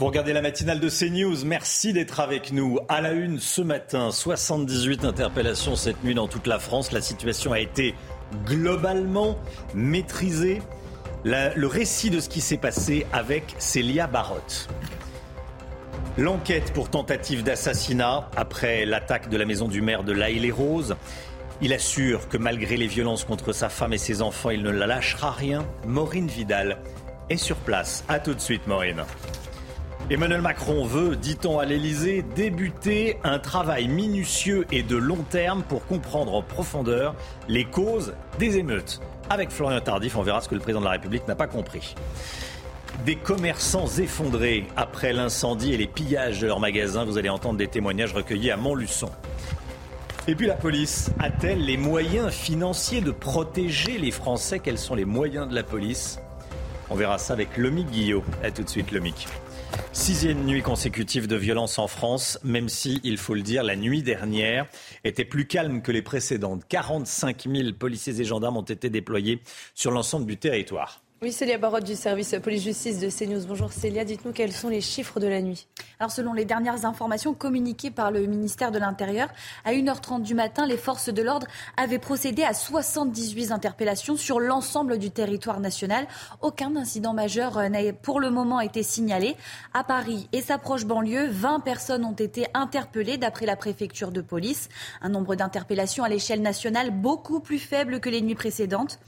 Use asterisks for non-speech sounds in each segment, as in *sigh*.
Vous regardez la matinale de CNews, merci d'être avec nous. À la une ce matin, 78 interpellations cette nuit dans toute la France. La situation a été globalement maîtrisée. Le récit de ce qui s'est passé avec Célia Barotte. L'enquête pour tentative d'assassinat après l'attaque de la maison du maire de l'Aïle-les-Roses. Il assure que malgré les violences contre sa femme et ses enfants, il ne la lâchera rien. Maureen Vidal est sur place. A tout de suite, Maureen. Emmanuel Macron veut, dit-on à l'Elysée, débuter un travail minutieux et de long terme pour comprendre en profondeur les causes des émeutes. Avec Florian Tardif, on verra ce que le président de la République n'a pas compris. Des commerçants effondrés après l'incendie et les pillages de leurs magasins. Vous allez entendre des témoignages recueillis à Montluçon. Et puis la police a-t-elle les moyens financiers de protéger les Français? Quels sont les moyens de la police? On verra ça avec Lomic Guillot. A tout de suite, Lomic. Sixième nuit consécutive de violence en France, même si, il faut le dire, la nuit dernière était plus calme que les précédentes. 45 000 policiers et gendarmes ont été déployés sur l'ensemble du territoire. Oui, Célia Barotte du service police-justice de CNews. Bonjour Célia, dites-nous quels sont les chiffres de la nuit. Alors, selon les dernières informations communiquées par le ministère de l'Intérieur, à 1h30 du matin, les forces de l'ordre avaient procédé à 78 interpellations sur l'ensemble du territoire national. Aucun incident majeur euh, n'a pour le moment été signalé. À Paris et sa proche banlieue, 20 personnes ont été interpellées d'après la préfecture de police. Un nombre d'interpellations à l'échelle nationale beaucoup plus faible que les nuits précédentes.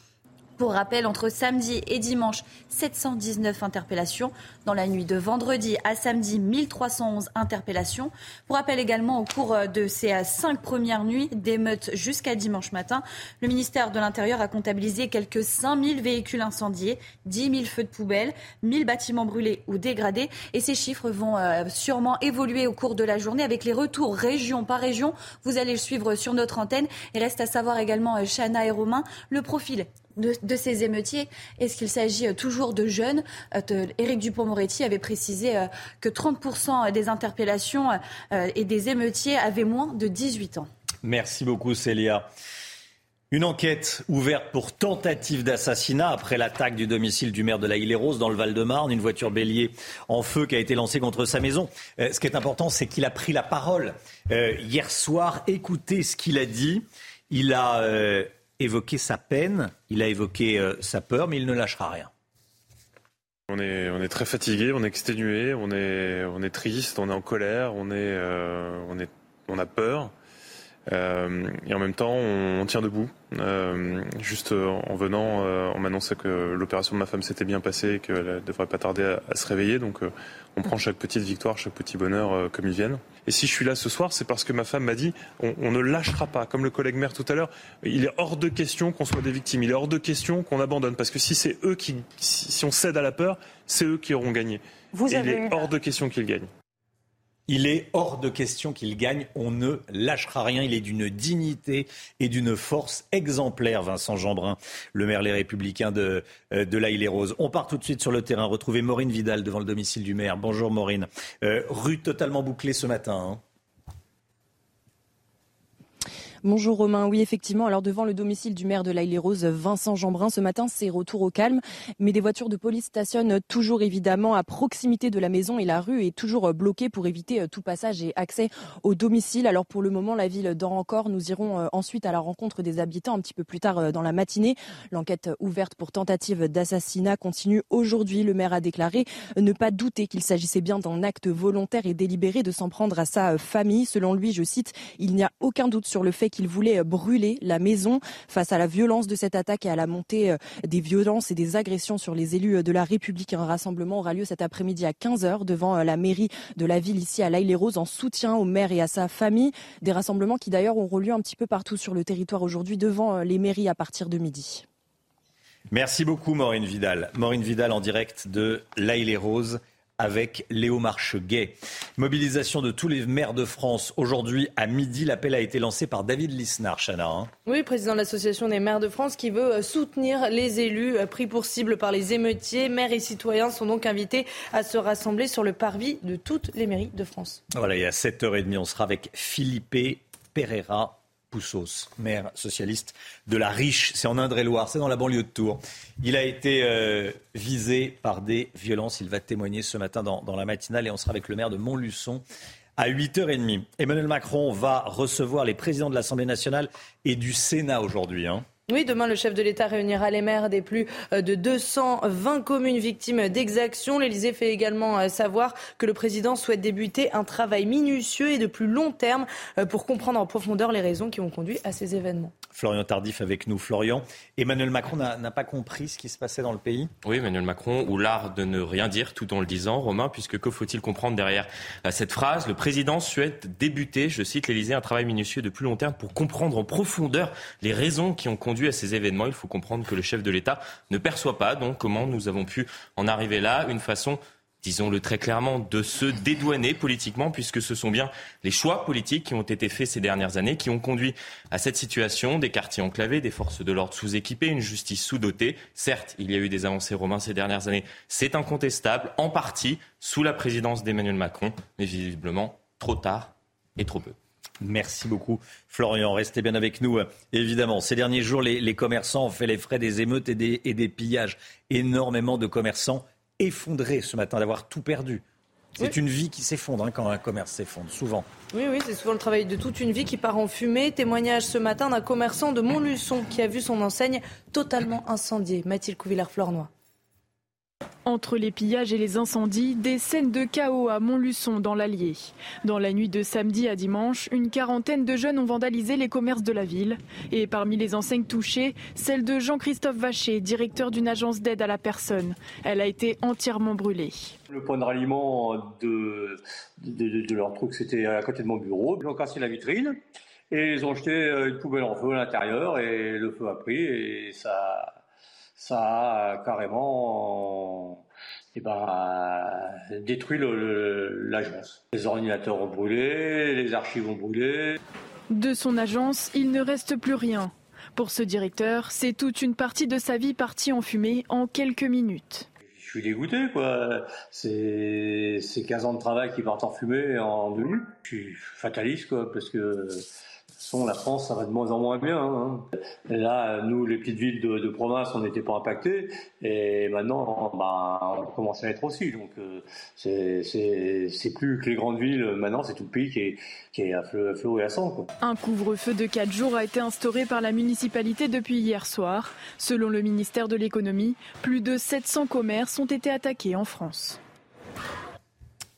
Pour rappel, entre samedi et dimanche, 719 interpellations. Dans la nuit de vendredi à samedi, 1311 interpellations. Pour rappel également, au cours de ces euh, cinq premières nuits d'émeutes jusqu'à dimanche matin, le ministère de l'Intérieur a comptabilisé quelques 5000 véhicules incendiés, 10 000 feux de poubelle, 1000 bâtiments brûlés ou dégradés. Et ces chiffres vont euh, sûrement évoluer au cours de la journée avec les retours région par région. Vous allez le suivre sur notre antenne. Et reste à savoir également, euh, Chana et Romain, le profil de, ces émeutiers Est-ce qu'il s'agit euh, toujours de jeunes euh, Éric Dupont-Moretti avait précisé euh, que 30% des interpellations et des émeutiers avaient moins de 18 ans. Merci beaucoup Célia. Une enquête ouverte pour tentative d'assassinat après l'attaque du domicile du maire de la Île-et-Rose dans le Val-de-Marne, une voiture bélier en feu qui a été lancée contre sa maison. Ce qui est important, c'est qu'il a pris la parole hier soir. Écoutez ce qu'il a dit. Il a évoqué sa peine, il a évoqué euh, sa peur, mais il ne lâchera rien. On est, on est très fatigué, on est exténué, on est, on est triste, on est en colère, on, est, euh, on, est, on a peur. Euh, et en même temps, on, on tient debout. Euh, juste en venant, euh, on m'annonçait que l'opération de ma femme s'était bien passée et qu'elle ne devrait pas tarder à, à se réveiller. Donc, euh, on prend chaque petite victoire, chaque petit bonheur euh, comme ils viennent. Et si je suis là ce soir, c'est parce que ma femme m'a dit on, on, ne lâchera pas. Comme le collègue maire tout à l'heure, il est hors de question qu'on soit des victimes. Il est hors de question qu'on abandonne. Parce que si c'est eux qui, si, si on cède à la peur, c'est eux qui auront gagné. Vous et avez il est hors de question qu'ils gagnent. Il est hors de question qu'il gagne. On ne lâchera rien. Il est d'une dignité et d'une force exemplaire, Vincent Jeanbrun, le maire Les Républicains de, euh, de la Île-et-Rose. On part tout de suite sur le terrain, retrouver Maureen Vidal devant le domicile du maire. Bonjour Maureen. Euh, rue totalement bouclée ce matin. Hein. Bonjour Romain. Oui, effectivement. Alors devant le domicile du maire de l'Aïle-les-Roses, Vincent Jeanbrun, ce matin, c'est retour au calme. Mais des voitures de police stationnent toujours évidemment à proximité de la maison et la rue est toujours bloquée pour éviter tout passage et accès au domicile. Alors pour le moment, la ville dort encore. Nous irons ensuite à la rencontre des habitants un petit peu plus tard dans la matinée. L'enquête ouverte pour tentative d'assassinat continue aujourd'hui. Le maire a déclaré ne pas douter qu'il s'agissait bien d'un acte volontaire et délibéré de s'en prendre à sa famille. Selon lui, je cite, il n'y a aucun doute sur le fait qu'il voulait brûler la maison face à la violence de cette attaque et à la montée des violences et des agressions sur les élus de la République. Un rassemblement aura lieu cet après-midi à 15h devant la mairie de la ville ici à l'Aïle-les-Roses en soutien au maire et à sa famille. Des rassemblements qui d'ailleurs auront lieu un petit peu partout sur le territoire aujourd'hui devant les mairies à partir de midi. Merci beaucoup Maureen Vidal. Maureen Vidal en direct de Rose avec Léo Marcheguet. Mobilisation de tous les maires de France. Aujourd'hui, à midi, l'appel a été lancé par David Lisnard, Chana. Hein. oui, président de l'Association des maires de France qui veut euh, soutenir les élus euh, pris pour cible par les émeutiers. Maires et citoyens sont donc invités à se rassembler sur le parvis de toutes les mairies de France. Voilà, il y a 7h30, on sera avec Philippe Pereira Poussos, maire socialiste de la Riche, c'est en Indre-et-Loire, c'est dans la banlieue de Tours. Il a été euh, visé par des violences. Il va témoigner ce matin dans, la matinale et on sera avec le maire de Montluçon à 8h30. Emmanuel Macron va recevoir les présidents de l'Assemblée nationale et du Sénat aujourd'hui. Hein. Oui, demain, le chef de l'État réunira les maires des plus euh, de 220 communes victimes d'exactions. L'Élysée fait également euh, savoir que le président souhaite débuter un travail minutieux et de plus long terme euh, pour comprendre en profondeur les raisons qui ont conduit à ces événements. Florian Tardif avec nous. Florian, Emmanuel Macron n'a pas compris ce qui se passait dans le pays? Oui, Emmanuel Macron, ou l'art de ne rien dire tout en le disant, Romain, puisque que faut-il comprendre derrière cette phrase? Le président souhaite débuter, je cite l'Élysée, un travail minutieux de plus long terme pour comprendre en profondeur les raisons qui ont conduit à ces événements. Il faut comprendre que le chef de l'État ne perçoit pas donc comment nous avons pu en arriver là, une façon disons-le très clairement, de se dédouaner politiquement, puisque ce sont bien les choix politiques qui ont été faits ces dernières années qui ont conduit à cette situation, des quartiers enclavés, des forces de l'ordre sous-équipées, une justice sous-dotée. Certes, il y a eu des avancées romains ces dernières années, c'est incontestable, en partie sous la présidence d'Emmanuel Macron, mais visiblement trop tard et trop peu. Merci beaucoup, Florian. Restez bien avec nous. Évidemment, ces derniers jours, les, commerçants ont fait les frais des émeutes et des, et des pillages. Énormément de commerçants effondré ce matin, d'avoir tout perdu. C'est une vie qui s'effondre hein, quand un commerce s'effondre, souvent. Oui, oui, c'est souvent le travail de toute une vie qui part en fumée. Témoignage ce matin d'un commerçant de Montluçon qui a vu son enseigne totalement incendiée. Mathilde Couvillard-Flornois. Entre les pillages et les incendies, des scènes de chaos à Montluçon dans l'Allier. Dans la nuit de samedi à dimanche, une quarantaine de jeunes ont vandalisé les commerces de la ville. Et parmi les enseignes touchées, celle de Jean-Christophe Vacher, directeur d'une agence d'aide à la personne. Elle a été entièrement brûlée. Le point de ralliement de, leur truc, c'était à côté de mon bureau. Ils ont cassé la vitrine et ils ont jeté une poubelle en feu à l'intérieur et le feu a pris et ça ça a carrément eh ben, détruit l'agence. Les ordinateurs ont brûlé, les archives ont brûlé. De son agence, il ne reste plus rien. Pour ce directeur, c'est toute une partie de sa vie partie en fumée en quelques minutes. Je suis dégoûté, quoi. C'est 15 ans de travail qui partent en fumée en deux minutes. Je suis fataliste, quoi, parce que la France, ça va de moins en moins bien. Hein. Là, nous, les petites villes de, province, on n'était pas impactés. Et maintenant, bah, on commence à être aussi. Donc, euh, c'est plus que les grandes villes. Maintenant, c'est tout le pays qui est, qui est à flot, et à sang. Un couvre-feu de 4 jours a été instauré par la municipalité depuis hier soir. Selon le ministère de l'économie, plus de 700 commerces ont été attaqués en France.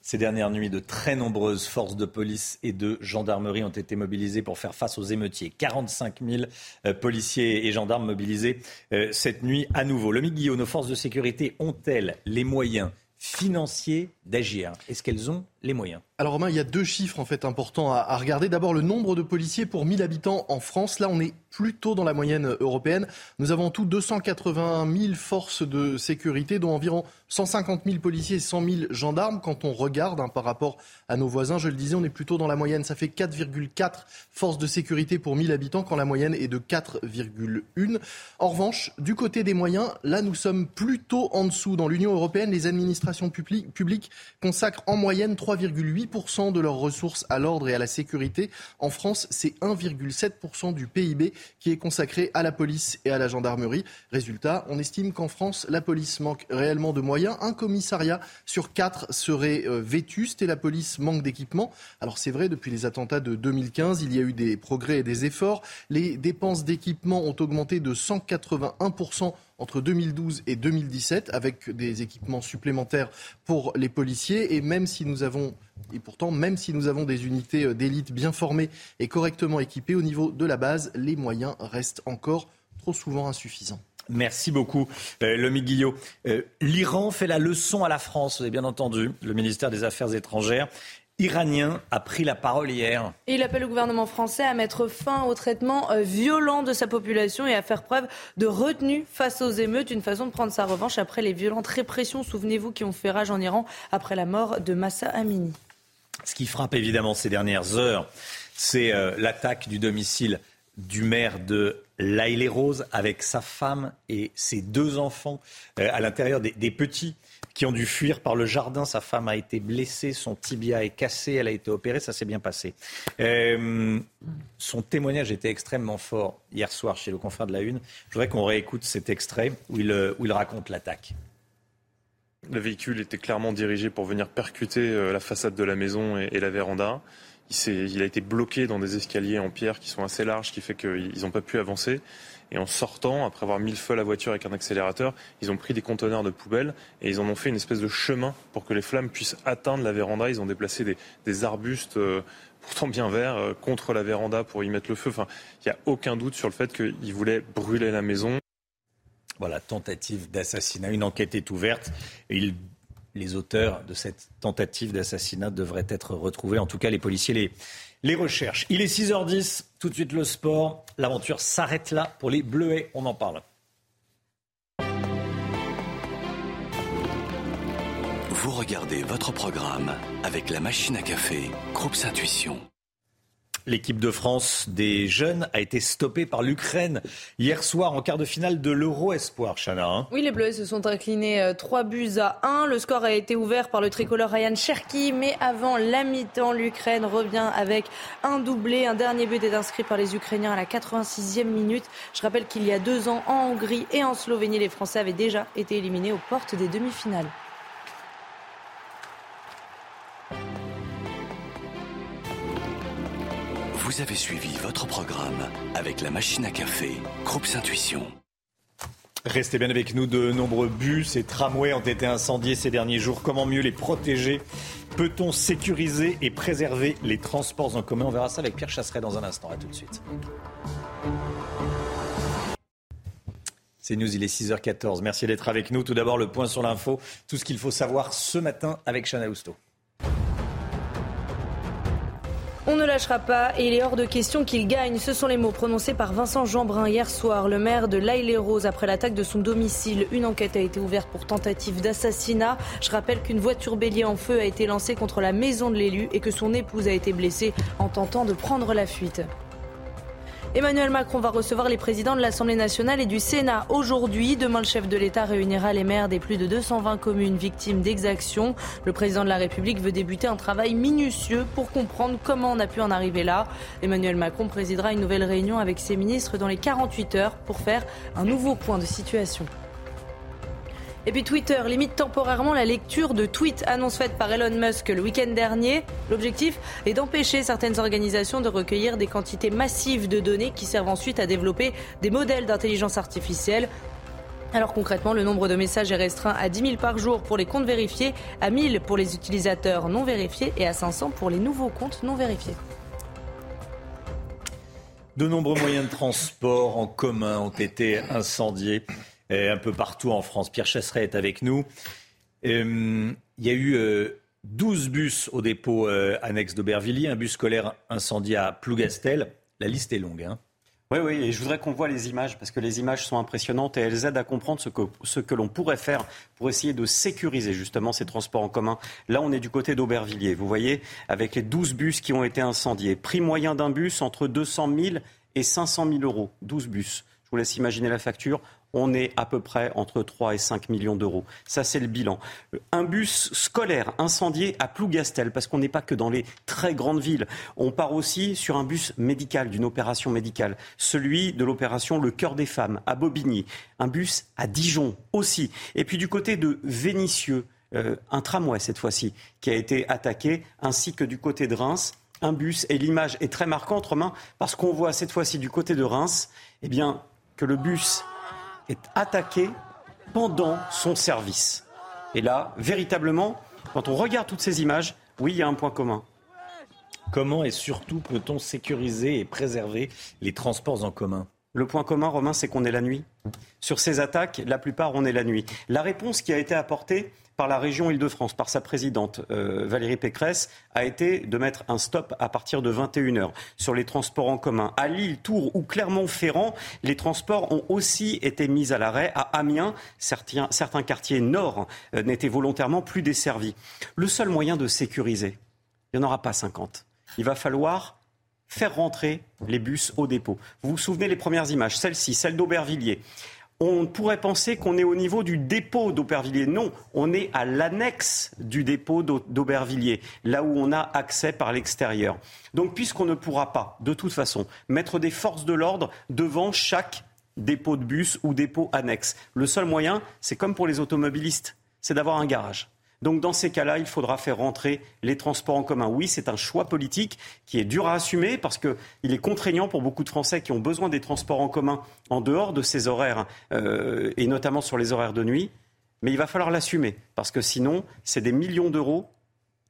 Ces dernières nuits, de très nombreuses forces de police et de gendarmerie ont été mobilisées pour faire face aux émeutiers. 45 000 euh, policiers et gendarmes mobilisés euh, cette nuit à nouveau. Le Guillaume, nos forces de sécurité ont-elles les moyens financiers d'agir? Est-ce qu'elles ont les moyens Alors Romain, il y a deux chiffres en fait importants à, regarder. D'abord le nombre de policiers pour 1000 habitants en France. Là, on est plutôt dans la moyenne européenne. Nous avons en tout 280 000 forces de sécurité, dont environ 150 000 policiers et 100 000 gendarmes. Quand on regarde hein, par rapport à nos voisins, je le disais, on est plutôt dans la moyenne. Ça fait 4,4 forces de sécurité pour 1000 habitants, quand la moyenne est de 4,1. En revanche, du côté des moyens, là, nous sommes plutôt en dessous. Dans l'Union européenne, les administrations publiques consacrent en moyenne 3,8% de leurs ressources à l'ordre et à la sécurité. En France, c'est 1,7% du PIB qui est consacré à la police et à la gendarmerie. Résultat, on estime qu'en France, la police manque réellement de moyens un commissariat sur quatre serait euh, vétuste et la police manque d'équipement. Alors c'est vrai, depuis les attentats de 2015, il y a eu des progrès et des efforts. Les dépenses d'équipement ont augmenté de 181% entre 2012 et 2017 avec des équipements supplémentaires pour les policiers et même si nous avons et pourtant même si nous avons des unités euh, d'élite bien formées et correctement équipées au niveau de la base, les moyens restent encore trop souvent insuffisants. Merci beaucoup, euh, Lomi Guillot. Euh, L'Iran fait la leçon à la France, vous avez bien entendu, le ministère des Affaires étrangères. Iranien a pris la parole hier. il appelle le gouvernement français à mettre fin au traitement euh, violent de sa population et à faire preuve de retenue face aux émeutes, une façon de prendre sa revanche après les violentes répressions, souvenez-vous, qui ont fait rage en Iran après la mort de Massa Amini. Ce qui frappe évidemment ces dernières heures, c'est euh, l'attaque du domicile du maire de L'Aïle-les-Roses avec sa femme et ses deux enfants euh, à l'intérieur des, petits qui ont dû fuir par le jardin. Sa femme a été blessée, son tibia est cassé, elle a été opérée, ça s'est bien passé. Euh, son témoignage était extrêmement fort hier soir chez le confrère de la Une. Je voudrais qu'on réécoute cet extrait où il, il raconte l'attaque. Le véhicule était clairement dirigé pour venir percuter la façade de la maison et la véranda il, a été bloqué dans des escaliers en pierre qui sont assez larges, qui fait qu'ils n'ont pas pu avancer. Et en sortant, après avoir mis le feu à la voiture avec un accélérateur, ils ont pris des conteneurs de poubelles et ils en ont fait une espèce de chemin pour que les flammes puissent atteindre la véranda. Ils ont déplacé des, arbustes euh, pourtant bien verts euh, contre la véranda pour y mettre le feu. Enfin, il n'y a aucun doute sur le fait qu'ils voulaient brûler la maison. Voilà, tentative d'assassinat. Une enquête est ouverte. Et les auteurs de cette tentative d'assassinat devraient être retrouvés. En tout cas, les policiers les, les recherchent. Il est 6h10, tout de suite le sport. L'aventure s'arrête là pour les Bleuets. On en parle. Vous regardez votre programme avec la machine à café, Groupe Intuition. L'équipe de France des jeunes a été stoppée par l'Ukraine hier soir en quart de finale de l'Euro Espoir, Chana. Hein. oui, les Bleus se sont inclinés 3 euh, buts à 1. Le score a été ouvert par le tricolore Ryan Cherki, mais avant la mi-temps, l'Ukraine revient avec un doublé. Un dernier but est inscrit par les Ukrainiens à la 86e minute. Je rappelle qu'il y a deux ans, en Hongrie et en Slovénie, les Français avaient déjà été éliminés aux portes des demi-finales. Vous avez suivi votre programme avec la machine à café, Groupe Intuition. Restez bien avec nous. De nombreux bus et tramways ont été incendiés ces derniers jours. Comment mieux les protéger? Peut-on sécuriser et préserver les transports en commun? On verra ça avec Pierre Chasseret dans un instant. À tout de suite. C'est News, il est 6h14. Merci d'être avec nous. Tout d'abord, le point sur l'info. Tout ce qu'il faut savoir ce matin avec Chana Housteau. On ne lâchera pas et il est hors de question qu'il gagne. Ce sont les mots prononcés par Vincent Jeanbrun hier soir, le maire de l'Aïle-les-Roses, après l'attaque de son domicile. Une enquête a été ouverte pour tentative d'assassinat. Je rappelle qu'une voiture bélier en feu a été lancée contre la maison de l'élu et que son épouse a été blessée en tentant de prendre la fuite. Emmanuel Macron va recevoir les présidents de l'Assemblée nationale et du Sénat aujourd'hui. Demain, le chef de l'État réunira les maires des plus de 220 communes victimes d'exactions. Le président de la République veut débuter un travail minutieux pour comprendre comment on a pu en arriver là. Emmanuel Macron présidera une nouvelle réunion avec ses ministres dans les 48 heures pour faire un nouveau point de situation. Et puis Twitter limite temporairement la lecture de tweets, annonce faite par Elon Musk le week-end dernier. L'objectif est d'empêcher certaines organisations de recueillir des quantités massives de données qui servent ensuite à développer des modèles d'intelligence artificielle. Alors concrètement, le nombre de messages est restreint à 10 000 par jour pour les comptes vérifiés, à 1000 pour les utilisateurs non vérifiés et à 500 pour les nouveaux comptes non vérifiés. De nombreux moyens de transport en commun ont été incendiés un peu partout en France. Pierre Chasseret est avec nous. Euh, il y a eu 12 euh, bus au dépôt euh, annexe d'Aubervilliers, un bus scolaire incendié à Plougastel. La liste est longue. Hein. Oui, oui, et je voudrais qu'on voit les images, parce que les images sont impressionnantes et elles aident à comprendre ce que, ce que l'on pourrait faire pour essayer de sécuriser justement ces transports en commun. Là, on est du côté d'Aubervilliers, vous voyez, avec les 12 bus qui ont été incendiés. Prix moyen d'un bus entre 200 000 et 500 000 euros. 12 bus. Je vous laisse imaginer la facture on est à peu près entre 3 et 5 millions d'euros. Ça, c'est le bilan. Un bus scolaire incendié à Plougastel, parce qu'on n'est pas que dans les très grandes villes. On part aussi sur un bus médical, d'une opération médicale. Celui de l'opération Le Cœur des Femmes à Bobigny. Un bus à Dijon aussi. Et puis du côté de Vénissieux, euh, un tramway cette fois-ci, qui a été attaqué, ainsi que du côté de Reims un bus et l'image est très marquante, Romain, parce qu'on voit cette fois-ci du côté de Reims, eh bien, que le bus est attaqué pendant son service. Et là, véritablement, quand on regarde toutes ces images, oui, il y a un point commun. Comment et surtout peut-on sécuriser et préserver les transports en commun? Le point commun, Romain, c'est qu'on est la nuit. Sur ces attaques, la plupart, on est la nuit. La réponse qui a été apportée par la région Île-de-France, par sa présidente euh, Valérie Pécresse, a été de mettre un stop à partir de 21h sur les transports en commun. À Lille, Tours ou Clermont-Ferrand, les transports ont aussi été mis à l'arrêt. À Amiens, certains, quartiers nord euh, n'étaient volontairement plus desservis. Le seul moyen de sécuriser, il n'y en aura pas 50. Il va falloir faire rentrer les bus au dépôt. Vous vous souvenez les premières images, celle-ci, celle d'Aubervilliers on pourrait penser qu'on est au niveau du dépôt d'Aubervilliers. Non, on est à l'annexe du dépôt d'Aubervilliers, là où on a accès par l'extérieur. Donc, puisqu'on ne pourra pas, de toute façon, mettre des forces de l'ordre devant chaque dépôt de bus ou dépôt annexe, le seul moyen, c'est comme pour les automobilistes, c'est d'avoir un garage. Donc dans ces cas-là, il faudra faire rentrer les transports en commun. Oui, c'est un choix politique qui est dur à assumer parce qu'il est contraignant pour beaucoup de Français qui ont besoin des transports en commun en dehors de ces horaires euh, et notamment sur les horaires de nuit. Mais il va falloir l'assumer parce que sinon, c'est des millions d'euros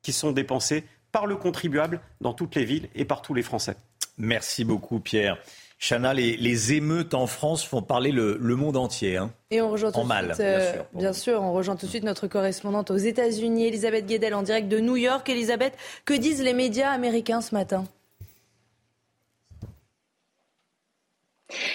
qui sont dépensés par le contribuable dans toutes les villes et par tous les Français. Merci beaucoup Pierre. Chana, les, émeutes en France font parler le, monde entier. Hein. Et on rejoint tout de suite, euh, bien, sûr, on rejoint tout de suite notre correspondante aux États-Unis, Elisabeth Guedel, en direct de New York. Elisabeth, que disent les médias américains ce matin?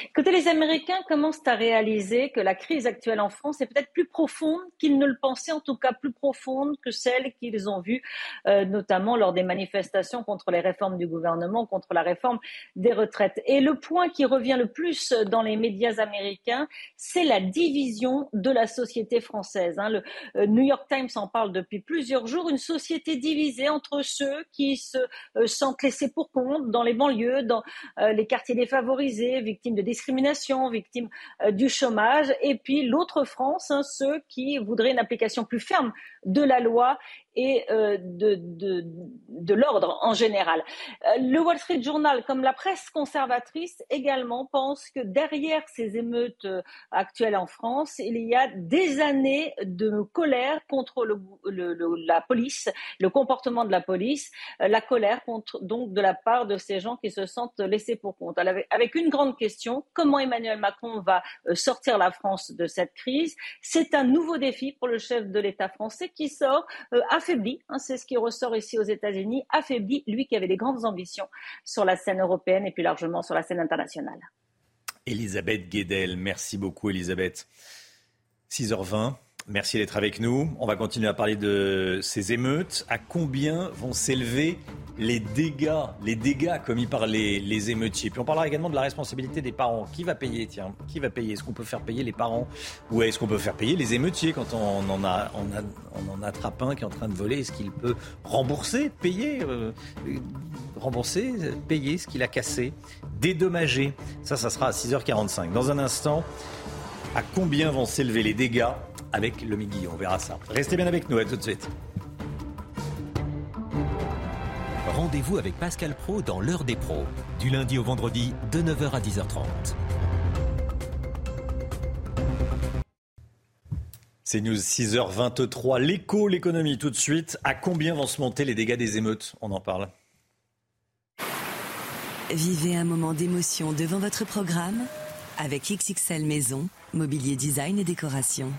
Écoutez, les Américains commencent à réaliser que la crise actuelle en France est peut-être plus profonde qu'ils ne le pensaient, en tout cas plus profonde que celle qu'ils ont vue, euh, notamment lors des manifestations contre les réformes du gouvernement, contre la réforme des retraites. Et le point qui revient le plus dans les médias américains, c'est la division de la société française. Hein. Le euh, New York Times en parle depuis plusieurs jours, une société divisée entre ceux qui se euh, sentent laissés pour compte dans les banlieues, dans les quartiers défavorisés, victimes de discrimination, victimes euh, du chômage, et puis l'autre France, hein, ceux qui voudraient une application plus ferme de la loi et euh, de, de, de l'ordre en général. Euh, le Wall Street Journal, comme la presse conservatrice également, pense que derrière ces émeutes euh, actuelles en France, il y a des années de colère contre la police, le comportement de la police, la colère contre, donc de la part de ces gens qui se sentent laissés pour compte. Avec une grande question, comment Emmanuel Macron va sortir la France de cette crise? C'est un nouveau défi pour le chef de l'État français qui sort affaibli, hein, c'est ce qui ressort ici aux États-Unis, affaibli, lui qui avait des grandes ambitions sur la scène européenne et plus largement sur la scène internationale. Elisabeth Guedel, merci beaucoup Elisabeth. 6h20. Merci d'être avec nous. On va continuer à parler de ces émeutes. À combien vont s'élever les dégâts, les dégâts commis par les, les, émeutiers? Puis on parlera également de la responsabilité des parents. Qui va payer? Tiens, qui va payer? Est-ce qu'on peut faire payer les parents? Ou est-ce qu'on peut faire payer les émeutiers quand on en a, a, en attrape un qui est en train de voler? Est-ce qu'il peut rembourser, payer, euh, rembourser, payer ce qu'il a cassé, dédommager? Ça, ça sera à 6h45. Dans un instant, à combien vont s'élever les dégâts? Avec le Midi. On verra ça. Restez bien avec nous, à tout de suite. Rendez-vous avec Pascal Pro dans l'heure des pros, du lundi au vendredi de 9h à 10h30. C'est News 6h23. L'écho, l'économie, tout de suite. À combien vont se monter les dégâts des émeutes? On en parle. Vivez un moment d'émotion devant votre programme avec XXL Maison, mobilier design et décoration.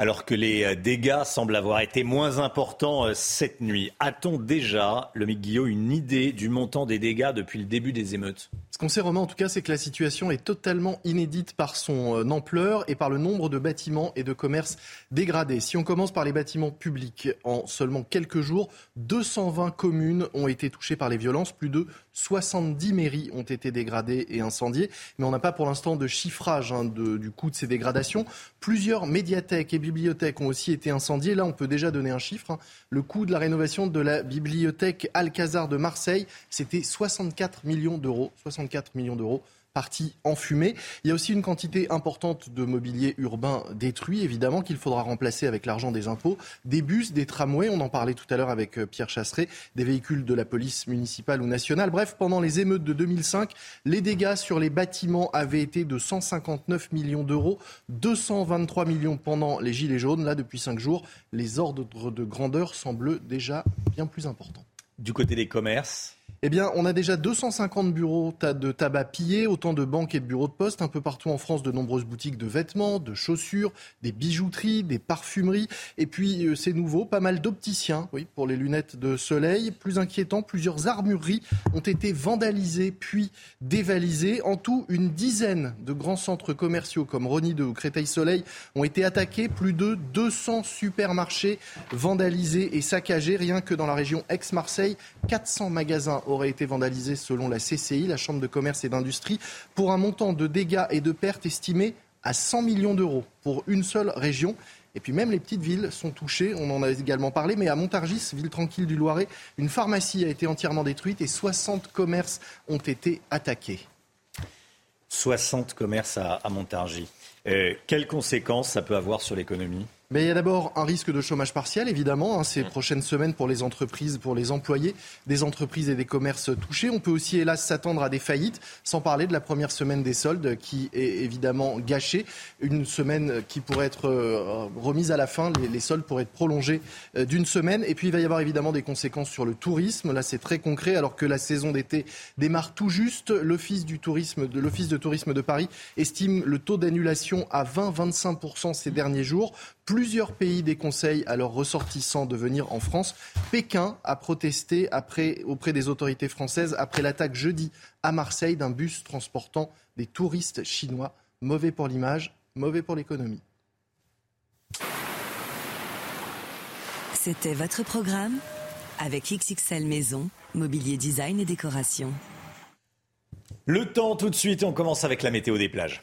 Alors que les euh, dégâts semblent avoir été moins importants euh, cette nuit, a-t-on déjà, le Guillaume, une idée du montant des dégâts depuis le début des émeutes? Ce qu'on sait, Romain, en tout cas, c'est que la situation est totalement inédite par son euh, ampleur et par le nombre de bâtiments et de commerces dégradés. Si on commence par les bâtiments publics, en seulement quelques jours, 220 communes ont été touchées par les violences, plus de 70 mairies ont été dégradées et incendiées, mais on n'a pas pour l'instant de chiffrage hein, du coût de ces dégradations. Plusieurs médiathèques et bibliothèques ont aussi été incendiées. Là, on peut déjà donner un chiffre. Hein. Le coût de la rénovation de la bibliothèque Alcazar de Marseille, c'était 64 millions d'euros. 64 millions d'euros partie en fumée. Il y a aussi une quantité importante de mobilier urbain détruit, évidemment, qu'il faudra remplacer avec l'argent des impôts. Des bus, des tramways, on en parlait tout à l'heure avec euh, Pierre Chasseret, des véhicules de la police municipale ou nationale. Bref, pendant les émeutes de 2005, les dégâts sur les bâtiments avaient été de 159 millions d'euros, 223 millions pendant les Gilets jaunes. Là, depuis cinq jours, les ordres de grandeur semblent déjà bien plus importants. Du côté des commerces eh bien, on a déjà 250 bureaux de tabac pillés, autant de banques et de bureaux de poste. Un peu partout en France, de nombreuses boutiques de vêtements, de chaussures, des bijouteries, des parfumeries. Et puis, euh, c'est nouveau, pas mal d'opticiens, oui, pour les lunettes de soleil. Plus inquiétant, plusieurs armureries ont été vandalisées puis dévalisées. En tout, une dizaine de grands centres commerciaux comme Rony 2 ou Créteil Soleil ont été attaqués. Plus de 200 supermarchés vandalisés et saccagés. Rien que dans la région Aix-Marseille, 400 magasins aurait été vandalisé selon la CCI, la Chambre de commerce et d'industrie, pour un montant de dégâts et de pertes estimé à 100 millions d'euros pour une seule région. Et puis même les petites villes sont touchées, on en a également parlé, mais à Montargis, ville tranquille du Loiret, une pharmacie a été entièrement détruite et 60 commerces ont été attaqués. 60 commerces à, Montargis. Euh, quelles conséquences ça peut avoir sur l'économie? Mais il y a d'abord un risque de chômage partiel, évidemment, hein, ces prochaines semaines pour les entreprises, pour les employés des entreprises et des commerces touchés. On peut aussi, hélas, s'attendre à des faillites, sans parler de la première semaine des soldes qui est évidemment gâchée. Une semaine qui pourrait être euh, remise à la fin, les, soldes pourraient être prolongés euh, d'une semaine. Et puis il va y avoir évidemment des conséquences sur le tourisme. Là, c'est très concret, alors que la saison d'été démarre tout juste. L'Office du tourisme, de l'Office de tourisme de Paris estime le taux d'annulation à 20-25% ces derniers jours. Plusieurs pays déconseillent à leurs ressortissants de venir en France. Pékin a protesté auprès des autorités françaises après l'attaque jeudi à Marseille d'un bus transportant des touristes chinois. Mauvais pour l'image, mauvais pour l'économie. C'était votre programme avec XXL Maison, Mobilier Design et Décoration. Le temps tout de suite, on commence avec la météo des plages.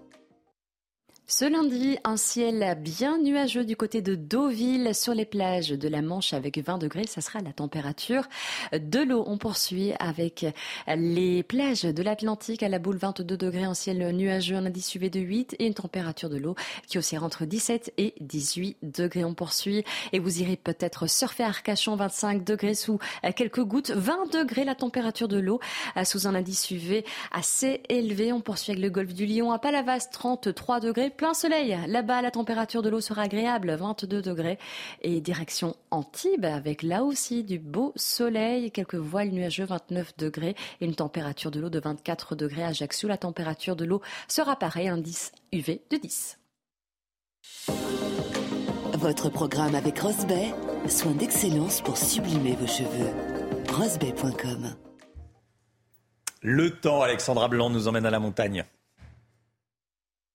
ce lundi, un ciel bien nuageux du côté de Deauville sur les plages de la Manche avec 20 degrés. Ça sera la température de l'eau. On poursuit avec les plages de l'Atlantique à la boule 22 degrés, un ciel nuageux, un indice UV de 8 et une température de l'eau qui aussi entre 17 et 18 degrés. On poursuit et vous irez peut-être surfer à Arcachon 25 degrés sous quelques gouttes, 20 degrés la température de l'eau sous un indice UV assez élevé. On poursuit avec le golfe du Lion à Palavas 33 degrés plein soleil. Là-bas, la température de l'eau sera agréable, 22 degrés. Et direction Antibes, avec là aussi du beau soleil, quelques voiles nuageux, 29 degrés. Et une température de l'eau de 24 degrés. À Ajaccio, la température de l'eau sera pareil, indice UV de 10. Votre programme avec Rosbay, soin d'excellence pour sublimer vos cheveux. Rosbay.com Le temps, Alexandra Blanc nous emmène à la montagne.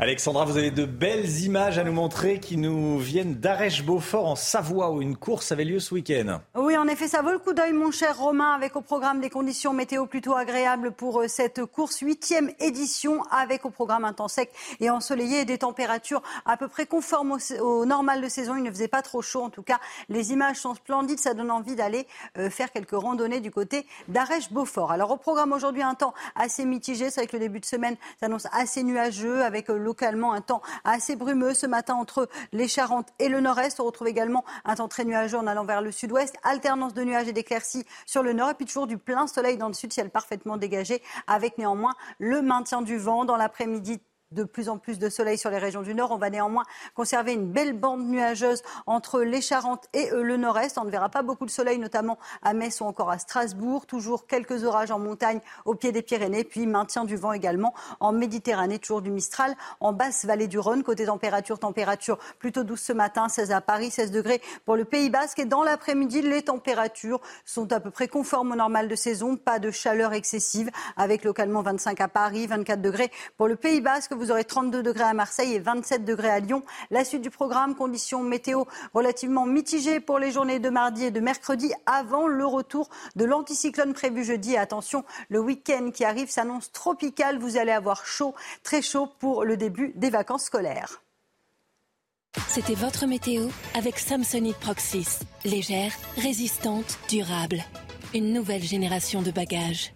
Alexandra, vous avez de belles images à nous montrer qui nous viennent d'Arèche-Beaufort en Savoie où une course avait lieu ce week-end. Oui, en effet, ça vaut le coup d'œil, mon cher Romain, avec au programme des conditions météo plutôt agréables pour euh, cette course, huitième édition, avec au programme un temps sec et ensoleillé et des températures à peu près conformes au, normal de saison. Il ne faisait pas trop chaud, en tout cas. Les images sont splendides, ça donne envie d'aller euh, faire quelques randonnées du côté d'Arèche-Beaufort. Alors au programme aujourd'hui, un temps assez mitigé, c'est vrai que le début de semaine s'annonce assez nuageux, avec euh, localement un temps assez brumeux ce matin entre les Charentes et le nord-est. On retrouve également un temps très nuageux en allant vers le sud-ouest. Alternance de nuages et d'éclaircies sur le nord et puis toujours du plein soleil dans le sud, ciel parfaitement dégagé avec néanmoins le maintien du vent dans l'après-midi de plus en plus de soleil sur les régions du nord. On va néanmoins conserver une belle bande nuageuse entre les Charentes et euh, le nord-est. On ne verra pas beaucoup de soleil, notamment à Metz ou encore à Strasbourg. Toujours quelques orages en montagne au pied des Pyrénées, puis maintien du vent également en Méditerranée, toujours du Mistral en basse vallée du Rhône. Côté température, température plutôt douce ce matin, 16 à Paris, 16 degrés pour le Pays Basque. Et dans l'après-midi, les températures sont à peu près conformes au normal de saison. Pas de chaleur excessive, avec localement 25 à Paris, 24 degrés pour le Pays Basque. Aurez 32 degrés à Marseille et 27 degrés à Lyon. La suite du programme, conditions météo relativement mitigées pour les journées de mardi et de mercredi avant le retour de l'anticyclone prévu jeudi. attention, le week-end qui arrive s'annonce tropical. Vous allez avoir chaud, très chaud pour le début des vacances scolaires. C'était votre météo avec Samsonite Proxys. Légère, résistante, durable. Une nouvelle génération de bagages.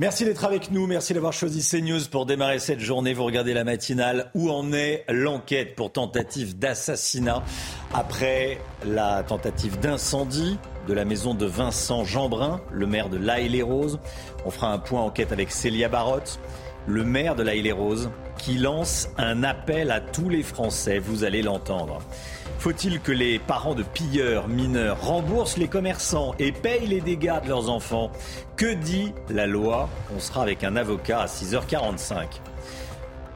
Merci d'être avec nous, merci d'avoir choisi CNews pour démarrer cette journée. Vous regardez la matinale. Où en est l'enquête pour tentative d'assassinat après la tentative d'incendie de la maison de Vincent Jeanbrun, le maire de La les roses On fera un point enquête avec Célia Barotte, le maire de La les roses qui lance un appel à tous les Français. Vous allez l'entendre. Faut-il que les parents de pilleurs mineurs remboursent les commerçants et payent les dégâts de leurs enfants? Que dit la loi? On sera avec un avocat à 6h45.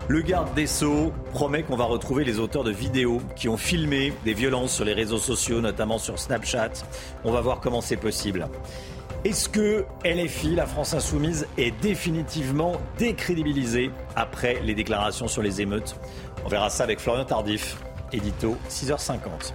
Le garde des Sceaux promet qu'on va retrouver les auteurs de vidéos qui ont filmé des violences sur les réseaux sociaux, notamment sur Snapchat. On va voir comment c'est possible. Est-ce que LFI, la France insoumise, est définitivement décrédibilisée après les déclarations sur les émeutes? On verra ça avec Florian Tardif édito, 6h50.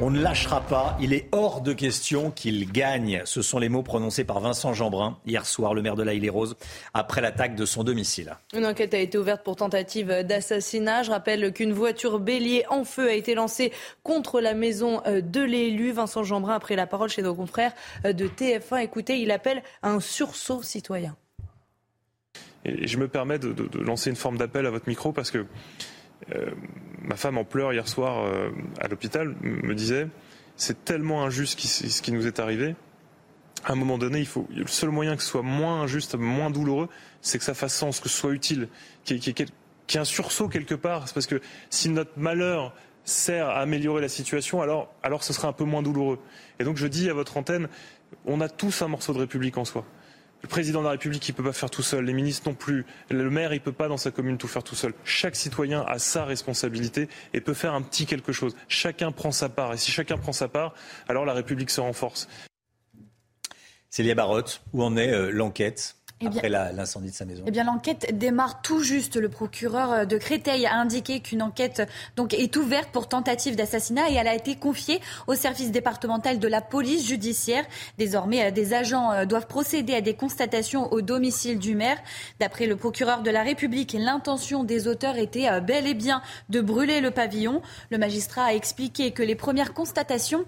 On ne lâchera pas. Il est hors de question qu'il gagne. Ce sont les mots prononcés par Vincent Jeanbrun hier soir, le maire de La rose après l'attaque de son domicile. Une enquête a été ouverte pour tentative d'assassinat. Je rappelle qu'une voiture bélier en feu a été lancée contre la maison euh, de l'élu. Vincent Jeanbrun a pris la parole chez nos confrères euh, de TF1. Écoutez, il appelle à un sursaut citoyen. Et je me permets de, de lancer une forme d'appel à votre micro parce que euh, ma femme en pleurs hier soir euh, à l'hôpital me disait c'est tellement injuste ce qui nous est arrivé. À un moment donné, il faut le seul moyen que ce soit moins injuste, moins douloureux, c'est que ça fasse sens, que ce soit utile, qu'il y, ait un sursaut quelque part. C'est parce que si notre malheur sert à améliorer la situation, alors, alors ce sera un peu moins douloureux. Et donc je dis à votre antenne, on a tous un morceau de République en soi. Le président de la République, il ne peut pas faire tout seul. Les ministres non plus. Le maire, il ne peut pas dans sa commune tout faire tout seul. Chaque citoyen a sa responsabilité et peut faire un petit quelque chose. Chacun prend sa part. Et si chacun prend sa part, alors la République se renforce. Célia Barotte, où en est euh, l'enquête? Après l'incendie de sa maison Eh bien, l'enquête démarre tout juste. Le procureur euh, de Créteil a indiqué qu'une enquête donc, est ouverte pour tentative d'assassinat et elle a été confiée au service départemental de la police judiciaire. Désormais, euh, des agents euh, doivent procéder à des constatations au domicile du maire. D'après le procureur de la République, l'intention des auteurs était bel et bien de brûler le pavillon. Le magistrat a expliqué que les premières constatations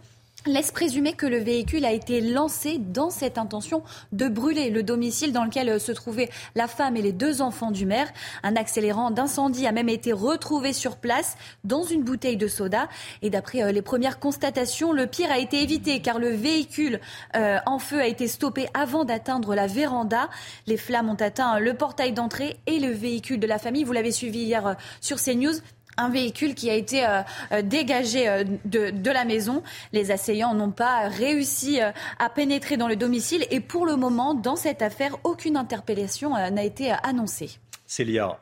laisse présumer que le véhicule a été lancé dans cette intention de brûler le domicile dans lequel euh, se trouvaient la femme et les deux enfants du maire. Un accélérant d'incendie a même été retrouvé sur place dans une bouteille de soda. Et d'après euh, les premières constatations, le pire a été évité car le véhicule euh, en feu a été stoppé avant d'atteindre la véranda. Les flammes ont atteint le portail d'entrée et le véhicule de la famille. Vous l'avez suivi hier sur CNews un véhicule qui a été euh, euh, dégagé euh, de, la maison. Les assaillants n'ont pas réussi à pénétrer dans le domicile et pour le moment, dans cette affaire, aucune interpellation n'a été annoncée. Célia,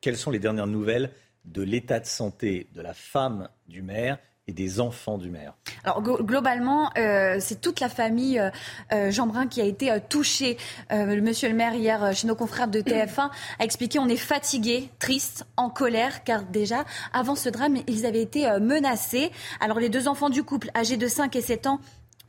quelles sont les dernières nouvelles de l'état de santé de la femme du maire des enfants du maire Alors globalement, euh, c'est toute la famille euh, euh Jean Brun qui a été euh, touchée. monsieur le maire hier chez nos confrères de TF1 a expliqué on est fatigué, triste, en colère car déjà avant ce drame, ils avaient été menacés. Alors les deux enfants du couple âgés de 5 et 7 ans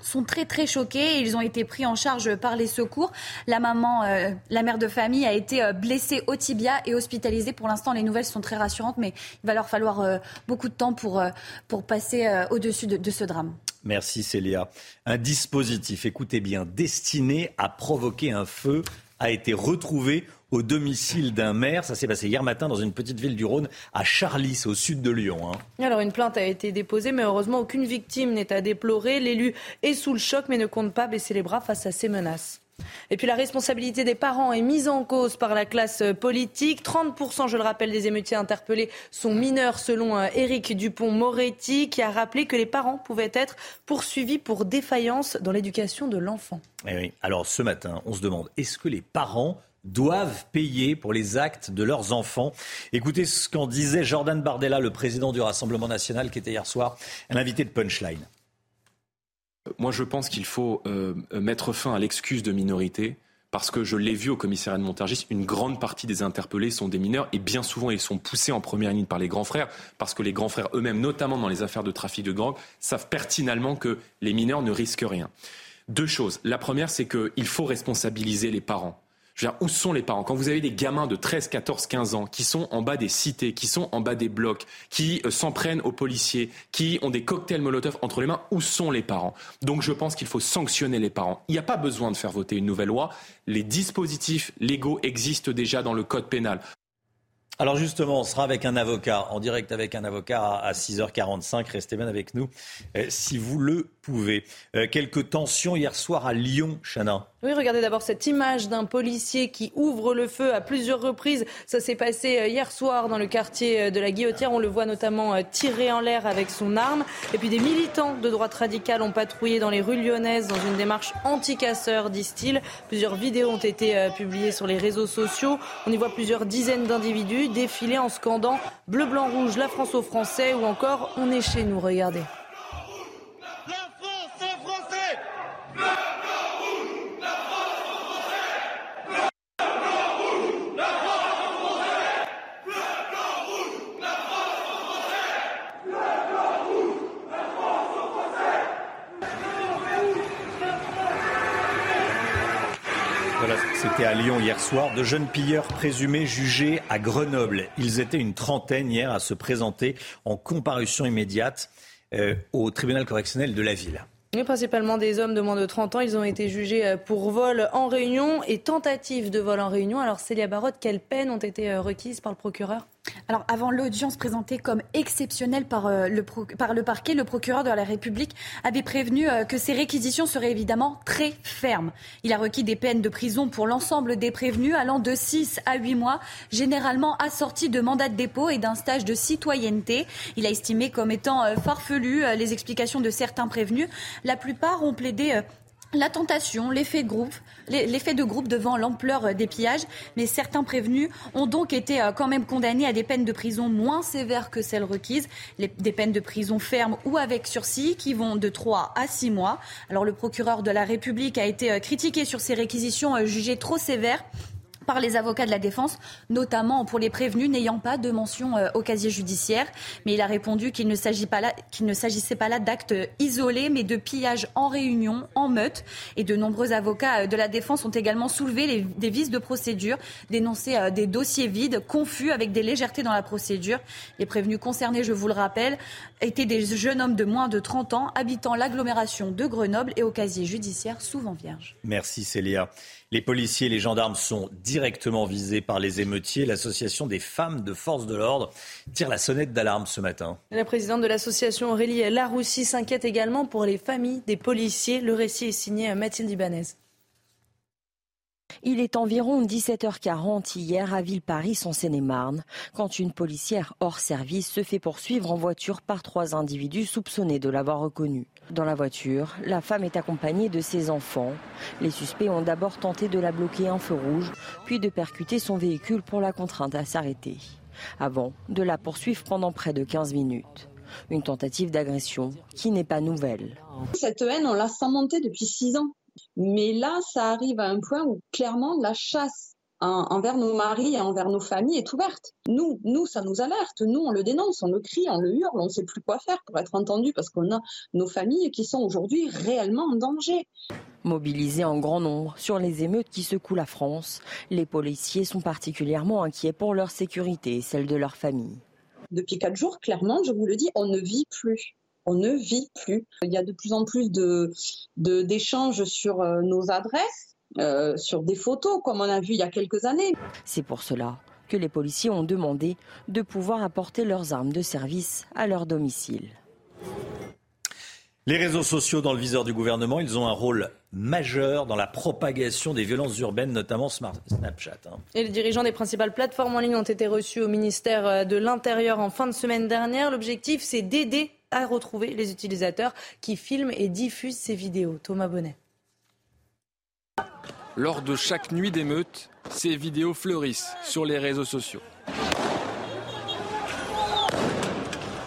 sont très très choqués. Ils ont été pris en charge par les secours. La maman, euh, la mère de famille, a été euh, blessée au tibia et hospitalisée. Pour l'instant, les nouvelles sont très rassurantes, mais il va leur falloir euh, beaucoup de temps pour, pour passer au-dessus de, de ce drame. Merci Célia. Un dispositif, écoutez bien, destiné à provoquer un feu a été retrouvé au domicile d'un maire. Ça s'est passé hier matin dans une petite ville du Rhône, à Charlis, au sud de Lyon. Hein. Alors une plainte a été déposée, mais heureusement aucune victime n'est à déplorer. L'élu est sous le choc, mais ne compte pas baisser les bras face à ces menaces. Et puis la responsabilité des parents est mise en cause par la classe politique. 30%, je le rappelle, des émeutiers interpellés sont mineurs selon euh, Éric Dupont-Moretti qui a rappelé que les parents pouvaient être poursuivis pour défaillance dans l'éducation de l'enfant. Eh oui. Alors ce matin, on se demande, est-ce que les parents doivent payer pour les actes de leurs enfants. Écoutez ce qu'en disait Jordan Bardella, le président du Rassemblement national, qui était hier soir l'invité de Punchline. Moi, je pense qu'il faut euh, mettre fin à l'excuse de minorité. Parce que je l'ai vu au commissariat de Montargis, une grande partie des interpellés sont des mineurs et bien souvent ils sont poussés en première ligne par les grands frères parce que les grands frères eux-mêmes, notamment dans les affaires de trafic de drogue, savent pertinemment que les mineurs ne risquent rien. Deux choses. La première, c'est qu'il faut responsabiliser les parents. Où sont les parents? Quand vous avez des gamins de 13, 14, 15 ans qui sont en bas des cités, qui sont en bas des blocs, qui euh, s'en prennent aux policiers, qui ont des cocktails Molotov entre les mains, où sont les parents? Donc je pense qu'il faut sanctionner les parents. Il n'y a pas besoin de faire voter une nouvelle loi. Les dispositifs légaux existent déjà dans le code pénal. Alors justement, on sera avec un avocat, en direct avec un avocat à 6h45. Restez bien avec nous euh, si vous le pouvez. Euh, quelques tensions hier soir à Lyon, Chana. Oui, regardez d'abord cette image d'un policier qui ouvre le feu à plusieurs reprises. Ça s'est passé euh, hier soir dans le quartier de la Guillotière. On le voit notamment tirer en l'air avec son arme. Et puis des militants de droite radicale ont patrouillé dans les rues lyonnaises dans une démarche anti-casseurs, disent-ils. Plusieurs vidéos ont été publiées sur les réseaux sociaux. On y voit plusieurs dizaines d'individus défiler en scandant bleu, blanc, rouge, la France aux Français ou encore on est chez nous. Regardez. C'était à Lyon hier soir. De jeunes pilleurs présumés jugés à Grenoble. Ils étaient une trentaine hier à se présenter en comparution immédiate euh, au tribunal correctionnel de la ville. Oui, principalement des hommes de moins de 30 ans. Ils ont été jugés euh, pour vol en réunion et tentative de vol en réunion. Alors, Célia Barotte, quelles peines ont été euh, requises par le procureur? Alors, avant l'audience présentée comme exceptionnelle par, euh, le par le parquet, le procureur de la République avait prévenu euh, que ces réquisitions seraient évidemment très fermes. Il a requis des peines de prison pour l'ensemble des prévenus allant de 6 à 8 mois, généralement assortis de mandat de dépôt et d'un stage de citoyenneté. Il a estimé comme étant euh, farfelu les explications de certains prévenus. La plupart ont plaidé la tentation, l'effet de groupe, l'effet de groupe devant l'ampleur des pillages, mais certains prévenus ont donc été euh, quand même condamnés à des peines de prison moins sévères que celles requises, des peines de prison ferme ou avec sursis qui vont de 3 à 6 mois. Alors le procureur de la République a été euh, critiqué sur ces réquisitions euh, jugées trop sévères par les avocats de la défense, notamment pour les prévenus n'ayant pas de mention euh, au casier judiciaire. Mais il a répondu qu'il ne, s'agissait pas là d'actes isolés, mais de pillages en réunion, en meute. Et de nombreux avocats euh, de la défense ont également soulevé des vices de procédure, dénoncé euh, des dossiers vides, confus, avec des légèretés dans la procédure. Les prévenus concernés, je vous le rappelle, étaient des jeunes hommes de moins de 30 ans, habitant l'agglomération de Grenoble et au casier judiciaire souvent vierge. Merci Célia. Les policiers et les gendarmes sont directement visés par les émeutiers. L'association des femmes de force de l'ordre tire la sonnette d'alarme ce matin. La présidente de l'association Aurélie Laroussi s'inquiète également pour les familles des policiers. Le récit est signé Mathilde Ibanez. Il est environ 17h40 hier à Ville-Paris, en Seine-et-Marne, quand une policière hors service se fait poursuivre en voiture par trois individus soupçonnés de l'avoir reconnue. Dans la voiture, la femme est accompagnée de ses enfants. Les suspects ont d'abord tenté de la bloquer un feu rouge, puis de percuter son véhicule pour la contraindre à s'arrêter, avant de la poursuivre pendant près de 15 minutes. Une tentative d'agression qui n'est pas nouvelle. Cette haine, on l'a monter depuis six ans. Mais là, ça arrive à un point où clairement la chasse envers nos maris et envers nos familles est ouverte. Nous, nous, ça nous alerte. Nous, on le dénonce, on le crie, on le hurle, on ne sait plus quoi faire pour être entendu parce qu'on a nos familles qui sont aujourd'hui réellement en danger. Mobilisés en grand nombre sur les émeutes qui secouent la France, les policiers sont particulièrement inquiets pour leur sécurité et celle de leur famille. Depuis quatre jours, clairement, je vous le dis, on ne vit plus on ne vit plus. Il y a de plus en plus de, d'échanges sur euh, nos adresses, euh, sur des photos, comme on a vu il y a quelques années. C'est pour cela que les policiers ont demandé de pouvoir apporter leurs armes de service à leur domicile. Les réseaux sociaux dans le viseur du gouvernement, ils ont un rôle majeur dans la propagation des violences urbaines, notamment Snapchat. Hein. Et les dirigeants des principales plateformes en ligne ont été reçus au ministère euh, de l'Intérieur en fin de semaine dernière. L'objectif, c'est d'aider à retrouver les utilisateurs qui filment et diffusent ces vidéos. Thomas Bonnet. Lors de chaque nuit d'émeute, ces vidéos fleurissent sur les réseaux sociaux.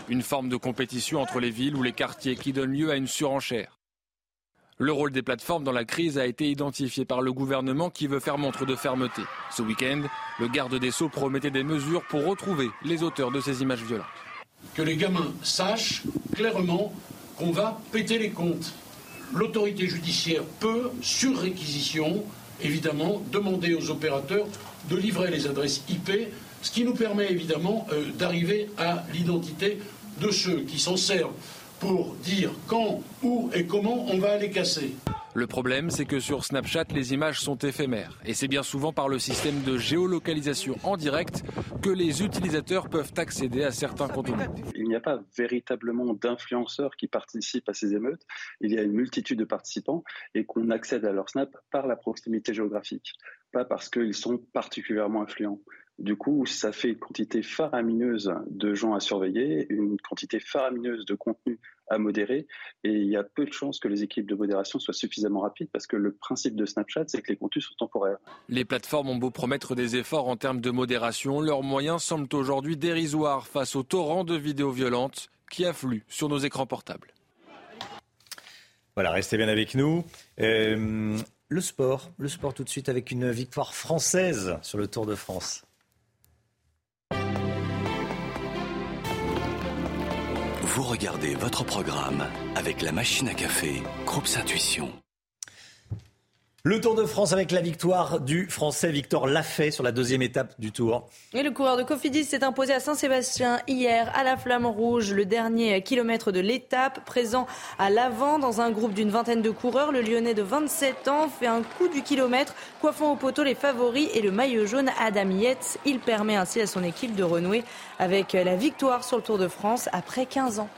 Une forme de compétition entre les villes ou les quartiers qui donne lieu à une surenchère. Le rôle des plateformes dans la crise a été identifié par le gouvernement qui veut faire montre de fermeté. Ce week-end, le garde des Sceaux promettait des mesures pour retrouver les auteurs de ces images violentes que les gamins sachent clairement qu'on va péter les comptes. L'autorité judiciaire peut, sur réquisition, évidemment demander aux opérateurs de livrer les adresses IP, ce qui nous permet évidemment euh, d'arriver à l'identité de ceux qui s'en servent pour dire quand, où et comment on va les casser. Le problème, c'est que sur Snapchat, les images sont éphémères. Et c'est bien souvent par le système de géolocalisation en direct que les utilisateurs peuvent accéder à certains contenus. Il n'y a pas véritablement d'influenceurs qui participent à ces émeutes. Il y a une multitude de participants et qu'on accède à leur Snap par la proximité géographique, pas parce qu'ils sont particulièrement influents. Du coup, ça fait une quantité faramineuse de gens à surveiller, une quantité faramineuse de contenu à modérer, et il y a peu de chances que les équipes de modération soient suffisamment rapides, parce que le principe de Snapchat, c'est que les contenus sont temporaires. Les plateformes ont beau promettre des efforts en termes de modération, leurs moyens semblent aujourd'hui dérisoires face au torrent de vidéos violentes qui affluent sur nos écrans portables. Voilà, restez bien avec nous. Euh, le sport, le sport tout de suite avec une victoire française sur le Tour de France. Vous regardez votre programme avec la machine à café, Groupe Intuition. Le Tour de France avec la victoire du Français Victor Lafay sur la deuxième étape du Tour. Et le coureur de Cofidis s'est imposé à Saint-Sébastien hier à la Flamme Rouge, le dernier kilomètre de l'étape. Présent à l'avant dans un groupe d'une vingtaine de coureurs, le Lyonnais de 27 ans fait un coup du kilomètre, coiffant au poteau les favoris et le maillot jaune Adam Yates. Il permet ainsi à son équipe de renouer avec la victoire sur le Tour de France après 15 ans.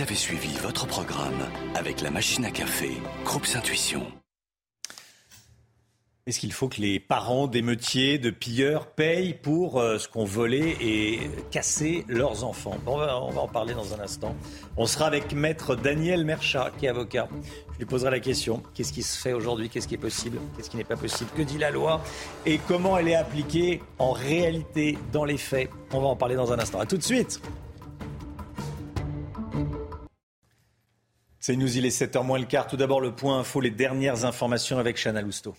Vous avez suivi votre programme avec la machine à café, Groupe Intuition. Est-ce qu'il faut que les parents d'émeutiers, de pilleurs payent pour euh, ce qu'ont volé et cassé leurs enfants? On, va, on va en parler dans un instant. On sera avec maître Daniel Merchat, qui est avocat. Je lui poserai la question qu'est-ce qui se fait aujourd'hui? Qu'est-ce qui est possible? Qu'est-ce qui n'est pas possible? Que dit la loi? Et comment elle est appliquée en réalité, dans les faits? On va en parler dans un instant. A tout de suite C'est nous, il est 7h moins le quart. Tout d'abord, le point info, les dernières informations avec Chana Lousteau.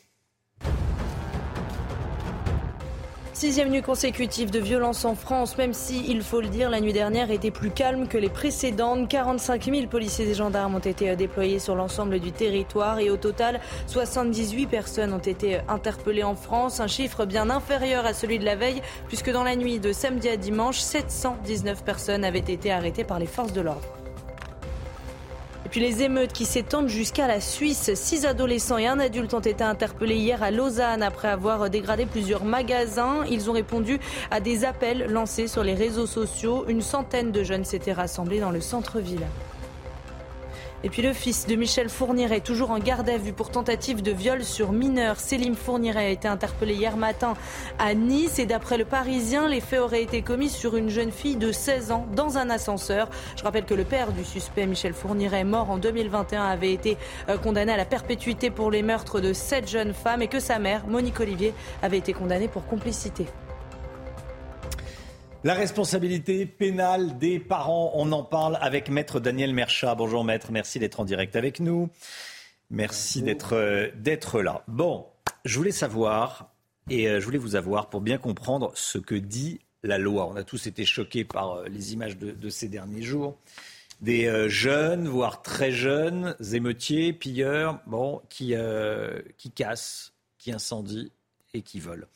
Sixième nuit consécutive de violence en France, même si, il faut le dire, la nuit dernière était plus calme que les précédentes. 45 000 policiers et gendarmes ont été déployés sur l'ensemble du territoire et au total, 78 personnes ont été interpellées en France. Un chiffre bien inférieur à celui de la veille, puisque dans la nuit de samedi à dimanche, 719 personnes avaient été arrêtées par les forces de l'ordre. Puis les émeutes qui s'étendent jusqu'à la Suisse. Six adolescents et un adulte ont été interpellés hier à Lausanne après avoir dégradé plusieurs magasins. Ils ont répondu à des appels lancés sur les réseaux sociaux. Une centaine de jeunes s'étaient rassemblés dans le centre-ville. Et puis le fils de Michel Fourniret, toujours en garde à vue pour tentative de viol sur mineur. Célim Fourniret a été interpellé hier matin à Nice et d'après le Parisien, les faits auraient été commis sur une jeune fille de 16 ans dans un ascenseur. Je rappelle que le père du suspect, Michel Fourniret, mort en 2021, avait été euh, condamné à la perpétuité pour les meurtres de sept jeunes femmes et que sa mère, Monique Olivier, avait été condamnée pour complicité. La responsabilité pénale des parents, on en parle avec maître Daniel Merchat. Bonjour maître, merci d'être en direct avec nous. Merci d'être euh, d'être là. Bon, je voulais savoir et euh, je voulais vous avoir pour bien comprendre ce que dit la loi. On a tous été choqués par euh, les images de, de ces derniers jours. Des jeunes, voire très jeunes, émeutiers, pilleurs, bon, qui, qui cassent, qui incendient et qui volent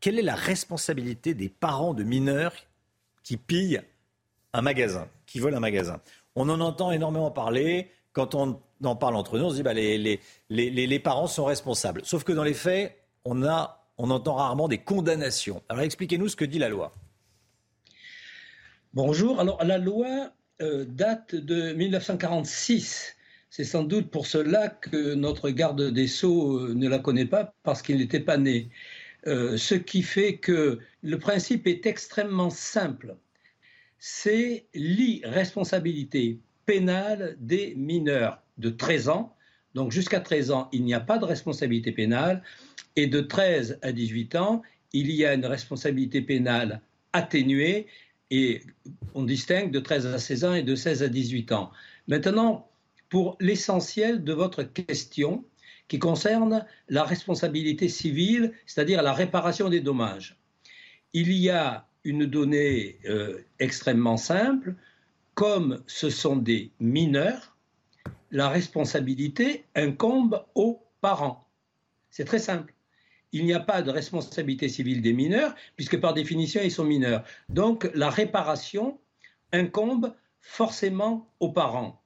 quelle est la responsabilité des parents de mineurs qui pillent un magasin, qui volent un magasin? On en entend énormément parler. Quand on en parle entre nous, on se dit bah, les, parents sont responsables. Sauf que dans les faits, on entend rarement des condamnations. Alors expliquez-nous ce que dit la loi. Bonjour. Alors la loi euh, date de 1946. C'est sans doute pour cela que notre garde des sceaux euh, ne la connaît pas parce qu'il n'était pas né. Euh, ce qui fait que le principe est extrêmement simple. C'est l'irresponsabilité pénale des mineurs de 13 ans. Donc jusqu'à 13 ans, il n'y a pas de responsabilité pénale. Et de 13 à 18 ans, il y a une responsabilité pénale atténuée. Et on distingue de 13 à 16 ans et de 16 à 18 ans. Maintenant, pour l'essentiel de votre question, qui concerne la responsabilité civile, c'est-à-dire la réparation des dommages. Il y a une donnée euh, extrêmement simple, comme ce sont des mineurs, la responsabilité incombe aux parents. C'est très simple. Il n'y a pas de responsabilité civile des mineurs, puisque par définition, ils sont mineurs. Donc, la réparation incombe forcément aux parents.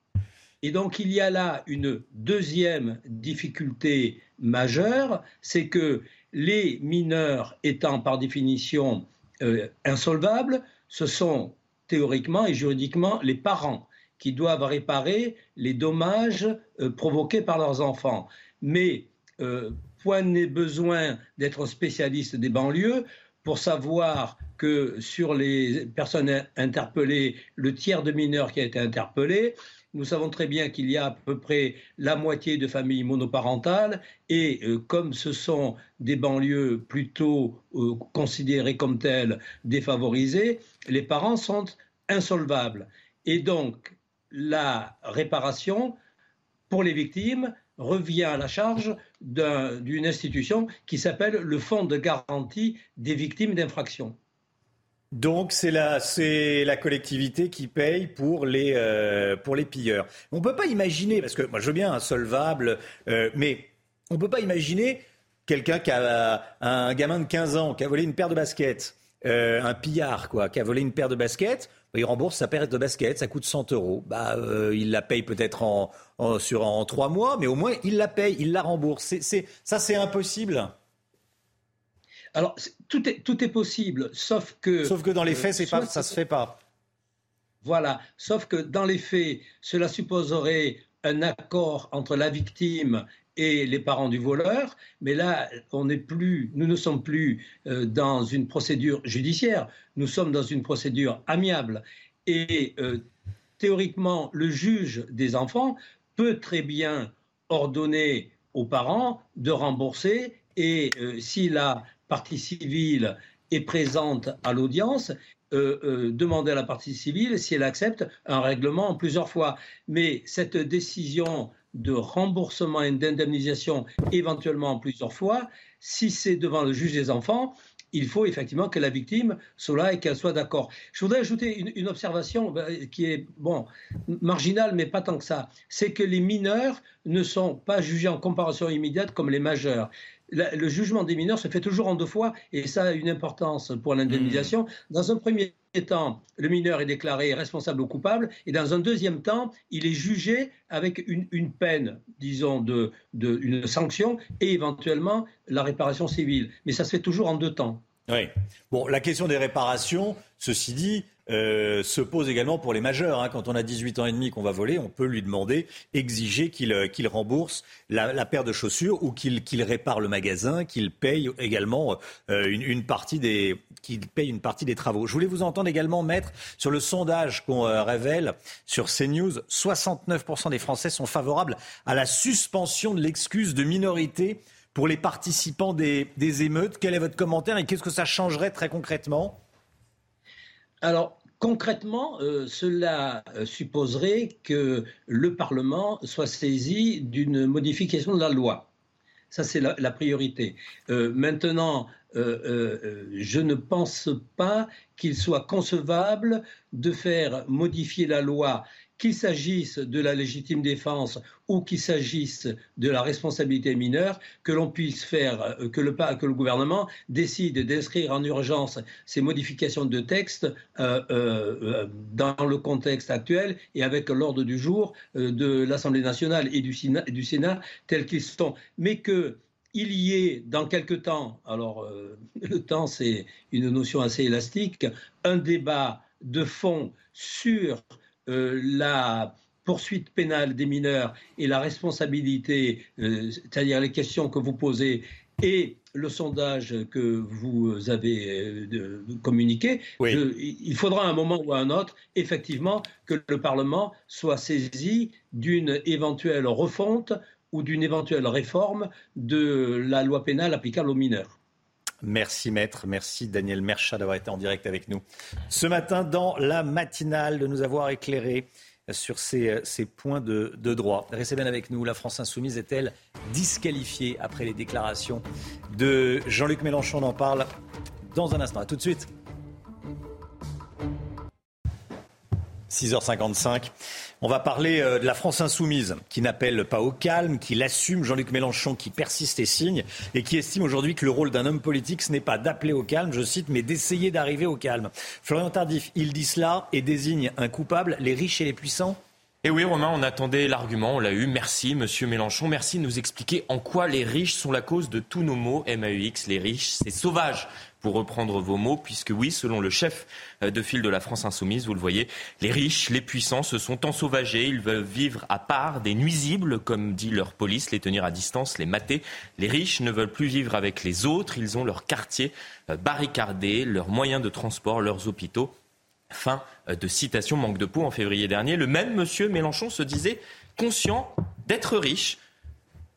Et donc, il y a là une deuxième difficulté majeure, c'est que les mineurs étant par définition euh, insolvables, ce sont théoriquement et juridiquement les parents qui doivent réparer les dommages euh, provoqués par leurs enfants. Mais euh, point n'est besoin d'être spécialiste des banlieues pour savoir que sur les personnes interpellées, le tiers de mineurs qui a été interpellé, nous savons très bien qu'il y a à peu près la moitié de familles monoparentales et euh, comme ce sont des banlieues plutôt euh, considérées comme telles défavorisées, les parents sont insolvables. Et donc la réparation pour les victimes revient à la charge d'une institution qui s'appelle le Fonds de garantie des victimes d'infractions. Donc c'est la, la collectivité qui paye pour les, euh, pour les pilleurs. On ne peut pas imaginer, parce que moi je veux bien un solvable, euh, mais on ne peut pas imaginer quelqu'un qui a un gamin de 15 ans qui a volé une paire de baskets, euh, un pillard quoi, qui a volé une paire de baskets, bah, il rembourse sa paire de baskets, ça coûte 100 euros. Bah, il la paye peut-être en, sur, en trois mois, mais au moins il la paye, il la rembourse. C'est, ça c'est impossible. Alors, tout est, tout est possible, sauf que... Sauf que dans les faits, pas, ça ne se fait pas. Voilà, sauf que dans les faits, cela supposerait un accord entre la victime et les parents du voleur, mais là, on n'est plus, nous ne sommes plus euh, dans une procédure judiciaire, nous sommes dans une procédure amiable. Et euh, théoriquement, le juge des enfants peut très bien ordonner aux parents de rembourser et euh, s'il a partie civile est présente à l'audience, euh, euh, demander à la partie civile si elle accepte un règlement en plusieurs fois. Mais cette décision de remboursement et d'indemnisation éventuellement en plusieurs fois, si c'est devant le juge des enfants, il faut effectivement que la victime soit là et qu'elle soit d'accord. Je voudrais ajouter une, observation ben, qui est bon marginale, mais pas tant que ça. C'est que les mineurs ne sont pas jugés en comparaison immédiate comme les majeurs le jugement des mineurs se fait toujours en deux fois et ça a une importance pour l'indemnisation. Hmm. Dans un premier temps, le mineur est déclaré responsable ou coupable et dans un deuxième temps, il est jugé avec une, peine, disons, de, de, une sanction et éventuellement la réparation civile. Mais ça se fait toujours en deux temps. Oui. Bon, la question des réparations, ceci dit, euh, se pose également pour les majeurs. Hein. Quand on a 18 ans et demi qu'on va voler, on peut lui demander, exiger qu'il euh, rembourse la, paire de chaussures ou qu'il répare le magasin, qu'il paye également euh, une, partie des qu'il paye une partie des travaux. Je voulais vous entendre également, maître, sur le sondage qu'on révèle sur CNews. 69% des Français sont favorables à la suspension de l'excuse de minorité pour les participants des, des émeutes. Quel est votre commentaire et qu'est-ce que ça changerait très concrètement? Alors, concrètement, euh, cela euh, supposerait que le Parlement soit saisi d'une modification de la loi. Ça, c'est la, priorité. Euh, maintenant, je ne pense pas qu'il soit concevable de faire modifier la loi qu'il s'agisse de la légitime défense ou qu'il s'agisse de la responsabilité mineure, que l'on puisse faire, euh, que le, que le gouvernement décide d'inscrire en urgence ces modifications de texte euh, euh, dans le contexte actuel et avec l'ordre du jour de l'Assemblée nationale et du Sénat, du Sénat tels qu'ils sont. Mais que il y ait dans quelque temps, alors le temps c'est une notion assez élastique, un débat de fond sur la poursuite pénale des mineurs et la responsabilité, euh, c'est-à-dire les questions que vous posez et le sondage que vous avez euh, communiqué, il faudra un moment ou un autre, effectivement, que le Parlement soit saisi d'une éventuelle refonte ou d'une éventuelle réforme de la loi pénale applicable aux mineurs. Merci maître, merci Daniel Merchat d'avoir été en direct avec nous ce matin dans la matinale, de nous avoir éclairé sur ces, points de, droit. Restez bien avec nous, la France insoumise est-elle disqualifié après les déclarations de Jean-Luc Mélenchon? On en parle dans un instant. A tout de suite. 6h55. On va parler euh, de la France insoumise, qui n'appelle pas au calme, qui l'assume, Jean-Luc Mélenchon, qui persiste et signe, et qui estime aujourd'hui que le rôle d'un homme politique, ce n'est pas d'appeler au calme, je cite, mais d'essayer d'arriver au calme. Florian Tardif, il dit cela et désigne un coupable, les riches et les puissants et oui, Romain, on attendait l'argument, on l'a eu. Merci, monsieur Mélenchon. Merci de nous expliquer en quoi les riches sont la cause de tous nos maux. MAUX, les riches, c'est sauvage pour reprendre vos mots, puisque oui, selon le chef euh, de file de la France insoumise, vous le voyez, les riches, les puissants se sont ensauvagés, ils veulent vivre à part des nuisibles, comme dit leur police, les tenir à distance, les mater. Les riches ne veulent plus vivre avec les autres, ils ont leur quartier euh, barricadé, leurs moyens de transport, leurs hôpitaux. Fin euh, de citation, manque de peau en février dernier. Le même monsieur Mélenchon se disait conscient d'être riche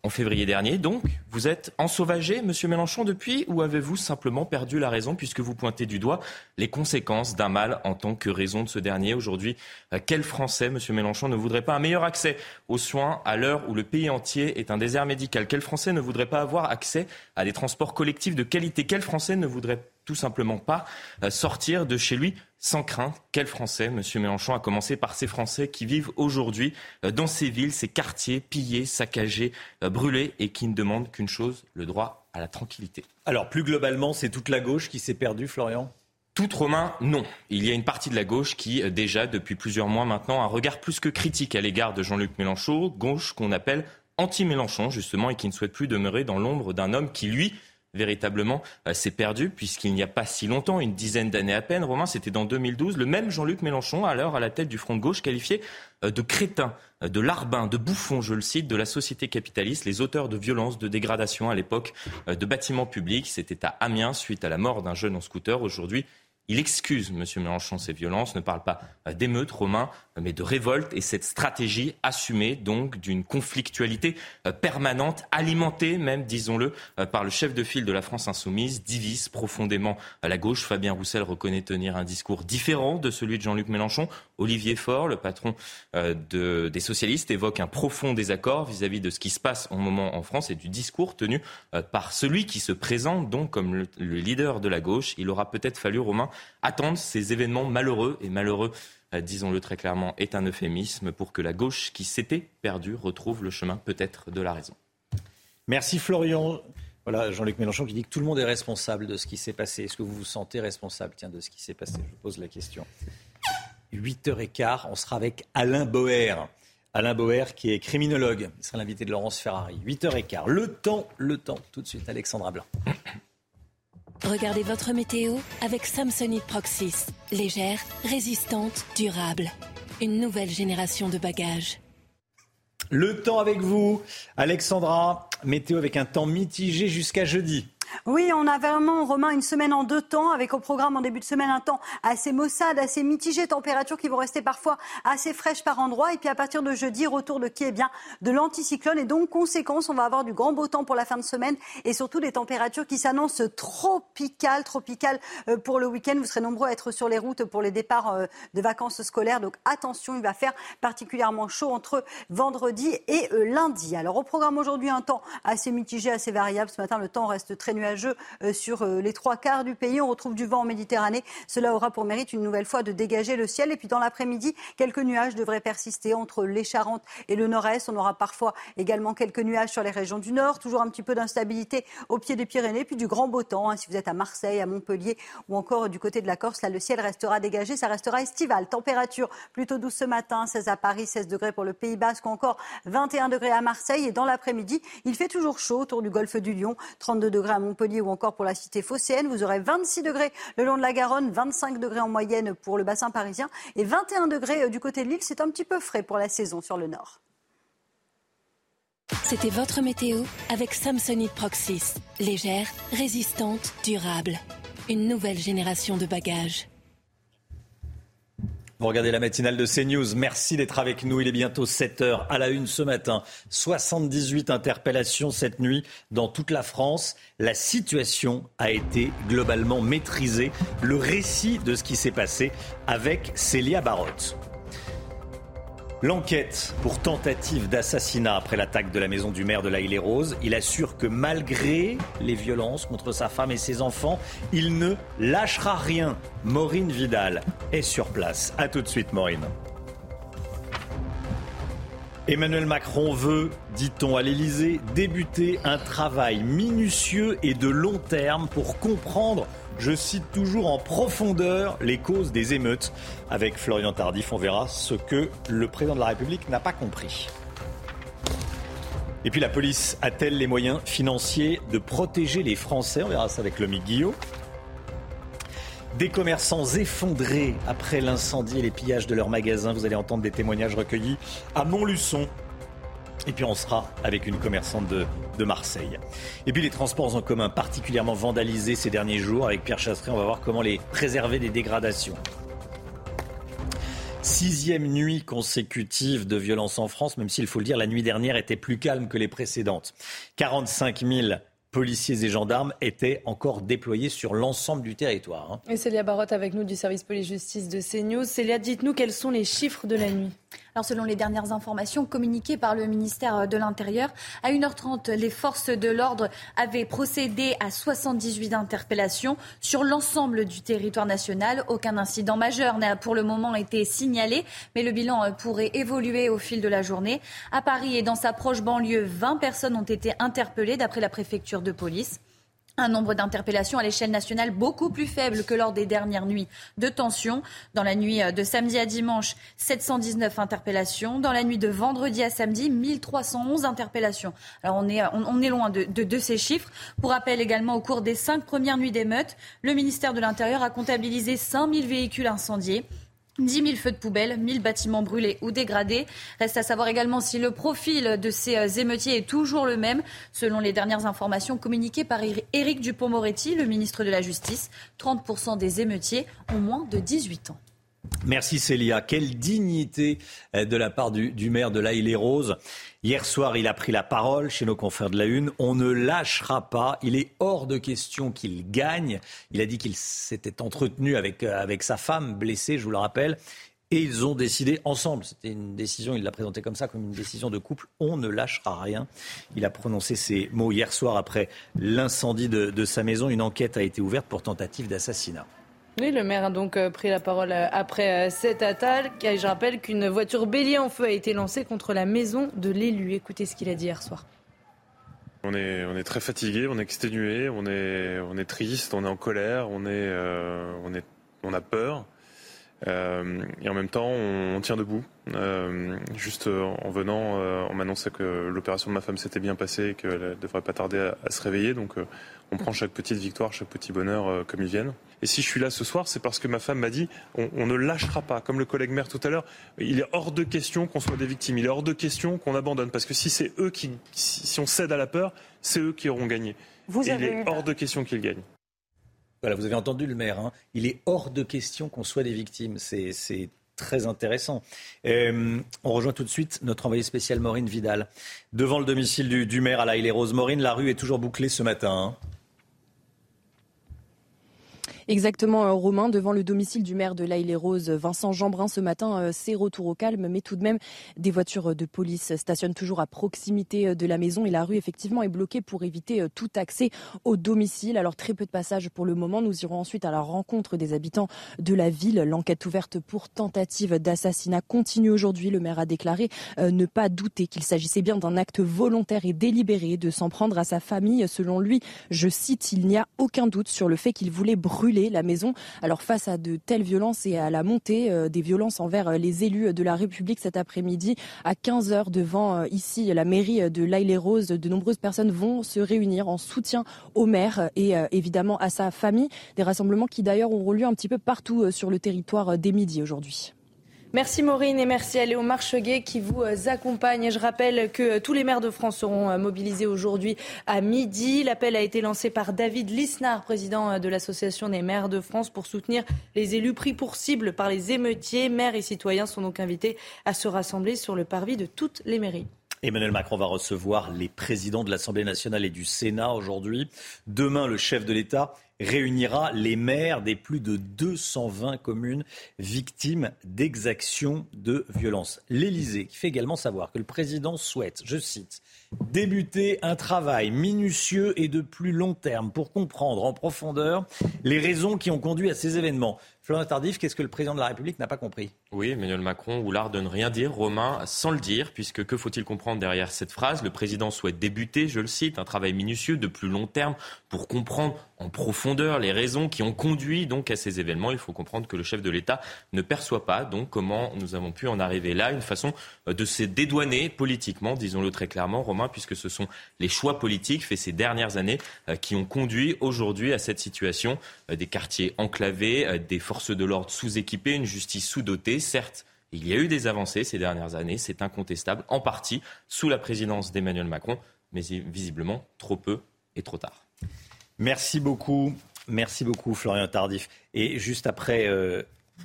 en février dernier. Donc, vous êtes ensauvagé, Monsieur Mélenchon, depuis, ou avez-vous simplement perdu la raison puisque vous pointez du doigt les conséquences d'un mal en tant que raison de ce dernier Aujourd'hui, euh, quel Français, Monsieur Mélenchon, ne voudrait pas un meilleur accès aux soins à l'heure où le pays entier est un désert médical? Quel Français ne voudrait pas avoir accès à des transports collectifs de qualité? Quel Français ne voudrait tout simplement pas euh, sortir de chez lui sans crainte. Quel Français, Monsieur Mélenchon, a commencé par ces Français qui vivent aujourd'hui euh, dans ces villes, ces quartiers pillés, saccagés, euh, brûlés et qui ne demandent qu'une chose, le droit à la tranquillité. Alors plus globalement, c'est toute la gauche qui s'est perdue, Florian? Toute Romain, non. Il y a une partie de la gauche qui, déjà depuis plusieurs mois maintenant, a un regard plus que critique à l'égard de Jean-Luc Mélenchon, gauche qu'on appelle anti-Mélenchon, justement, et qui ne souhaite plus demeurer dans l'ombre d'un homme qui, lui, véritablement euh, s'est perdu, puisqu'il n'y a pas si longtemps, une dizaine d'années à peine, Romain, c'était dans 2012, le même Jean-Luc Mélenchon, alors à la tête du Front de gauche, qualifié euh, de crétin, euh, de larbin, de bouffon, je le cite, de la société capitaliste, les auteurs de violences, de dégradation à l'époque de bâtiments publics. C'était à Amiens, suite à la mort d'un jeune en scooter. Aujourd'hui, il excuse, M. Mélenchon, ces violences, ne parle pas d'émeutes, Romain, mais de révolte et cette stratégie assumée donc d'une conflictualité euh, permanente, alimentée même, disons-le, euh, par le chef de file de la France insoumise, divise profondément la gauche. Fabien Roussel reconnaît tenir un discours différent de celui de Jean-Luc Mélenchon. Olivier Faure, le patron euh, de, des socialistes, évoque un profond désaccord vis-à-vis de ce qui se passe en moment en France et du discours tenu par celui qui se présente donc comme le, le leader de la gauche. Il aura peut-être fallu, Romain, attendre ces événements malheureux et malheureux euh, disons-le très clairement, est un euphémisme pour que la gauche qui s'était perdue retrouve le chemin peut-être de la raison. Merci Florian. Voilà, Jean-Luc Mélenchon qui dit que tout le monde est responsable de ce qui s'est passé. Est-ce que vous vous sentez responsable tiens, de ce qui s'est passé? Je vous pose la question. 8h15, on sera avec Alain Boer. Alain Boer qui est criminologue. Il sera l'invité de Laurence Ferrari. 8h15. Le temps, le temps. Tout de suite, Alexandra Blanc. Regardez votre météo avec Samsonite Proxys. Légère, résistante, durable. Une nouvelle génération de bagages. Le temps avec vous, Alexandra. Météo avec un temps mitigé jusqu'à jeudi. Oui, on a vraiment, Romain, une semaine en deux temps, avec au programme en début de semaine un temps assez maussade, assez mitigé, températures qui vont rester parfois assez fraîches par endroits. Et puis à partir de jeudi, retour de qui est bien de l'anticyclone. Et donc, conséquence, on va avoir du grand beau temps pour la fin de semaine et surtout des températures qui s'annoncent tropicales, tropicales euh, pour le week-end. Vous serez nombreux à être sur les routes pour les départs euh, de vacances scolaires. Donc attention, il va faire particulièrement chaud entre vendredi et euh, lundi. Alors au programme aujourd'hui, un temps assez mitigé, assez variable. Ce matin, le temps reste très nuageux euh, sur euh, les trois quarts du pays. On retrouve du vent en Méditerranée. Cela aura pour mérite une nouvelle fois de dégager le ciel. Et puis dans l'après-midi, quelques nuages devraient persister entre les Charentes et le nord-est. On aura parfois également quelques nuages sur les régions du nord. Toujours un petit peu d'instabilité au pied des Pyrénées. Puis du grand beau temps. Hein, si vous êtes à Marseille, à Montpellier ou encore du côté de la Corse, là le ciel restera dégagé. Ça restera estival. Température plutôt douce ce matin. 16 à Paris, 16 degrés pour le Pays Basque ou encore 21 degrés à Marseille. Et dans l'après-midi, il fait toujours chaud autour du golfe du Lion. 32 degrés à Montpellier ou encore pour la cité phocéenne. Vous aurez 26 degrés le long de la Garonne, 25 degrés en moyenne pour le bassin parisien et 21 degrés euh, du côté de l'île. C'est un petit peu frais pour la saison sur le nord. C'était votre météo avec Samsonite Proxys. Légère, résistante, durable. Une nouvelle génération de bagages. Vous regardez la matinale de CNews. Merci d'être avec nous. Il est bientôt 7 heures à la une ce matin. 78 interpellations cette nuit dans toute la France. La situation a été globalement maîtrisée. Le récit de ce qui s'est passé avec Célia Barotte. L'enquête pour tentative d'assassinat après l'attaque de la maison du maire de la les roses il assure que malgré les violences contre sa femme et ses enfants, il ne lâchera rien. Maureen Vidal est sur place. A tout de suite, Maureen. Emmanuel Macron veut, dit-on à l'Elysée, débuter un travail minutieux et de long terme pour comprendre je cite toujours en profondeur les causes des émeutes. Avec Florian Tardif, on verra ce que le président de la République n'a pas compris. Et puis la police a-t-elle les moyens financiers de protéger les Français? On verra ça avec le Guillot. Des commerçants effondrés après l'incendie et les pillages de leurs magasins. Vous allez entendre des témoignages recueillis à Montluçon, et puis on sera avec une commerçante de, Marseille. Et puis les transports en commun particulièrement vandalisés ces derniers jours. Avec Pierre Chasseret, on va voir comment les préserver des dégradations. Sixième nuit consécutive de violence en France, même s'il faut le dire, la nuit dernière était plus calme que les précédentes. 45 000 policiers et gendarmes étaient encore déployés sur l'ensemble du territoire. Hein. Et Célia Barotte avec nous du service police-justice de CNews. Célia, dites-nous quels sont les chiffres de la nuit selon les dernières informations communiquées par le ministère de l'Intérieur, à 1h30, les forces de l'ordre avaient procédé à 78 interpellations sur l'ensemble du territoire national. Aucun incident majeur n'a pour le moment été signalé, mais le bilan pourrait évoluer au fil de la journée. À Paris et dans sa proche banlieue, 20 personnes ont été interpellées d'après la préfecture de police. Un nombre d'interpellations à l'échelle nationale beaucoup plus faible que lors des dernières nuits de tension. Dans la nuit de samedi à dimanche, 719 interpellations. Dans la nuit de vendredi à samedi, 1311 interpellations. Alors on est, on, est loin de, ces chiffres. Pour rappel également, au cours des cinq premières nuits d'émeutes, le ministère de l'Intérieur a comptabilisé 5000 véhicules incendiés. 10 000 feux de poubelle, 1000 bâtiments brûlés ou dégradés. Reste à savoir également si le profil de ces euh, émeutiers est toujours le même. Selon les dernières informations communiquées par Éric Dupont-Moretti, le ministre de la Justice, 30% des émeutiers ont moins de 18 ans. Merci Célia. Quelle dignité euh, de la part du, maire de laïle les roses Hier soir, il a pris la parole chez nos confrères de la Une. On ne lâchera pas. Il est hors de question qu'il gagne. Il a dit qu'il s'était entretenu avec, euh, avec sa femme, blessée, je vous le rappelle. Et ils ont décidé ensemble, c'était une décision, il l'a présenté comme ça, comme une décision de couple, on ne lâchera rien. Il a prononcé ces mots hier soir après l'incendie de sa maison. Une enquête a été ouverte pour tentative d'assassinat. Oui, le maire a donc euh, pris la parole euh, après euh, cette attaque. Je rappelle qu'une voiture bélier en feu a été lancée contre la maison de l'élu. Écoutez ce qu'il a dit hier soir. On est, on est très fatigué, on est exténué, on est, on est triste, on est en colère, on, est, on, est, on a peur. et en même temps, on, tient debout. juste en venant, on m'annonçait que l'opération de ma femme s'était bien passée et qu'elle ne devrait pas tarder à, à se réveiller. Donc on prend chaque petite victoire, chaque petit bonheur comme ils viennent. Et si je suis là ce soir, c'est parce que ma femme m'a dit on, ne lâchera pas. Comme le collègue maire tout à l'heure, il est hors de question qu'on soit des victimes. Il est hors de question qu'on abandonne. Parce que si c'est eux qui, si on cède à la peur, c'est eux qui auront gagné. Vous il est hors de question qu'ils gagnent. Voilà, vous avez entendu le maire. Hein. Il est hors de question qu'on soit des victimes. C'est très intéressant. Euh, on rejoint tout de suite notre envoyé spécial Maureen Vidal. Devant le domicile du, maire à la les Roses. Maureen, la rue est toujours bouclée ce matin. Hein. Exactement, euh, Romain, devant le domicile du maire de l'Aïle-les-Roses, Vincent Jeanbrun, ce matin, euh, c'est retour au calme, mais tout de même, des voitures de police stationnent toujours à proximité euh, de la maison et la rue, effectivement, est bloquée pour éviter tout accès au domicile. Alors, très peu de passages pour le moment. Nous irons ensuite à la rencontre des habitants de la ville. L'enquête ouverte pour tentative d'assassinat continue aujourd'hui. Le maire a déclaré ne pas douter qu'il s'agissait bien d'un acte volontaire et délibéré de s'en prendre à sa famille. Selon lui, je cite, il n'y a aucun doute sur le fait qu'il voulait brûler la maison. Alors face à de telles violences et à la montée euh, des violences envers euh, les élus de la République cet après-midi, à 15h devant euh, ici la mairie de l'Aille-les-Roses, de nombreuses personnes vont se réunir en soutien au maire et évidemment à sa famille. Des rassemblements qui d'ailleurs ont lieu un petit peu partout sur le territoire des midis aujourd'hui. Merci Maureen et merci à Léo Marcheguet qui vous euh, accompagne. Je rappelle que euh, tous les maires de France seront euh, mobilisés aujourd'hui à midi. L'appel a été lancé par David Lisnard, président de l'Association des maires de France, pour soutenir les élus pris pour cible par les émeutiers. Maires et citoyens sont donc invités à se rassembler sur le parvis de toutes les mairies. Emmanuel Macron va recevoir les présidents de l'Assemblée nationale et du Sénat aujourd'hui. Demain, le chef de l'État réunira les maires des plus de 220 communes victimes d'exactions de violence. L'Élysée qui fait également savoir que le président souhaite, je cite, débuter un travail minutieux et de plus long terme pour comprendre en profondeur les raisons qui ont conduit à ces événements. Florent Tardif, qu'est-ce que le président de la République n'a pas compris? Oui, Emmanuel Macron ou l'art de ne rien dire, Romain, sans le dire, puisque que faut-il comprendre derrière cette phrase? Le président souhaite débuter, je le cite, un travail minutieux de plus long terme pour comprendre en profondeur les raisons qui ont conduit donc à ces événements. Il faut comprendre que le chef de l'État ne perçoit pas donc comment nous avons pu en arriver là, une façon euh, de se dédouaner politiquement, disons-le très clairement, Romain, puisque ce sont les choix politiques faits ces dernières années euh, qui ont conduit aujourd'hui à cette situation euh, des quartiers enclavés, des forces de l'ordre sous-équipées, une justice sous-dotée, certes. Il y a eu des avancées ces dernières années, c'est incontestable, en partie sous la présidence d'Emmanuel Macron, mais visiblement trop peu et trop tard. Merci beaucoup. Merci beaucoup, Florian Tardif. Et juste après euh,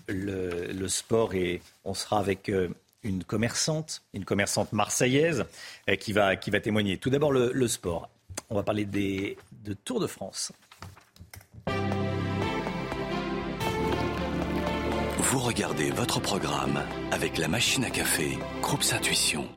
le, sport, et on sera avec euh, une commerçante, une commerçante marseillaise, euh, qui, va, qui va témoigner. Tout d'abord, le, sport. On va parler des, de Tour de France. Vous regardez votre programme avec la machine à café, Groupe Intuition.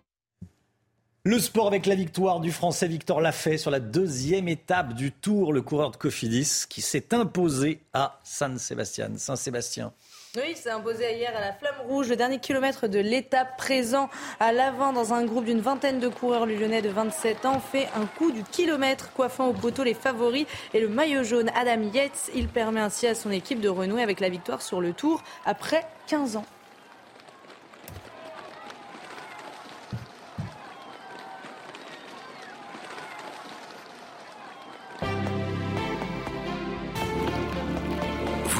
Le sport avec la victoire du Français Victor Lafay sur la deuxième étape du Tour, le coureur de Cofidis qui s'est imposé à San Sébastien. Saint-Sébastien. Oui, il s'est imposé hier à la Flamme Rouge, le dernier kilomètre de l'étape présent à l'avant dans un groupe d'une vingtaine de coureurs. Lyonnais de 27 ans fait un coup du kilomètre, coiffant au poteau les favoris et le maillot jaune Adam Yates. Il permet ainsi à son équipe de renouer avec la victoire sur le Tour après 15 ans.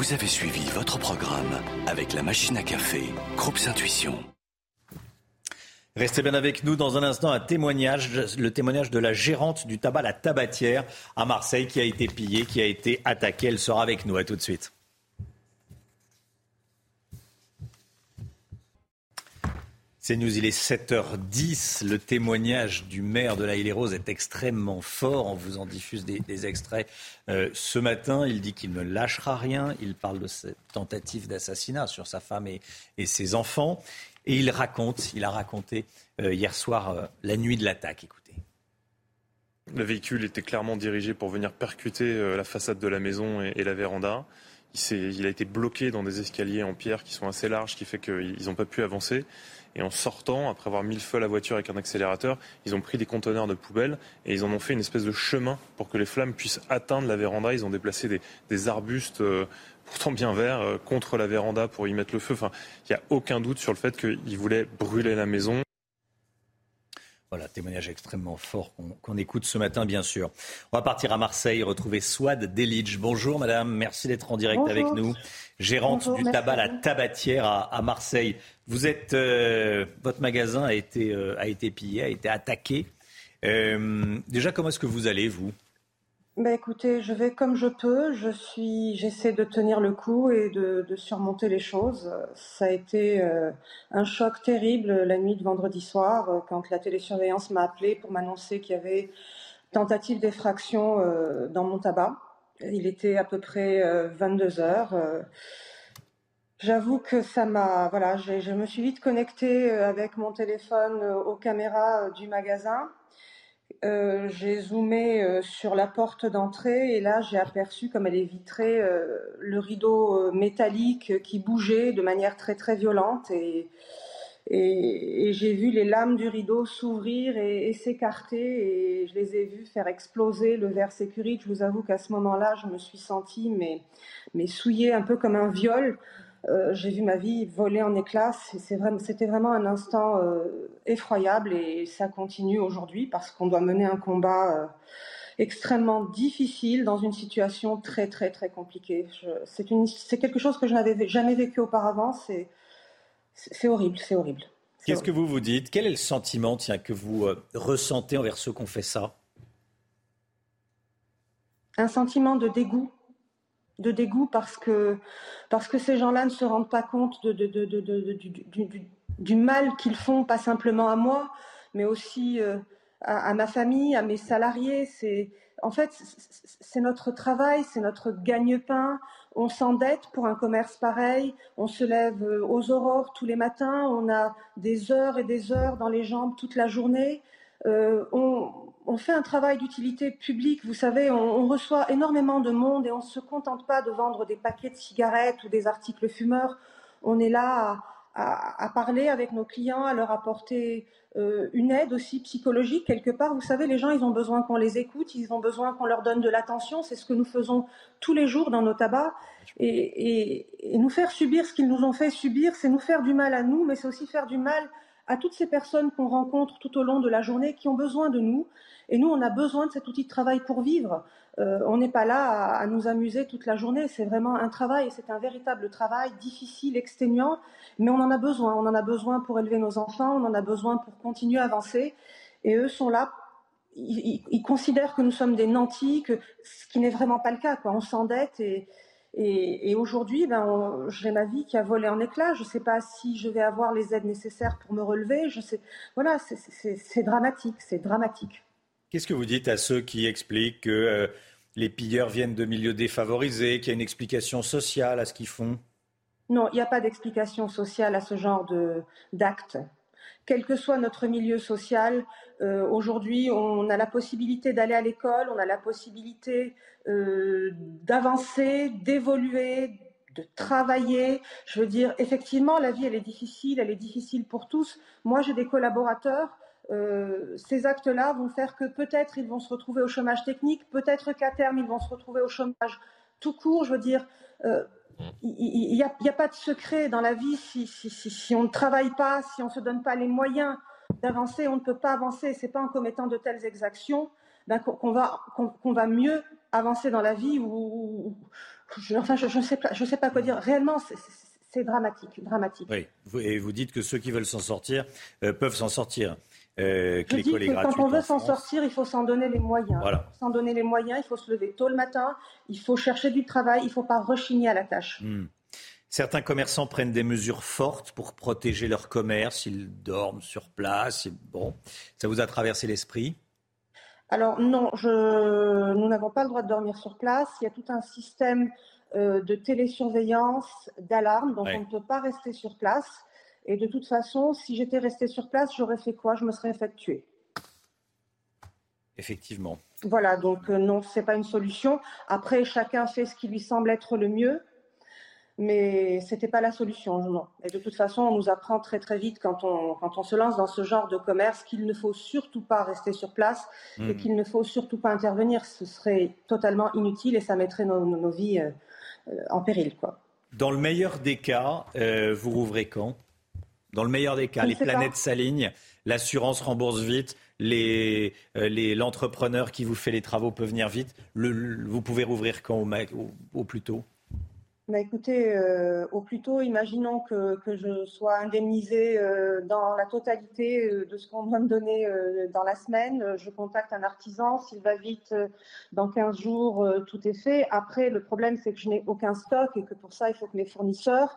Vous avez suivi votre programme avec la machine à café, Groupe Intuition. Restez bien avec nous dans un instant un témoignage, le témoignage de la gérante du tabac La Tabatière à Marseille qui a été pillée, qui a été attaquée. Elle sera avec nous. À tout de suite. C'est News, il est 7h10. Le témoignage du maire de la Île-et-Rose est extrêmement fort. On vous en diffuse des, extraits euh, ce matin. Il dit qu'il ne lâchera rien. Il parle de cette tentative d'assassinat sur sa femme et, ses enfants. Et il raconte, il a raconté euh, hier soir euh, la nuit de l'attaque. Écoutez. Le véhicule était clairement dirigé pour venir percuter la façade de la maison et, la véranda. Il, il, a été bloqué dans des escaliers en pierre qui sont assez larges, qui fait qu'ils n'ont pas pu avancer. Et en sortant, après avoir mis le feu à la voiture avec un accélérateur, ils ont pris des conteneurs de poubelles et ils en ont fait une espèce de chemin pour que les flammes puissent atteindre la véranda. Ils ont déplacé des, arbustes euh, pourtant bien verts euh, contre la véranda pour y mettre le feu. Enfin, il n'y a aucun doute sur le fait qu'ils voulaient brûler la maison. Voilà, témoignage extrêmement fort qu'on écoute ce matin, bien sûr. On va partir à Marseille, retrouver Swad Delidge. Bonjour madame, merci d'être en direct avec nous. Gérante du tabac La Tabatière à, Marseille. Vous êtes, euh, votre magasin a été, euh, a été pillé, a été attaqué. Euh, déjà, comment est-ce que vous allez, vous? Bah écoutez, je vais comme je peux. Je suis, j'essaie de tenir le coup et de, surmonter les choses. Ça a été euh, un choc terrible la nuit de vendredi soir euh, quand la télésurveillance m'a appelé pour m'annoncer qu'il y avait tentative d'effraction euh, dans mon tabac. Il était à peu près 22 heures. J'avoue que ça m'a, voilà, je me suis vite connectée avec mon téléphone aux caméras du magasin. Euh, j'ai zoomé euh, sur la porte d'entrée et là j'ai aperçu, comme elle est vitrée, euh, le rideau métallique qui bougeait de manière très très violente et, et, j'ai vu les lames du rideau s'ouvrir et, s'écarter et je les ai vus faire exploser le verre sécurité. Je vous avoue qu'à ce moment-là, je me suis sentie mais, mais souillée un peu comme un viol. Euh, j'ai vu ma vie voler en éclats. C'était vraiment un instant euh, effroyable et ça continue aujourd'hui parce qu'on doit mener un combat euh, extrêmement difficile dans une situation très très très compliquée. C'est quelque chose que je n'avais jamais vécu auparavant. C'est horrible, c'est horrible. Qu'est-ce que vous vous dites? Quel est le sentiment tiens, que vous ressentez envers ceux qui ont fait ça? Un sentiment de dégoût de dégoût parce que, parce que ces gens-là ne se rendent pas compte du, mal qu'ils font, pas simplement à moi, mais aussi euh, à, ma famille, à mes salariés. C'est en fait c'est notre travail, c'est notre gagne-pain. On s'endette pour un commerce pareil. On se lève euh, aux aurores tous les matins. On a des heures et des heures dans les jambes toute la journée. Euh, on, on, fait un travail d'utilité publique. Vous savez, on, reçoit énormément de monde et on ne se contente pas de vendre des paquets de cigarettes ou des articles fumeurs. On est là à, parler avec nos clients, à leur apporter euh, une aide aussi psychologique quelque part. Vous savez, les gens, ils ont besoin qu'on les écoute, ils ont besoin qu'on leur donne de l'attention. C'est ce que nous faisons tous les jours dans nos tabacs. Et, et nous faire subir ce qu'ils nous ont fait subir, c'est nous faire du mal à nous, mais c'est aussi faire du mal à toutes ces personnes qu'on rencontre tout au long de la journée qui ont besoin de nous. Et nous, on a besoin de cet outil de travail pour vivre. Euh, on n'est pas là à, nous amuser toute la journée. C'est vraiment un travail, c'est un véritable travail difficile, exténuant, mais on en a besoin. On en a besoin pour élever nos enfants, on en a besoin pour continuer à avancer. Et eux sont là. Ils, considèrent que nous sommes des nantis, que, ce qui n'est vraiment pas le cas. On s'endette et, et, et aujourd'hui, ben, j'ai ma vie qui a volé en éclats. Je ne sais pas si je vais avoir les aides nécessaires pour me relever. Je sais, voilà, c'est dramatique, c'est dramatique. Qu'est-ce que vous dites à ceux qui expliquent que euh, les pilleurs viennent de milieux défavorisés, qu'il y a une explication sociale à ce qu'ils font? Non, il n'y a pas d'explication sociale à ce genre d'actes. Quel que soit notre milieu social, euh, aujourd'hui, on a la possibilité d'aller à l'école, on a la possibilité euh, d'avancer, d'évoluer, de travailler. Je veux dire, effectivement, la vie, elle est difficile, elle est difficile pour tous. Moi, j'ai des collaborateurs euh, ces actes-là vont faire que peut-être ils vont se retrouver au chômage technique, peut-être qu'à terme ils vont se retrouver au chômage tout court. Je veux dire, il n'y a, pas de secret dans la vie si, on ne travaille pas, si on ne se donne pas les moyens d'avancer, on ne peut pas avancer. C'est pas en commettant de telles exactions ben, qu'on va, mieux avancer dans la vie. Ou, je, enfin, je ne sais, pas, je sais pas quoi dire. Réellement, c'est dramatique, dramatique. Oui, et vous dites que ceux qui veulent s'en sortir euh, peuvent s'en sortir. Euh, que Je dis que quand on veut s'en sortir, il faut s'en donner les moyens. Voilà. S'en donner les moyens, il faut se lever tôt le matin, il faut chercher du travail, il ne faut pas rechigner à la tâche. Mmh. Certains commerçants prennent des mesures fortes pour protéger leur commerce, ils dorment sur place. Bon, ça vous a traversé l'esprit? Alors non, je... nous n'avons pas le droit de dormir sur place. Il y a tout un système euh, de télésurveillance, d'alarme, donc ouais. on ne peut pas rester sur place. Et de toute façon, si j'étais resté sur place, j'aurais fait quoi? Je me serais fait tuer. Effectivement. Voilà, donc euh, non, ce n'est pas une solution. Après, chacun fait ce qui lui semble être le mieux, mais ce n'était pas la solution, non. Et de toute façon, on nous apprend très très vite quand on, quand on se lance dans ce genre de commerce qu'il ne faut surtout pas rester sur place mmh. et qu'il ne faut surtout pas intervenir. Ce serait totalement inutile et ça mettrait nos, nos, vies euh, en péril. Quoi. Dans le meilleur des cas, euh, vous rouvrez quand? Dans le meilleur des cas, les planètes s'alignent, l'assurance rembourse vite, l'entrepreneur les, les, qui vous fait les travaux peut venir vite. Le, le, vous pouvez rouvrir quand au, au, au plus tôt? Bah écoutez, euh, au plus tôt, imaginons que, que je sois indemnisée euh, dans la totalité euh, de ce qu'on doit me donner euh, dans la semaine. Je contacte un artisan, s'il va vite, euh, dans 15 jours, euh, tout est fait. Après, le problème, c'est que je n'ai aucun stock et que pour ça, il faut que mes fournisseurs,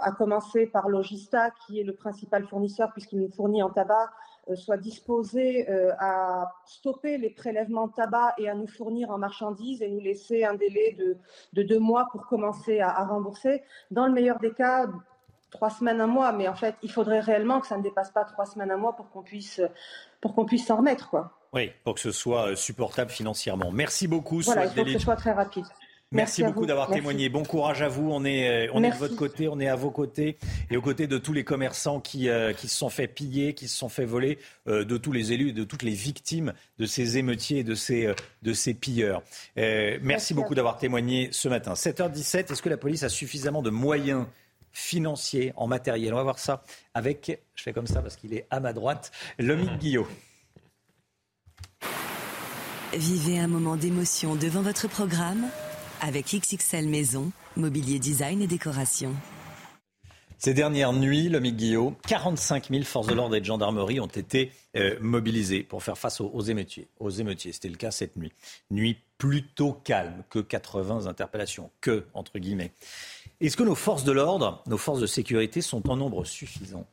à commencer par Logista, qui est le principal fournisseur puisqu'il nous fournit en tabac, soit disposé euh, à stopper les prélèvements de tabac et à nous fournir en marchandises et nous laisser un délai de, de deux mois pour commencer à, à, rembourser. Dans le meilleur des cas, trois semaines, un mois, mais en fait, il faudrait réellement que ça ne dépasse pas trois semaines, un mois pour qu'on puisse, pour qu'on puisse s'en remettre, quoi. Oui, pour que ce soit supportable financièrement. Merci beaucoup. Voilà, il faut que ce soit très rapide. Merci, Merci beaucoup d'avoir témoigné. Bon courage à vous. On est, on est de votre côté, on est à vos côtés et aux côtés de tous les commerçants qui, euh, qui se sont fait piller, qui se sont fait voler, euh, de tous les élus et de toutes les victimes de ces émeutiers et de ces, euh, de ces pilleurs. merci, merci beaucoup d'avoir témoigné ce matin. 7h17, est-ce que la police a suffisamment de moyens financiers, en matériel? On va voir ça avec, je fais comme ça parce qu'il est à ma droite, Lomique Guillot. Vivez un moment d'émotion devant votre programme avec XXL Maison, mobilier design et décoration. Ces dernières nuits, le Guillot, 45 000 forces de l'ordre et de gendarmerie ont été euh, mobilisées pour faire face aux, aux émeutiers. Aux émeutiers, c'était le cas cette nuit. Nuit plutôt calme, que 80 interpellations, que entre guillemets. Est-ce que nos forces de l'ordre, nos forces de sécurité sont en nombre suffisant?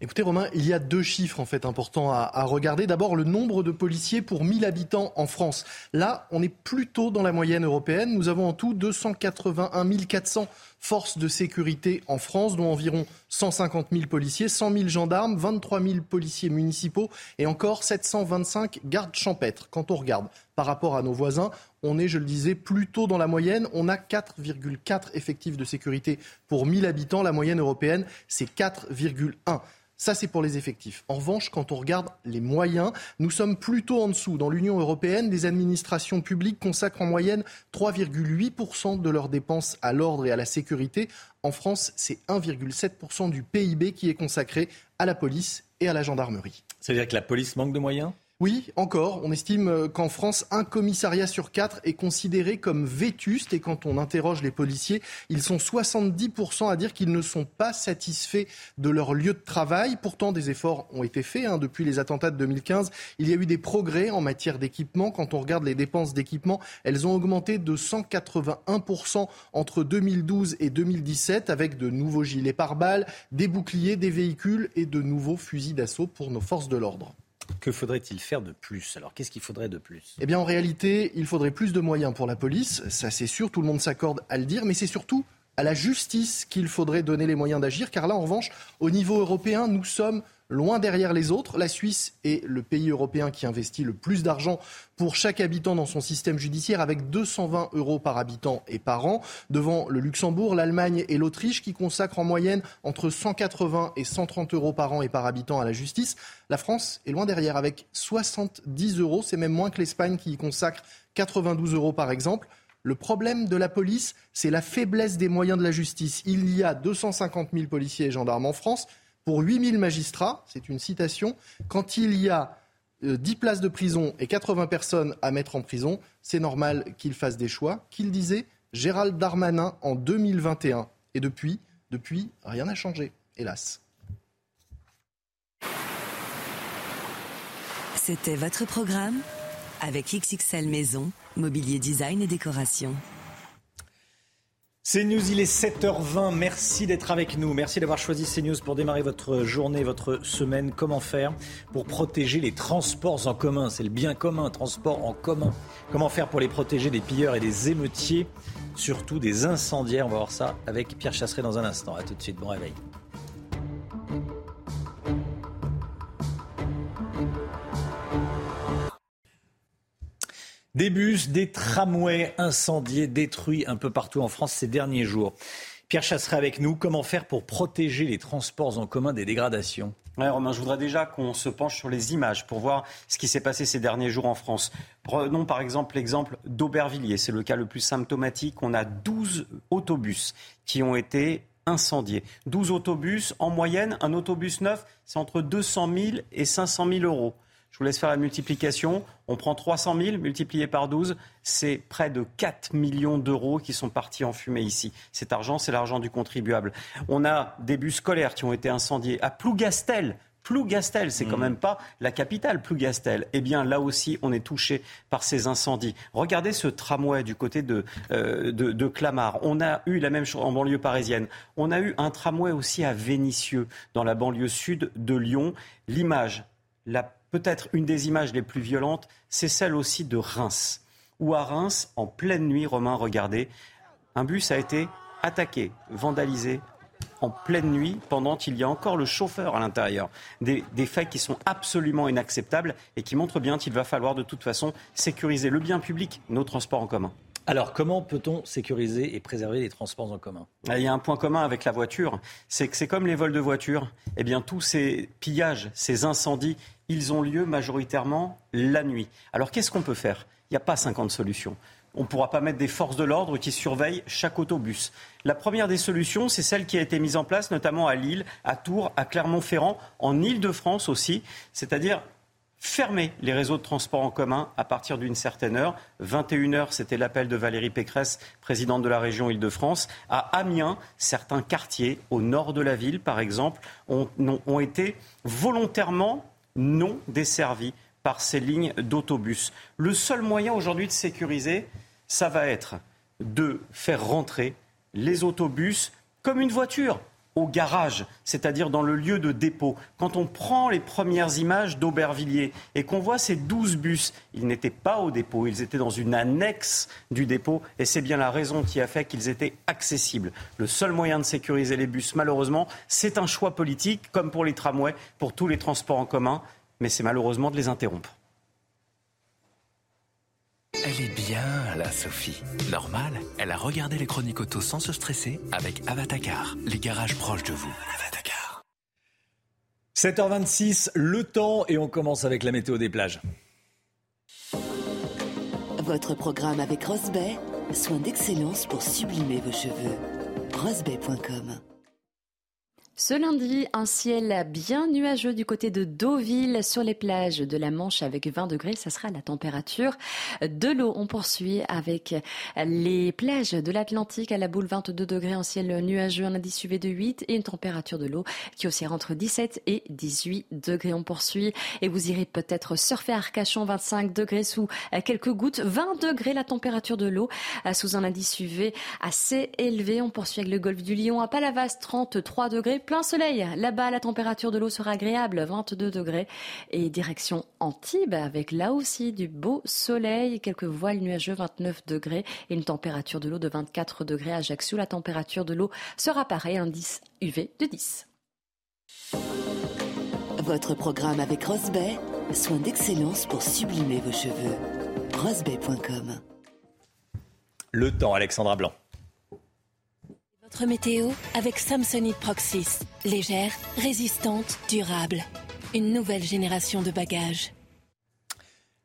Écoutez Romain, il y a deux chiffres en fait importants à, regarder. D'abord le nombre de policiers pour 1000 habitants en France. Là, on est plutôt dans la moyenne européenne. Nous avons en tout 281 400 forces de sécurité en France, dont environ 150 000 policiers, 100 000 gendarmes, 23 000 policiers municipaux et encore 725 gardes champêtres. Quand on regarde par rapport à nos voisins, on est, je le disais, plutôt dans la moyenne. On a 4,4 effectifs de sécurité pour 1000 habitants. La moyenne européenne, c'est 4,1. Ça, c'est pour les effectifs. En revanche, quand on regarde les moyens, nous sommes plutôt en dessous. Dans l'Union européenne, les administrations publiques consacrent en moyenne 3,8% de leurs dépenses à l'ordre et à la sécurité. En France, c'est 1,7% du PIB qui est consacré à la police et à la gendarmerie. Ça veut dire que la police manque de moyens? Oui, encore. On estime euh, qu'en France, un commissariat sur quatre est considéré comme vétuste. Et quand on interroge les policiers, ils sont 70% à dire qu'ils ne sont pas satisfaits de leur lieu de travail. Pourtant, des efforts ont été faits. Hein. Depuis les attentats de 2015, il y a eu des progrès en matière d'équipement. Quand on regarde les dépenses d'équipement, elles ont augmenté de 181% entre 2012 et 2017 avec de nouveaux gilets pare-balles, des boucliers, des véhicules et de nouveaux fusils d'assaut pour nos forces de l'ordre. Que faudrait-il faire de plus? Alors, qu'est-ce qu'il faudrait de plus? Eh bien, en réalité, il faudrait plus de moyens pour la police. Ça, c'est sûr, tout le monde s'accorde à le dire, mais c'est surtout à la justice qu'il faudrait donner les moyens d'agir, car là, en revanche, au niveau européen, nous sommes loin derrière les autres. La Suisse est le pays européen qui investit le plus d'argent pour chaque habitant dans son système judiciaire, avec 220 euros par habitant et par an, devant le Luxembourg, l'Allemagne et l'Autriche, qui consacrent en moyenne entre 180 et 130 euros par an et par habitant à la justice. La France est loin derrière, avec 70 euros. C'est même moins que l'Espagne qui y consacre 92 euros par exemple. Le problème de la police, c'est la faiblesse des moyens de la justice. Il y a 250 000 policiers et gendarmes en France pour 8000 magistrats, c'est une citation, quand il y a 10 euh, places de prison et 80 personnes à mettre en prison, c'est normal qu'ils fassent des choix, qu'il disait Gérald Darmanin en 2021. Et depuis, depuis, rien n'a changé, hélas. C'était votre programme avec XXL Maison, Mobilier Design et Décoration. CNews, il est 7h20. Merci d'être avec nous. Merci d'avoir choisi CNews pour démarrer votre journée, votre semaine. Comment faire pour protéger les transports en commun? C'est le bien commun, transport en commun. Comment faire pour les protéger des pilleurs et des émeutiers, surtout des incendiaires? On va voir ça avec Pierre Chasseret dans un instant. A tout de suite. Bon réveil. Des bus, des tramways incendiés, détruits un peu partout en France ces derniers jours. Pierre Chasseret avec nous. Comment faire pour protéger les transports en commun des dégradations? Ouais, Romain, je voudrais déjà qu'on se penche sur les images pour voir ce qui s'est passé ces derniers jours en France. Prenons par exemple l'exemple d'Aubervilliers. C'est le cas le plus symptomatique. On a 12 autobus qui ont été incendiés. 12 autobus. En moyenne, un autobus neuf, c'est entre 200 000 et 500 000 euros. Je vous laisse faire la multiplication. On prend 300 000 multiplié par 12, c'est près de 4 millions d'euros qui sont partis en fumée ici. Cet argent, c'est l'argent du contribuable. On a des bus scolaires qui ont été incendiés à Plougastel. Plougastel, c'est quand mmh. même pas la capitale, Plougastel. Eh bien, là aussi, on est touché par ces incendies. Regardez ce tramway du côté de, euh, de, de, Clamart. On a eu la même chose en banlieue parisienne. On a eu un tramway aussi à Vénissieux, dans la banlieue sud de Lyon. L'image, la peut-être une des images les plus violentes, c'est celle aussi de Reims. Où à Reims, en pleine nuit, Romain, regardez, un bus a été attaqué, vandalisé en pleine nuit pendant qu'il y a encore le chauffeur à l'intérieur. Des, des, faits qui sont absolument inacceptables et qui montrent bien qu'il va falloir de toute façon sécuriser le bien public, nos transports en commun. Alors, comment peut-on sécuriser et préserver les transports en commun? Il y a un point commun avec la voiture, c'est que c'est comme les vols de voitures. Eh bien, tous ces pillages, ces incendies, ils ont lieu majoritairement la nuit. Alors, qu'est-ce qu'on peut faire? Il n'y a pas 50 solutions. On ne pourra pas mettre des forces de l'ordre qui surveillent chaque autobus. La première des solutions, c'est celle qui a été mise en place notamment à Lille, à Tours, à Clermont-Ferrand, en Île-de-France aussi, c'est-à-dire fermer les réseaux de transport en commun à partir d'une certaine heure. 21 heures, c'était l'appel de Valérie Pécresse, présidente de la région Île-de-France. À Amiens, certains quartiers au nord de la ville, par exemple, ont été volontairement non desservis par ces lignes d'autobus. Le seul moyen aujourd'hui de sécuriser, ça va être de faire rentrer les autobus comme une voiture au garage, c'est-à-dire dans le lieu de dépôt. Quand on prend les premières images d'Aubervilliers et qu'on voit ces 12 bus, ils n'étaient pas au dépôt, ils étaient dans une annexe du dépôt et c'est bien la raison qui a fait qu'ils étaient accessibles. Le seul moyen de sécuriser les bus, malheureusement, c'est un choix politique, comme pour les tramways, pour tous les transports en commun, mais c'est malheureusement de les interrompre. Elle est bien, la Sophie. Normal, elle a regardé les chroniques auto sans se stresser avec Avatacar, les garages proches de vous. Avatacar. 7h26, le temps et on commence avec la météo des plages. Votre programme avec Rosbay, soin d'excellence pour sublimer vos cheveux. Rosbay.com ce lundi, un ciel bien nuageux du côté de Deauville sur les plages de la Manche avec 20 degrés. Ça sera la température de l'eau. On poursuit avec les plages de l'Atlantique à la boule 22 degrés, un ciel nuageux, un indice UV de 8 et une température de l'eau qui oscille entre 17 et 18 degrés. On poursuit et vous irez peut-être surfer à Arcachon 25 degrés sous quelques gouttes, 20 degrés la température de l'eau sous un indice UV assez élevé. On poursuit avec le golfe du Lion à Palavas 33 degrés plein soleil. Là-bas, la température de l'eau sera agréable, 22 degrés. Et direction Antibes, avec là aussi du beau soleil, quelques voiles nuageux, 29 degrés. Et une température de l'eau de 24 degrés à Ajaccio. La température de l'eau sera pareil, indice UV de 10. Votre programme avec Rosbay, soin d'excellence pour sublimer vos cheveux. Rosbay.com Le temps, Alexandra Blanc. Votre météo avec Samsonite Proxys. Légère, résistante, durable. Une nouvelle génération de bagages.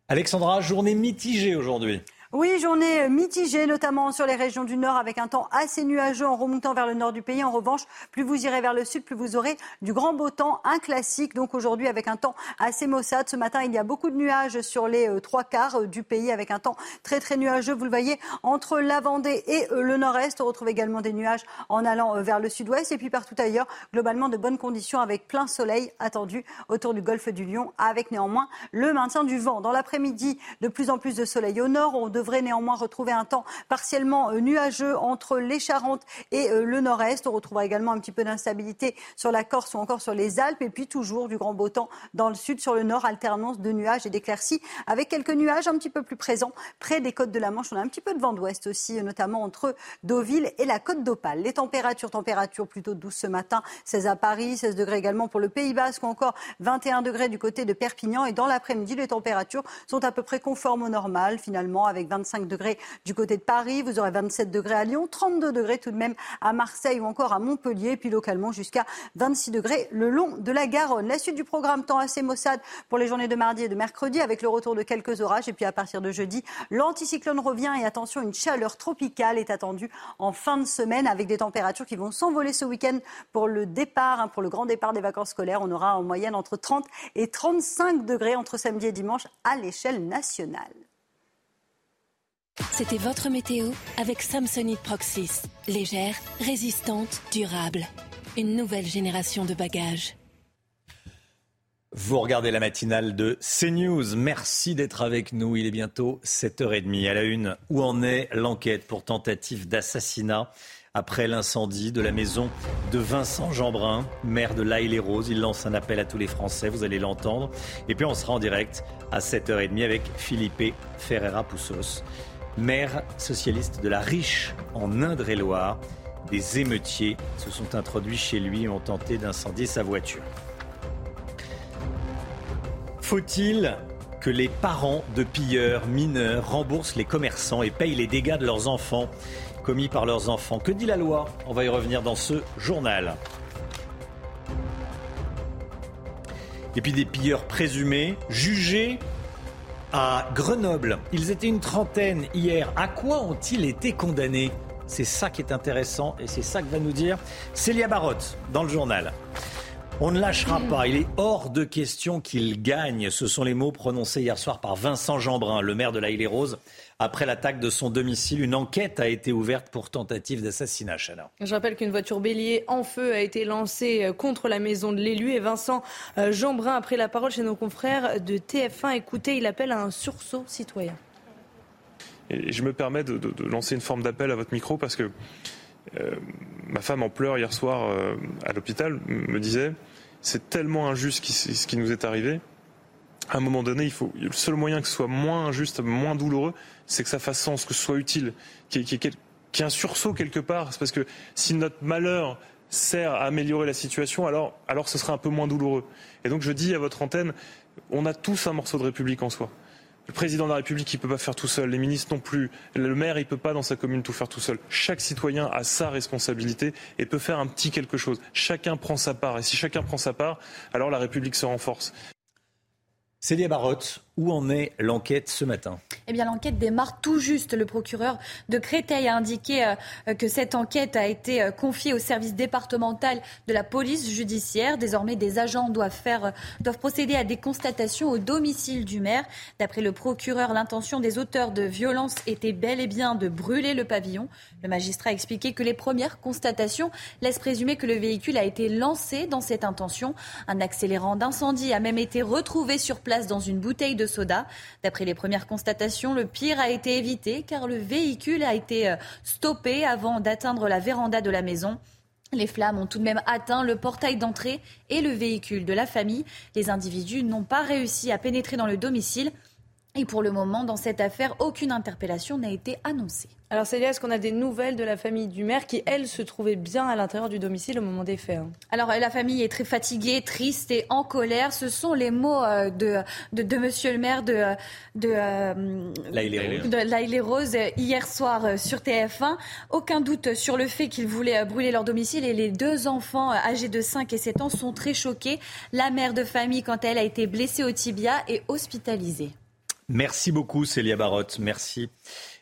Alexandra, journée mitigée aujourd'hui. Oui, journée mitigée, notamment sur les régions du nord, avec un temps assez nuageux en remontant vers le nord du pays. En revanche, plus vous irez vers le sud, plus vous aurez du grand beau temps, un classique. Donc aujourd'hui, avec un temps assez maussade. Ce matin, il y a beaucoup de nuages sur les euh, trois quarts euh, du pays, avec un temps très très nuageux. Vous le voyez, entre la Vendée et euh, le nord-est, on retrouve également des nuages en allant vers le sud-ouest. Et puis partout ailleurs, globalement de bonnes conditions, avec plein soleil attendu autour du golfe du Lion, avec néanmoins le maintien du vent. Dans l'après-midi, de plus en plus de soleil au nord. Devrait néanmoins retrouver un temps partiellement euh, nuageux entre les Charentes et euh, le nord-est. On retrouvera également un petit peu d'instabilité sur la Corse ou encore sur les Alpes. Et puis toujours du grand beau temps dans le sud, sur le nord, alternance de nuages et d'éclaircies avec quelques nuages un petit peu plus présents près des côtes de la Manche. On a un petit peu de vent d'ouest aussi, notamment entre Deauville et la côte d'Opale. Les températures, températures plutôt douces ce matin, 16 à Paris, 16 degrés également pour le Pays Basque ou encore 21 degrés du côté de Perpignan. Et dans l'après-midi, les températures sont à peu près conformes au normal finalement avec 25 degrés du côté de Paris, vous aurez 27 degrés à Lyon, 32 degrés tout de même à Marseille ou encore à Montpellier, puis localement jusqu'à 26 degrés le long de la Garonne. La suite du programme temps assez maussade pour les journées de mardi et de mercredi avec le retour de quelques orages et puis à partir de jeudi, l'anticyclone revient et attention, une chaleur tropicale est attendue en fin de semaine avec des températures qui vont s'envoler ce week-end pour le départ, hein, pour le grand départ des vacances scolaires. On aura en moyenne entre 30 et 35 degrés entre samedi et dimanche à l'échelle nationale. C'était votre météo avec Samsonite Proxys. Légère, résistante, durable. Une nouvelle génération de bagages. Vous regardez la matinale de CNews. Merci d'être avec nous. Il est bientôt 7h30. À la une, où en est l'enquête pour tentative d'assassinat après l'incendie de la maison de Vincent Jeanbrun, maire de l'Aille-les-Roses. Il lance un appel à tous les Français, vous allez l'entendre. Et puis on sera en direct à 7h30 avec Philippe Ferreira Poussos maire socialiste de la Riche en Indre-et-Loire. Des émeutiers se sont introduits chez lui et ont tenté d'incendier sa voiture. Faut-il que les parents de pilleurs mineurs remboursent les commerçants et payent les dégâts de leurs enfants commis par leurs enfants? Que dit la loi? On va y revenir dans ce journal. Et puis des pilleurs présumés, jugés à Grenoble. Ils étaient une trentaine hier. À quoi ont-ils été condamnés? C'est ça qui est intéressant et c'est ça que va nous dire Célia Barotte dans le journal. On ne lâchera pas. Il est hors de question qu'il gagne. Ce sont les mots prononcés hier soir par Vincent Jeanbrun, le maire de la Île-et-Rose, après l'attaque de son domicile. Une enquête a été ouverte pour tentative d'assassinat. Je rappelle qu'une voiture bélier en feu a été lancée euh, contre la maison de l'élu et Vincent euh, Jeanbrun a pris la parole chez nos confrères de TF1. Écoutez, il appelle à un sursaut citoyen. Et je me permets de, lancer une forme d'appel à votre micro parce que ma femme en pleurs hier soir à l'hôpital me disait c'est tellement injuste ce qui nous est arrivé. À un moment donné, il faut le seul moyen que ce soit moins injuste, moins douloureux, c'est que ça fasse sens, que ce soit utile, qu'il y, ait un sursaut quelque part. C'est parce que si notre malheur sert à améliorer la situation, alors, alors ce sera un peu moins douloureux. Et donc je dis à votre antenne, on a tous un morceau de République en soi. Le président de la République, il ne peut pas faire tout seul. Les ministres non plus. Le maire, il ne peut pas dans sa commune tout faire tout seul. Chaque citoyen a sa responsabilité et peut faire un petit quelque chose. Chacun prend sa part. Et si chacun prend sa part, alors la République se renforce. Célia Barotte, où en est l'enquête ce matin Eh bien, l'enquête démarre tout juste. Le procureur de Créteil a indiqué euh, que cette enquête a été euh, confiée au service départemental de la police judiciaire. Désormais, des agents doivent, faire, euh, doivent procéder à des constatations au domicile du maire. D'après le procureur, l'intention des auteurs de violences était bel et bien de brûler le pavillon. Le magistrat a expliqué que les premières constatations laissent présumer que le véhicule a été lancé dans cette intention. Un accélérant d'incendie a même été retrouvé sur place dans une bouteille de soda. D'après les premières constatations, le pire a été évité car le véhicule a été euh, stoppé avant d'atteindre la véranda de la maison. Les flammes ont tout de même atteint le portail d'entrée et le véhicule de la famille. Les individus n'ont pas réussi à pénétrer dans le domicile. Et pour le moment, dans cette affaire, aucune interpellation n'a été annoncée. Alors Célia, est-ce qu'on a des nouvelles de la famille du maire qui, elle, se trouvait bien à l'intérieur du domicile au moment des faits hein? Alors la famille est très fatiguée, triste et en colère. Ce sont les mots euh, de, de, Monsieur le maire de, de, euh, de Rose hier soir euh, sur TF1. Aucun doute sur le fait qu'ils voulaient brûler leur domicile et les deux enfants âgés de 5 et 7 ans sont très choqués. La mère de famille, quant à elle, a été blessée au tibia et hospitalisée. Merci beaucoup Célia Barotte. Merci.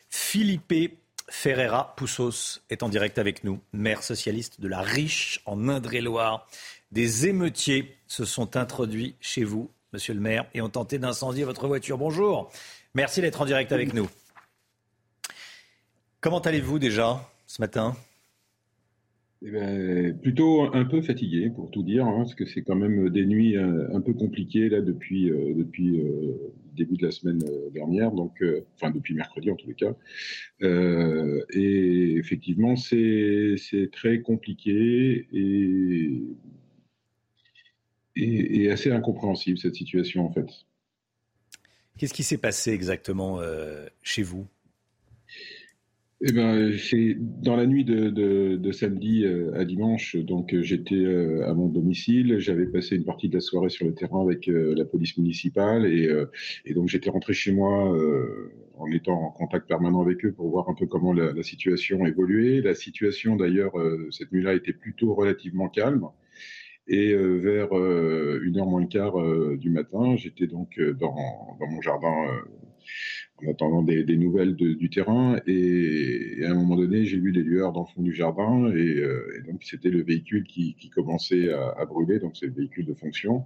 Philippe Ferreira Poussos est en direct avec nous, maire socialiste de la Riche en Indre-et-Loire. Des émeutiers se sont introduits chez vous, monsieur le maire, et ont tenté d'incendier votre voiture. Bonjour. Merci d'être en direct avec nous. Comment allez-vous déjà ce matin? Eh ben, plutôt un peu fatigué, pour tout dire, hein, parce que c'est quand même des nuits euh, un, peu compliquées là depuis euh, depuis euh, début de la semaine dernière, donc enfin depuis mercredi en tous les cas. et effectivement, c'est c'est très compliqué et, et assez incompréhensible cette situation en fait. Qu'est-ce qui s'est passé exactement chez vous? Eh ben, dans la nuit de, de, de samedi euh, à dimanche. Donc, euh, j'étais euh, à mon domicile. J'avais passé une partie de la soirée sur le terrain avec la police municipale, et, et donc j'étais rentré chez moi en étant en contact permanent avec eux pour voir un peu comment la, la situation évoluait. La situation, d'ailleurs, cette nuit-là était plutôt relativement calme. Et vers une heure moins le quart du matin, j'étais donc dans, dans mon jardin en attendant des, nouvelles du terrain. Et, à un moment donné, j'ai vu des lueurs dans le fond du jardin. Et, euh, donc, c'était le véhicule qui, commençait à, brûler. Donc, c'est le véhicule de fonction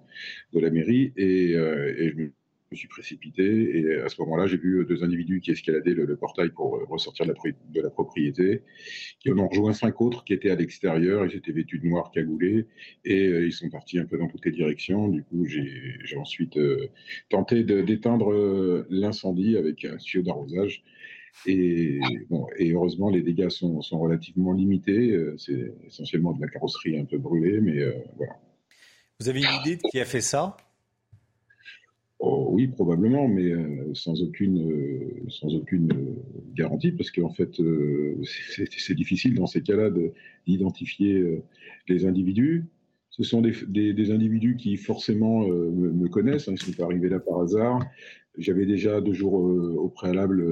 de la mairie. Et, euh, et je me me suis précipité et à ce moment-là, j'ai vu deux individus qui escaladaient le, portail pour euh, ressortir de la, propriété, qui en ont rejoint cinq autres qui étaient à l'extérieur. Ils étaient vêtus de noir cagoulés et euh, ils sont partis un peu dans toutes les directions. Du coup, j'ai ensuite euh, tenté d'éteindre l'incendie avec un tuyau d'arrosage. Et, heureusement, les dégâts sont, relativement limités. C'est essentiellement de la carrosserie un peu brûlée, mais voilà. Vous avez une idée qui a fait ça? Oh, oui, probablement, mais euh, sans aucune, euh, sans aucune euh, garantie, parce qu'en fait, *laughs* c'est difficile dans ces cas-là d'identifier les individus. Ce sont des, individus qui forcément me, connaissent, hein, ils sont arrivés là par hasard. J'avais déjà deux jours au préalable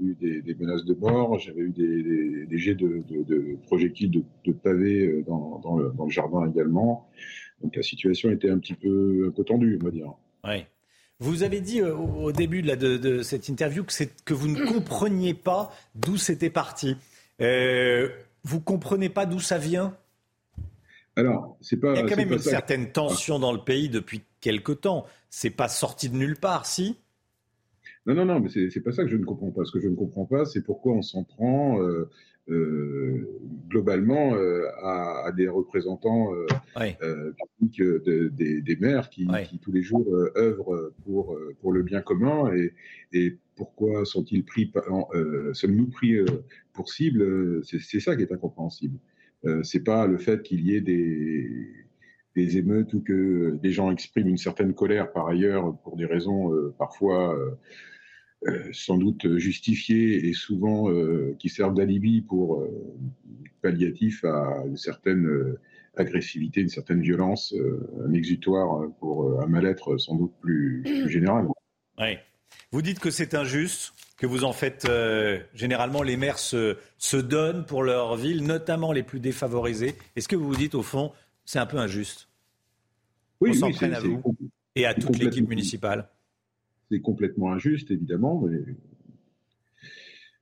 eu des, menaces de mort, j'avais eu des, jets de, projectiles de, pavés dans, le, jardin également. Donc la situation était un petit peu, un peu tendue, on va dire. Oui. Vous avez dit euh, au début de, cette interview que, que, vous ne *clears throat* compreniez pas d'où c'était parti. Euh, vous comprenez pas d'où ça vient? Alors, c'est pas. Il y a quand même une certaine tension dans le pays depuis quelque temps. C'est pas sorti de nulle part, si? Non, non, non, mais c'est pas ça que je ne comprends pas. Ce que je ne comprends pas, c'est pourquoi on s'en prend euh, globalement à, des représentants publics des, maires qui, tous les jours œuvrent pour, pour le bien commun et, et pourquoi sont-ils pris, sommes-nous pris pour cible C'est ça qui est incompréhensible. c'est pas le fait qu'il y ait des, des émeutes ou que des gens expriment une certaine colère par ailleurs pour des raisons parfois euh, sans doute justifiées et souvent euh, qui servent d'alibi pour euh, palliatif à une certaine agressivité, une certaine violence, un exutoire pour un mal-être sans doute plus, général. Oui. Vous dites que c'est injuste, que vous en faites généralement les maires se, se, donnent pour leur ville, notamment les plus défavorisés. Est-ce que vous vous dites au fond c'est un peu injuste? Oui, On s'en oui, à vous et à toute l'équipe municipale complètement injuste, évidemment, mais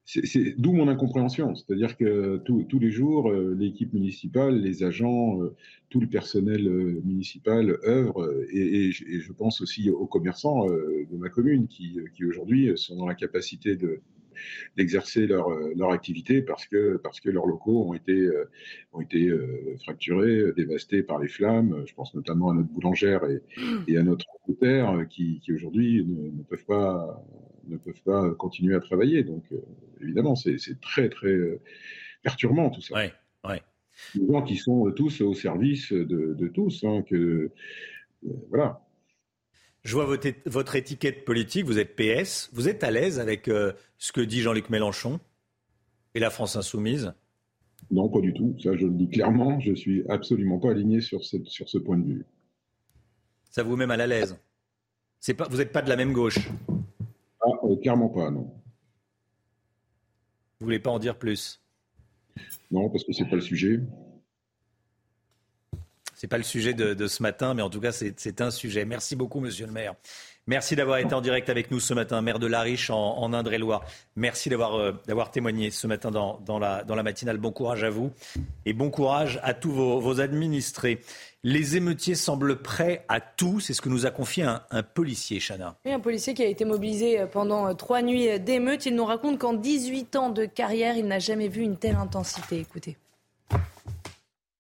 c'est d'où mon incompréhension. C'est-à-dire que tous les jours, euh, l'équipe municipale, les agents, euh, tout le personnel euh, municipal œuvre, et, je pense aussi aux commerçants de ma commune qui aujourd'hui sont dans la capacité de, d'exercer leur, euh, leur activité parce que, parce que leurs locaux ont été, euh, ont été euh, fracturés, dévastés par les flammes. Je pense notamment à notre boulangère et, et à notre terre qui, qui aujourd'hui ne, peuvent pas, ne peuvent pas continuer à travailler. Donc évidemment, c'est très très perturbant tout ça. Ouais, ouais. Des gens qui sont tous au service de, de tous, hein, que voilà. Je vois votre, étiquette politique, vous êtes PS. Vous êtes à l'aise avec euh, ce que dit Jean-Luc Mélenchon et la France insoumise? Non, pas du tout. Ça, je le dis clairement. Je suis absolument pas aligné sur, sur ce point de vue. Ça vous met mal à l'aise? Pas, Vous n'êtes pas de la même gauche? Ah, euh, Clairement pas, non. Vous voulez pas en dire plus? Non, parce que c'est pas le sujet. C'est pas le sujet de, ce matin, mais en tout cas, c'est un sujet. Merci beaucoup, monsieur le maire. Merci d'avoir été en direct avec nous ce matin, maire de Lariche en, en Indre-et-Loire. Merci d'avoir euh, témoigné ce matin dans, la, matinale. Bon courage à vous et bon courage à tous vos, administrés. Les émeutiers semblent prêts à tout. C'est ce que nous a confié un, un policier, Chana. Oui, un policier qui a été mobilisé euh, pendant euh, trois nuits d'émeutes. Il nous raconte qu'en 18 ans de carrière, il n'a jamais vu une telle intensité. Écoutez.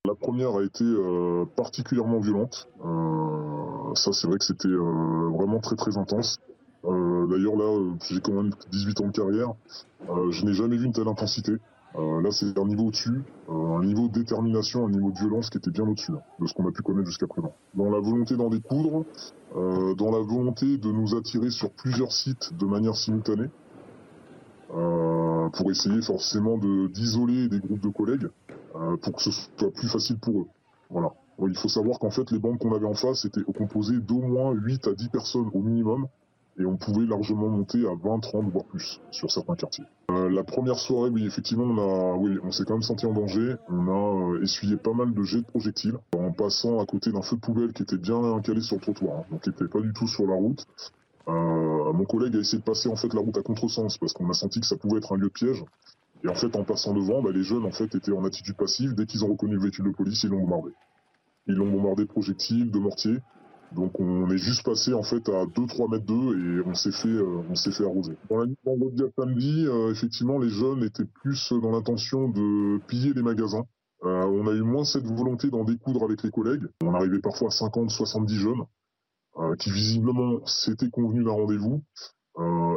La première a été euh, particulièrement violente. Euh, ça, c'est vrai que c'était euh, vraiment très très intense. D'ailleurs, là, j'ai quand même 18 ans de carrière. je n'ai jamais vu une telle intensité. là, c'est un niveau au-dessus, un niveau de détermination, un niveau de violence qui était bien au-dessus hein, de ce qu'on a pu connaître jusqu'à présent. Dans la volonté d'en découdre, dans la volonté de nous attirer sur plusieurs sites de manière simultanée, pour essayer forcément d'isoler des groupes de collègues. Euh, pour que ce soit plus facile pour eux. Voilà. Il faut savoir qu'en fait, les bandes qu'on avait en face étaient composées d'au moins 8 à 10 personnes au minimum, et on pouvait largement monter à 20, 30, voire plus sur certains quartiers. Euh, la première soirée, oui, effectivement, on oui, on s'est quand même senti en danger. On a euh, essuyé pas mal de jets de projectiles en passant à côté d'un feu de poubelle qui était bien calé sur le trottoir, hein, donc qui n'était pas du tout sur la route. mon collègue a essayé de passer en fait la route à contresens parce qu'on a senti que ça pouvait être un lieu de piège. Et en fait, en passant devant, bah, les jeunes étaient en attitude passive. Dès qu'ils ont reconnu le véhicule de police, ils l'ont bombardé. Ils l'ont bombardé de projectiles, de mortiers. Donc on est juste passé à 2-3 mètres d'eux et on s'est fait euh, on s'est fait arroser. Dans la nuit vendredi à samedi, euh, effectivement les jeunes étaient plus dans l'intention de piller les magasins. Euh, on a eu moins cette volonté d'en découdre avec les collègues. On arrivait parfois à 50, 70 jeunes qui visiblement s'étaient convenus d'un rendez-vous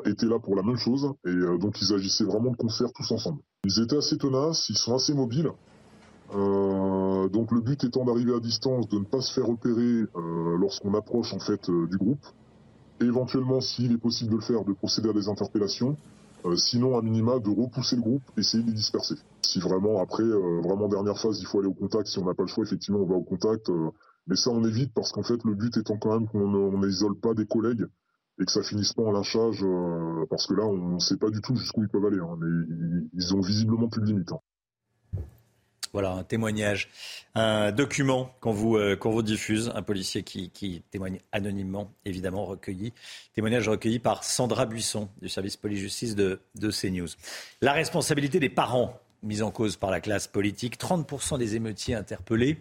étaient là pour la même chose et euh, donc ils agissaient vraiment de concert tous ensemble. Ils étaient assez tenaces, ils sont assez mobiles. Euh, donc le but étant d'arriver à distance, de ne pas se faire repérer euh, lorsqu'on approche en fait euh, du groupe. éventuellement, s'il est possible de le faire, de procéder à des interpellations. sinon, à minima, de repousser le groupe, essayer de les disperser. Si vraiment après, vraiment dernière phase, il faut aller au contact. Si on n'a pas le choix, effectivement, on va au contact. mais ça, on évite parce qu'en fait, le but étant quand même qu'on n'isole pas des collègues et que ça finisse pas en lynchage, euh, parce que là, on ne sait pas du tout jusqu'où ils peuvent aller. Hein, mais ils, ont visiblement plus de limites. Hein. Voilà, un témoignage, un document qu'on vous, euh, diffuse, un policier qui, témoigne anonymement, évidemment recueilli, témoignage recueilli par Sandra Buisson du service police-justice de CNews. La responsabilité des parents mise en cause par la classe politique, 30% des émeutiers interpellés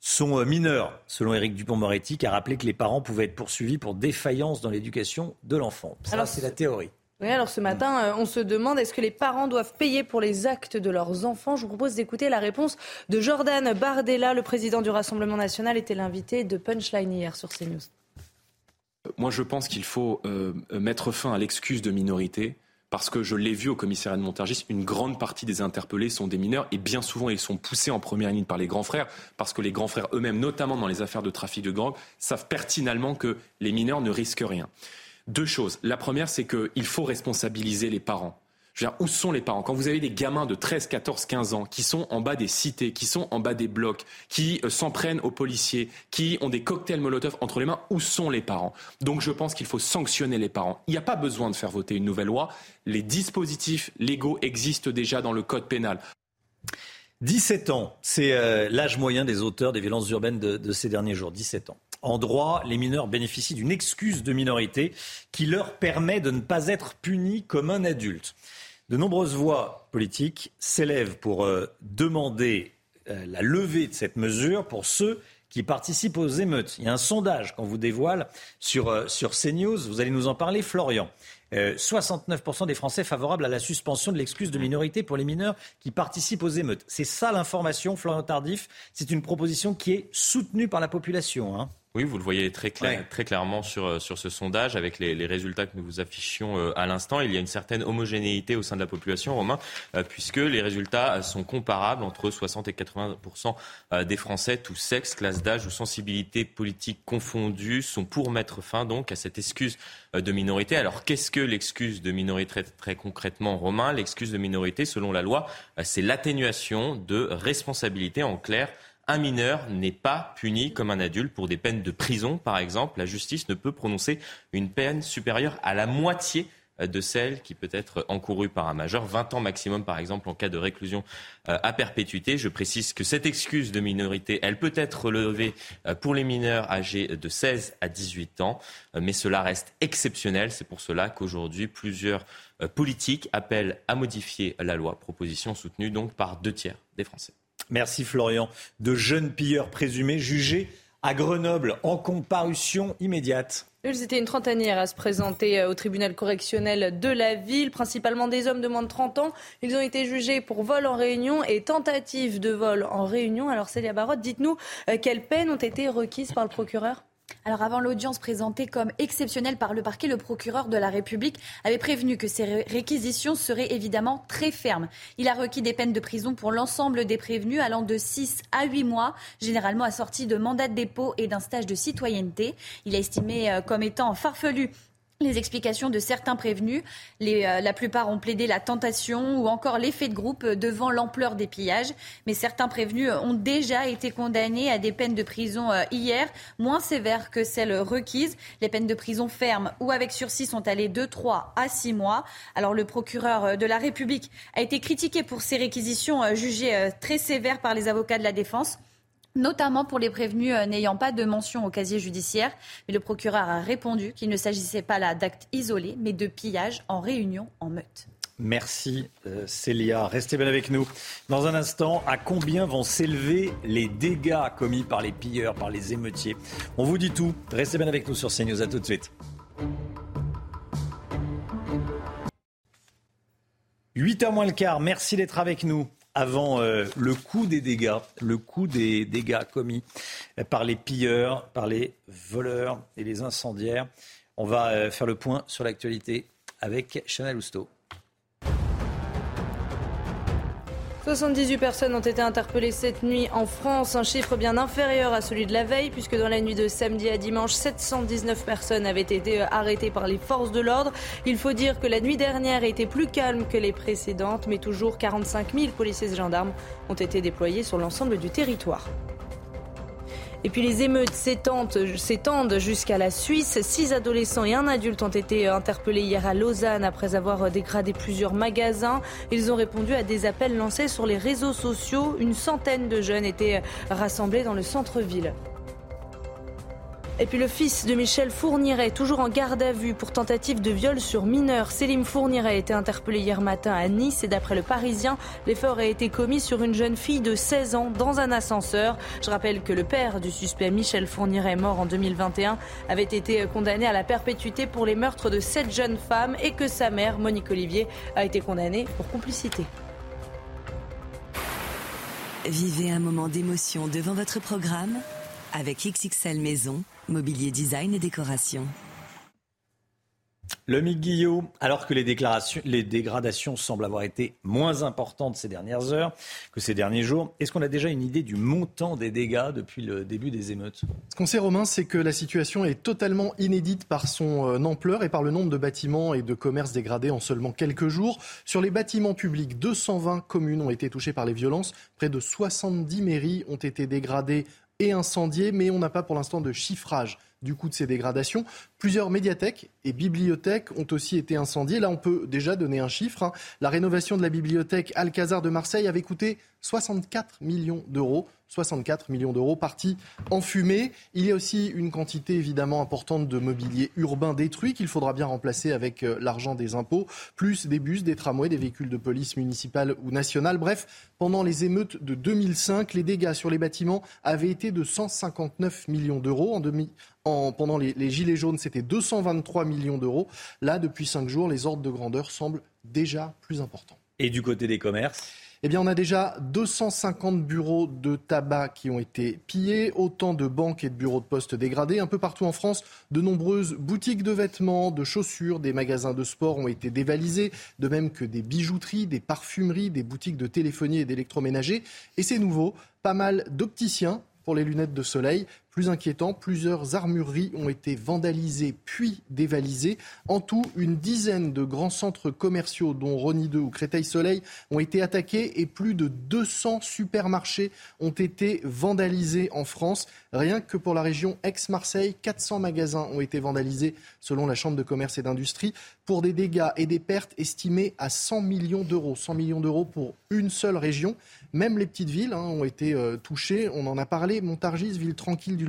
sont euh, mineurs, selon Éric Dupont-Moretti, qui a rappelé que les parents pouvaient être poursuivis pour défaillance dans l'éducation de l'enfant. Ça, c'est la théorie. Oui, alors ce matin, euh, on se demande est-ce que les parents doivent payer pour les actes de leurs enfants? Je vous propose d'écouter la réponse de Jordan Bardella, le président du Rassemblement national, était l'invité de Punchline hier sur CNews. Moi, je pense qu'il faut euh, mettre fin à l'excuse de minorité parce que je l'ai vu au commissariat de Montargis, une grande partie des interpellés sont des mineurs et bien souvent ils sont poussés en première ligne par les grands frères parce que les grands frères eux-mêmes, notamment dans les affaires de trafic de drogue, savent pertinemment que les mineurs ne risquent rien. Deux choses. La première, c'est qu'il faut responsabiliser les parents. Je veux dire, où sont les parents? Quand vous avez des gamins de 13, 14, 15 ans qui sont en bas des cités, qui sont en bas des blocs, qui euh, s'en prennent aux policiers, qui ont des cocktails Molotov entre les mains, où sont les parents? Donc je pense qu'il faut sanctionner les parents. Il n'y a pas besoin de faire voter une nouvelle loi. Les dispositifs légaux existent déjà dans le code pénal. 17 ans, c'est euh, l'âge moyen des auteurs des violences urbaines de, de ces derniers jours. 17 ans. En droit, les mineurs bénéficient d'une excuse de minorité qui leur permet de ne pas être punis comme un adulte. De nombreuses voix politiques s'élèvent pour euh, demander euh, la levée de cette mesure pour ceux qui participent aux émeutes. Il y a un sondage qu'on vous dévoile sur, euh, sur CNews. Vous allez nous en parler, Florian. 69% des Français favorables à la suspension de l'excuse de minorité pour les mineurs qui participent aux émeutes. C'est ça l'information, Florian Tardif. C'est une proposition qui est soutenue par la population. Hein. Oui, vous le voyez très, très clairement sur, euh, sur ce sondage avec les, résultats que nous vous affichions euh, à l'instant. Il y a une certaine homogénéité au sein de la population, Romain, euh, puisque les résultats sont comparables entre 60 et 80% des Français, tous sexes, classes d'âge ou sensibilités politiques confondues, sont pour mettre fin donc à cette excuse de minorité. Alors qu'est-ce que l'excuse de minorité très, très concrètement, Romain? L'excuse de minorité, selon la loi, c'est l'atténuation de responsabilité en clair un mineur n'est pas puni comme un adulte pour des peines de prison, par exemple. La justice ne peut prononcer une peine supérieure à la moitié de celle qui peut être encourue par un majeur, 20 ans maximum par exemple en cas de réclusion euh, à perpétuité. Je précise que cette excuse de minorité, elle peut être relevée euh, pour les mineurs âgés de 16 à 18 ans, euh, mais cela reste exceptionnel. C'est pour cela qu'aujourd'hui plusieurs politiques appellent à modifier la loi, proposition soutenue donc par deux tiers des Français. Merci Florian. De jeunes pilleurs présumés jugés à Grenoble en comparution immédiate. Ils étaient une trentaine hier à se présenter euh, au tribunal correctionnel de la ville, principalement des hommes de moins de 30 ans. Ils ont été jugés pour vol en réunion et tentative de vol en réunion. Alors Célia Barotte, dites-nous euh, quelles peines ont été requises par le procureur? Alors avant l'audience présentée comme exceptionnelle par le parquet, le procureur de la République avait prévenu que ces réquisitions seraient évidemment très fermes. Il a requis des peines de prison pour l'ensemble des prévenus allant de 6 à 8 mois, généralement assortis de mandat de dépôt et d'un stage de citoyenneté. Il a estimé euh, comme étant farfelu les explications de certains prévenus. Euh, la plupart ont plaidé la tentation ou encore l'effet de groupe devant l'ampleur des pillages. Mais certains prévenus ont déjà été condamnés à des peines de prison euh, hier, moins sévères que celles requises. Les peines de prison fermes ou avec sursis sont allées de 3 à 6 mois. Alors le procureur euh, de la République a été critiqué pour ces réquisitions jugées très sévères par les avocats de la défense notamment pour les prévenus euh, n'ayant pas de mention au casier judiciaire. Mais le procureur a répondu qu'il ne s'agissait pas là d'actes isolés, mais de pillages en réunion en meute. Merci euh, Célia. Restez bien avec nous. Dans un instant, à combien vont s'élever les dégâts commis par les pilleurs, par les émeutiers? On vous dit tout. Restez bien avec nous sur CNews. À tout de suite. 8h moins le quart. Merci d'être avec nous avant euh, le coût des dégâts, le coût des dégâts commis par les pilleurs, par les voleurs et les incendiaires. On va euh, faire le point sur l'actualité avec Chanel Housteau. 78 personnes ont été interpellées cette nuit en France, un chiffre bien inférieur à celui de la veille, puisque dans la nuit de samedi à dimanche, 719 personnes avaient été euh, arrêtées par les forces de l'ordre. Il faut dire que la nuit dernière était plus calme que les précédentes, mais toujours 45 000 policiers et gendarmes ont été déployés sur l'ensemble du territoire. Et puis les émeutes s'étendent jusqu'à la Suisse. Six adolescents et un adulte ont été interpellés hier à Lausanne après avoir dégradé plusieurs magasins. Ils ont répondu à des appels lancés sur les réseaux sociaux. Une centaine de jeunes étaient rassemblés dans le centre-ville. Et puis le fils de Michel Fourniret, toujours en garde à vue pour tentative de viol sur mineur. Célim Fourniret a été interpellé hier matin à Nice et d'après le Parisien, l'effort a été commis sur une jeune fille de 16 ans dans un ascenseur. Je rappelle que le père du suspect Michel Fourniret, mort en 2021, avait été condamné à la perpétuité pour les meurtres de sept jeunes femmes et que sa mère, Monique Olivier, a été condamnée pour complicité. Vivez un moment d'émotion devant votre programme avec XXL Maison Mobilier design et décoration. Le Mick Guillot, alors que les, déclarations, les dégradations semblent avoir été moins importantes ces dernières heures que ces derniers jours, est-ce qu'on a déjà une idée du montant des dégâts depuis le début des émeutes? Ce qu'on sait, Romain, c'est que la situation est totalement inédite par son euh, ampleur et par le nombre de bâtiments et de commerces dégradés en seulement quelques jours. Sur les bâtiments publics, 220 communes ont été touchées par les violences. Près de 70 mairies ont été dégradées et incendiées, mais on n'a pas pour l'instant de chiffrage du coût de ces dégradations. Plusieurs médiathèques et bibliothèques ont aussi été incendiées. Là, on peut déjà donner un chiffre. Hein. La rénovation de la bibliothèque Alcazar de Marseille avait coûté 64 millions d'euros. 64 millions d'euros partis en fumée. Il y a aussi une quantité évidemment importante de mobilier urbain détruit qu'il faudra bien remplacer avec euh, l'argent des impôts, plus des bus, des tramways, des véhicules de police municipale ou nationale. Bref, pendant les émeutes de 2005, les dégâts sur les bâtiments avaient été de 159 millions d'euros. En, pendant les, les Gilets jaunes, c'était 223 millions d'euros. Là, depuis cinq jours, les ordres de grandeur semblent déjà plus importants. Et du côté des commerces eh bien, on a déjà 250 bureaux de tabac qui ont été pillés, autant de banques et de bureaux de poste dégradés. Un peu partout en France, de nombreuses boutiques de vêtements, de chaussures, des magasins de sport ont été dévalisés, de même que des bijouteries, des parfumeries, des boutiques de téléphonie et d'électroménager. Et c'est nouveau, pas mal d'opticiens pour les lunettes de soleil. Plus inquiétant, plusieurs armureries ont été vandalisées puis dévalisées. En tout, une dizaine de grands centres commerciaux, dont Rony 2 ou Créteil-Soleil, ont été attaqués et plus de 200 supermarchés ont été vandalisés en France. Rien que pour la région Aix-Marseille, 400 magasins ont été vandalisés selon la Chambre de commerce et d'industrie pour des dégâts et des pertes estimées à 100 millions d'euros. 100 millions d'euros pour une seule région. Même les petites villes hein, ont été euh, touchées. On en a parlé. Montargis, ville tranquille du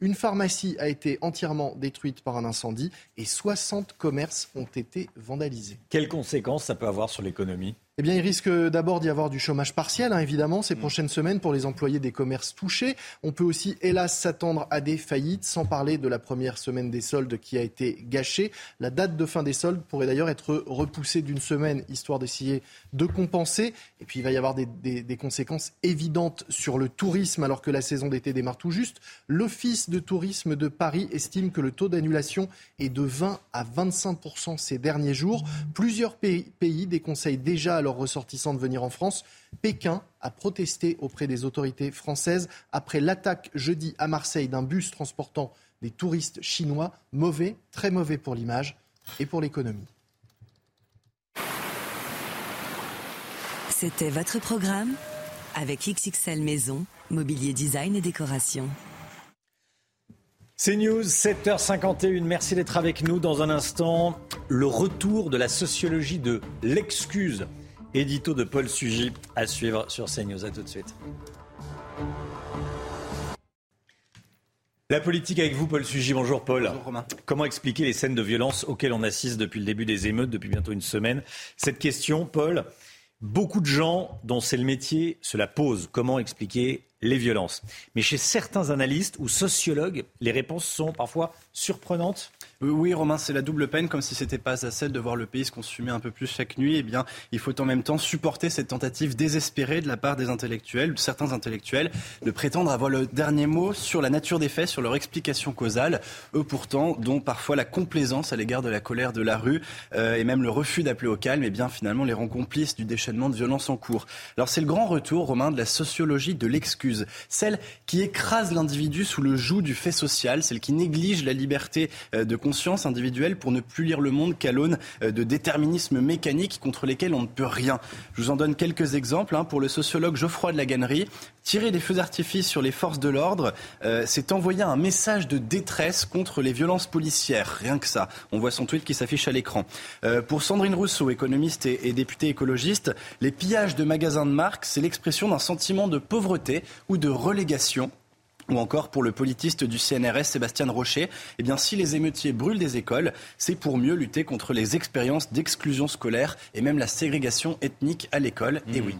Une pharmacie a été entièrement détruite par un incendie et 60 commerces ont été vandalisés. Quelles conséquences ça peut avoir sur l'économie? Eh bien, il risque d'abord d'y avoir du chômage partiel, hein, évidemment, ces mm. prochaines semaines pour les employés des commerces touchés. On peut aussi, hélas, s'attendre à des faillites, sans parler de la première semaine des soldes qui a été gâchée. La date de fin des soldes pourrait d'ailleurs être repoussée d'une semaine, histoire d'essayer de compenser. Et puis, il va y avoir des, des conséquences évidentes sur le tourisme, alors que la saison d'été démarre tout juste. L'Office de tourisme de Paris estime que le taux d'annulation est de 20 à 25 ces derniers jours. Plusieurs pays, pays déconseillent déjà à leurs ressortissants de venir en France. Pékin a protesté auprès des autorités françaises après l'attaque jeudi à Marseille d'un bus transportant des touristes chinois. Mauvais, très mauvais pour l'image et pour l'économie. C'était votre programme avec XXL Maison, Mobilier Design et Décoration. C'est News, 7h51. Merci d'être avec nous. Dans un instant, le retour de la sociologie de l'excuse. Édito de Paul Sugy à suivre sur CNews. A tout de suite. La politique avec vous, Paul Sugy. Bonjour, Paul. Bonjour, Romain. Comment expliquer les scènes de violence auxquelles on assiste depuis le début des émeutes, depuis bientôt une semaine? Cette question, Paul, beaucoup de gens dont c'est le métier se la posent. Comment expliquer les violences? Mais chez certains analystes ou sociologues, les réponses sont parfois surprenantes oui, Romain, c'est la double peine, comme si c'était pas assez de voir le pays se consumer un peu plus chaque nuit. Eh bien, il faut en même temps supporter cette tentative désespérée de la part des intellectuels, de certains intellectuels, de prétendre avoir le dernier mot sur la nature des faits, sur leur explication causale. Eux, pourtant, dont parfois la complaisance à l'égard de la colère de la rue euh, et même le refus d'appeler au calme, eh bien, finalement, les rend complices du déchaînement de violence en cours. Alors, c'est le grand retour, Romain, de la sociologie de l'excuse, celle qui écrase l'individu sous le joug du fait social, celle qui néglige la liberté euh, de conscience individuelle pour ne plus lire le monde qu'à l'aune euh, de déterminismes mécaniques contre lesquels on ne peut rien. Je vous en donne quelques exemples. Hein. Pour le sociologue Geoffroy de la Gannerie, tirer des feux d'artifice sur les forces de l'ordre, euh, c'est envoyer un message de détresse contre les violences policières. Rien que ça. On voit son tweet qui s'affiche à l'écran. Pour Sandrine Rousseau, économiste et députée écologiste, les pillages de magasins de marque, c'est l'expression d'un sentiment de pauvreté ou de relégation ou encore pour le politiste du CNRS Sébastien Rocher, eh bien si les émeutiers brûlent des écoles, c'est pour mieux lutter contre les expériences d'exclusion scolaire et même la ségrégation ethnique à l'école. Et mmh. oui.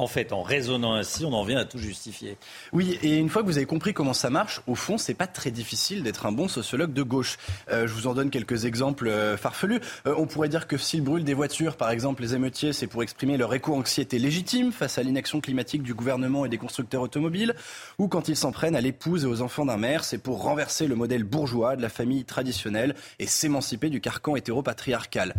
En fait, en raisonnant ainsi, on en vient à tout justifier. Oui, et une fois que vous avez compris comment ça marche, au fond, c'est pas très difficile d'être un bon sociologue de gauche. Euh, je vous en donne quelques exemples euh, farfelus. Euh, on pourrait dire que s'ils brûlent des voitures, par exemple, les émeutiers, c'est pour exprimer leur éco-anxiété légitime face à l'inaction climatique du gouvernement et des constructeurs automobiles. Ou quand ils s'en prennent à l'épouse et aux enfants d'un maire, c'est pour renverser le modèle bourgeois de la famille traditionnelle et s'émanciper du carcan hétéropatriarcal.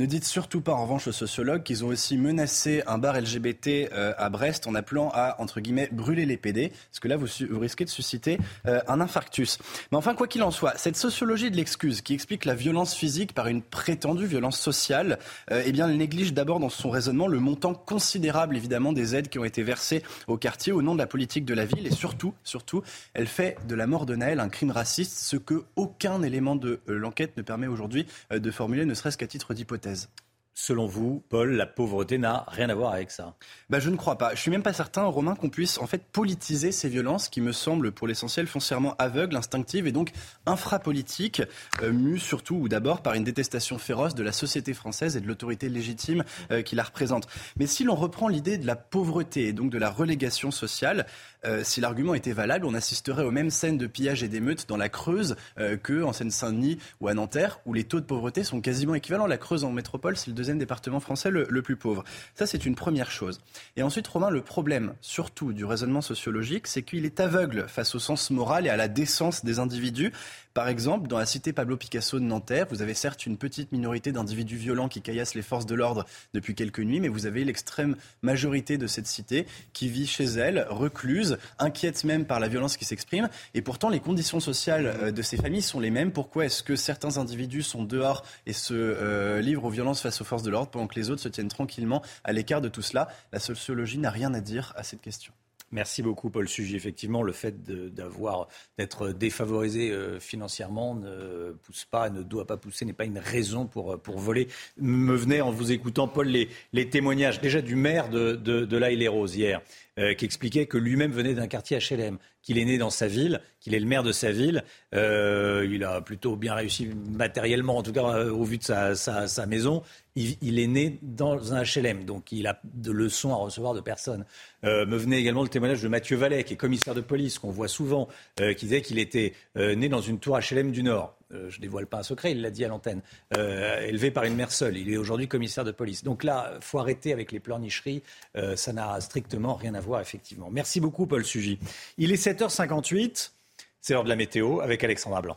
Ne dites surtout pas, en revanche, aux sociologues qu'ils ont aussi menacé un bar LGBT euh, à Brest en appelant à, entre guillemets, brûler les PD, parce que là, vous, risquez de susciter euh, un infarctus. Mais enfin, quoi qu'il en soit, cette sociologie de l'excuse qui explique la violence physique par une prétendue violence sociale, euh, eh bien, elle néglige d'abord dans son raisonnement le montant considérable, évidemment, des aides qui ont été versées au quartier au nom de la politique de la ville. Et surtout, surtout, elle fait de la mort de Naël un crime raciste, ce que aucun élément de l'enquête ne permet aujourd'hui de formuler, ne serait-ce qu'à titre d'hypothèse. Selon vous, Paul, la pauvreté n'a rien à voir avec ça bah, Je ne crois pas. Je suis même pas certain, Romain, qu'on puisse en fait politiser ces violences qui me semblent pour l'essentiel foncièrement aveugles, instinctives et donc infrapolitiques, euh, mues surtout ou d'abord par une détestation féroce de la société française et de l'autorité légitime euh, qui la représente. Mais si l'on reprend l'idée de la pauvreté et donc de la relégation sociale, euh, si l'argument était valable, on assisterait aux mêmes scènes de pillage et d'émeutes dans la Creuse euh, que en Seine-Saint-Denis ou à Nanterre, où les taux de pauvreté sont quasiment équivalents. La Creuse en métropole, c'est le deuxième département français le, le plus pauvre. Ça, c'est une première chose. Et ensuite, Romain, le problème, surtout du raisonnement sociologique, c'est qu'il est aveugle face au sens moral et à la décence des individus. Par exemple, dans la cité Pablo Picasso de Nanterre, vous avez certes une petite minorité d'individus violents qui caillassent les forces de l'ordre depuis quelques nuits, mais vous avez l'extrême majorité de cette cité qui vit chez elle, recluse, inquiète même par la violence qui s'exprime. Et pourtant, les conditions sociales euh, de ces familles sont les mêmes. Pourquoi est-ce que certains individus sont dehors et se euh, livrent aux violences face aux forces de l'ordre pendant que les autres se tiennent tranquillement à l'écart de tout cela? La sociologie n'a rien à dire à cette question. Merci beaucoup, Paul Sugy. Effectivement, le fait d'être défavorisé euh, financièrement ne pousse pas, ne doit pas pousser, n'est pas une raison pour, voler. Me venait en vous écoutant, Paul, les, témoignages déjà du maire de, de, de les roses hier, euh, qui expliquait que lui-même venait d'un quartier HLM, qu'il est né dans sa ville, qu'il est le maire de sa ville. Euh, il a plutôt bien réussi matériellement, en tout cas au vu de sa maison. Il, est né dans un HLM, donc il a de leçons à recevoir de personne. Euh, me venait également le témoignage de Mathieu Vallet, qui est commissaire de police, qu'on voit souvent, euh, qui disait qu'il était euh, né dans une tour HLM du Nord. je dévoile pas un secret, il l'a dit à l'antenne. élevé par une mère seule. Il est aujourd'hui commissaire de police. Donc là, faut arrêter avec les pleurnicheries. ça n'a strictement rien à voir, effectivement. Merci beaucoup, Paul Sugy. Il est 7h58. C'est l'heure de la météo avec Alexandra Blanc.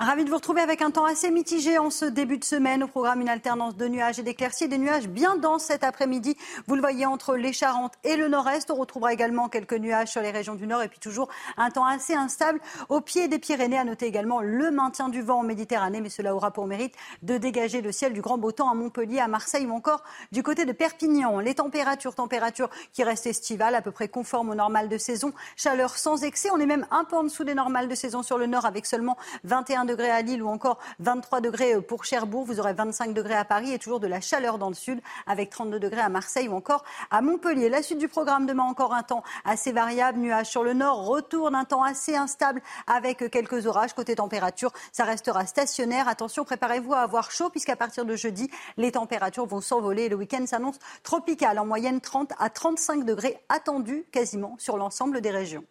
Ravi de vous retrouver avec un temps assez mitigé en ce début de semaine. Au programme, une alternance de nuages et d'éclaircies. Des nuages bien denses cet après-midi. Vous le voyez entre les Charentes et le nord-est. On retrouvera également quelques nuages sur les régions du nord et puis toujours un temps assez instable au pied des Pyrénées. À noter également le maintien du vent en Méditerranée, mais cela aura pour mérite de dégager le ciel du grand beau temps à Montpellier, à Marseille ou encore du côté de Perpignan. Les températures, températures qui restent estivales, à peu près conformes au normal de saison. Chaleur sans excès. On est même un peu en dessous des normales de saison sur le nord avec seulement 21 degrés à Lille ou encore 23 degrés pour Cherbourg. Vous aurez 25 degrés à Paris et toujours de la chaleur dans le sud avec 32 degrés à Marseille ou encore à Montpellier. La suite du programme demain encore un temps assez variable, nuages sur le nord, retour d'un temps assez instable avec quelques orages. Côté température, ça restera stationnaire. Attention, préparez-vous à avoir chaud puisqu'à partir de jeudi, les températures vont s'envoler. Le week-end s'annonce tropical, en moyenne 30 à 35 degrés attendus quasiment sur l'ensemble des régions.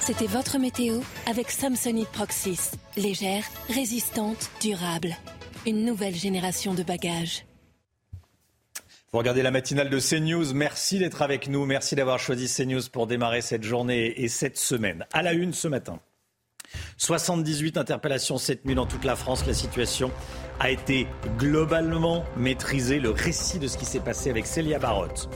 C'était votre météo avec Samsonite Proxys. Légère, résistante, durable. Une nouvelle génération de bagages. Vous regardez la matinale de CNews. Merci d'être avec nous. Merci d'avoir choisi CNews pour démarrer cette journée et cette semaine. À la une ce matin. 78 interpellations cette nuit dans toute la France. La situation a été globalement maîtrisée. Le récit de ce qui s'est passé avec Célia Barotte.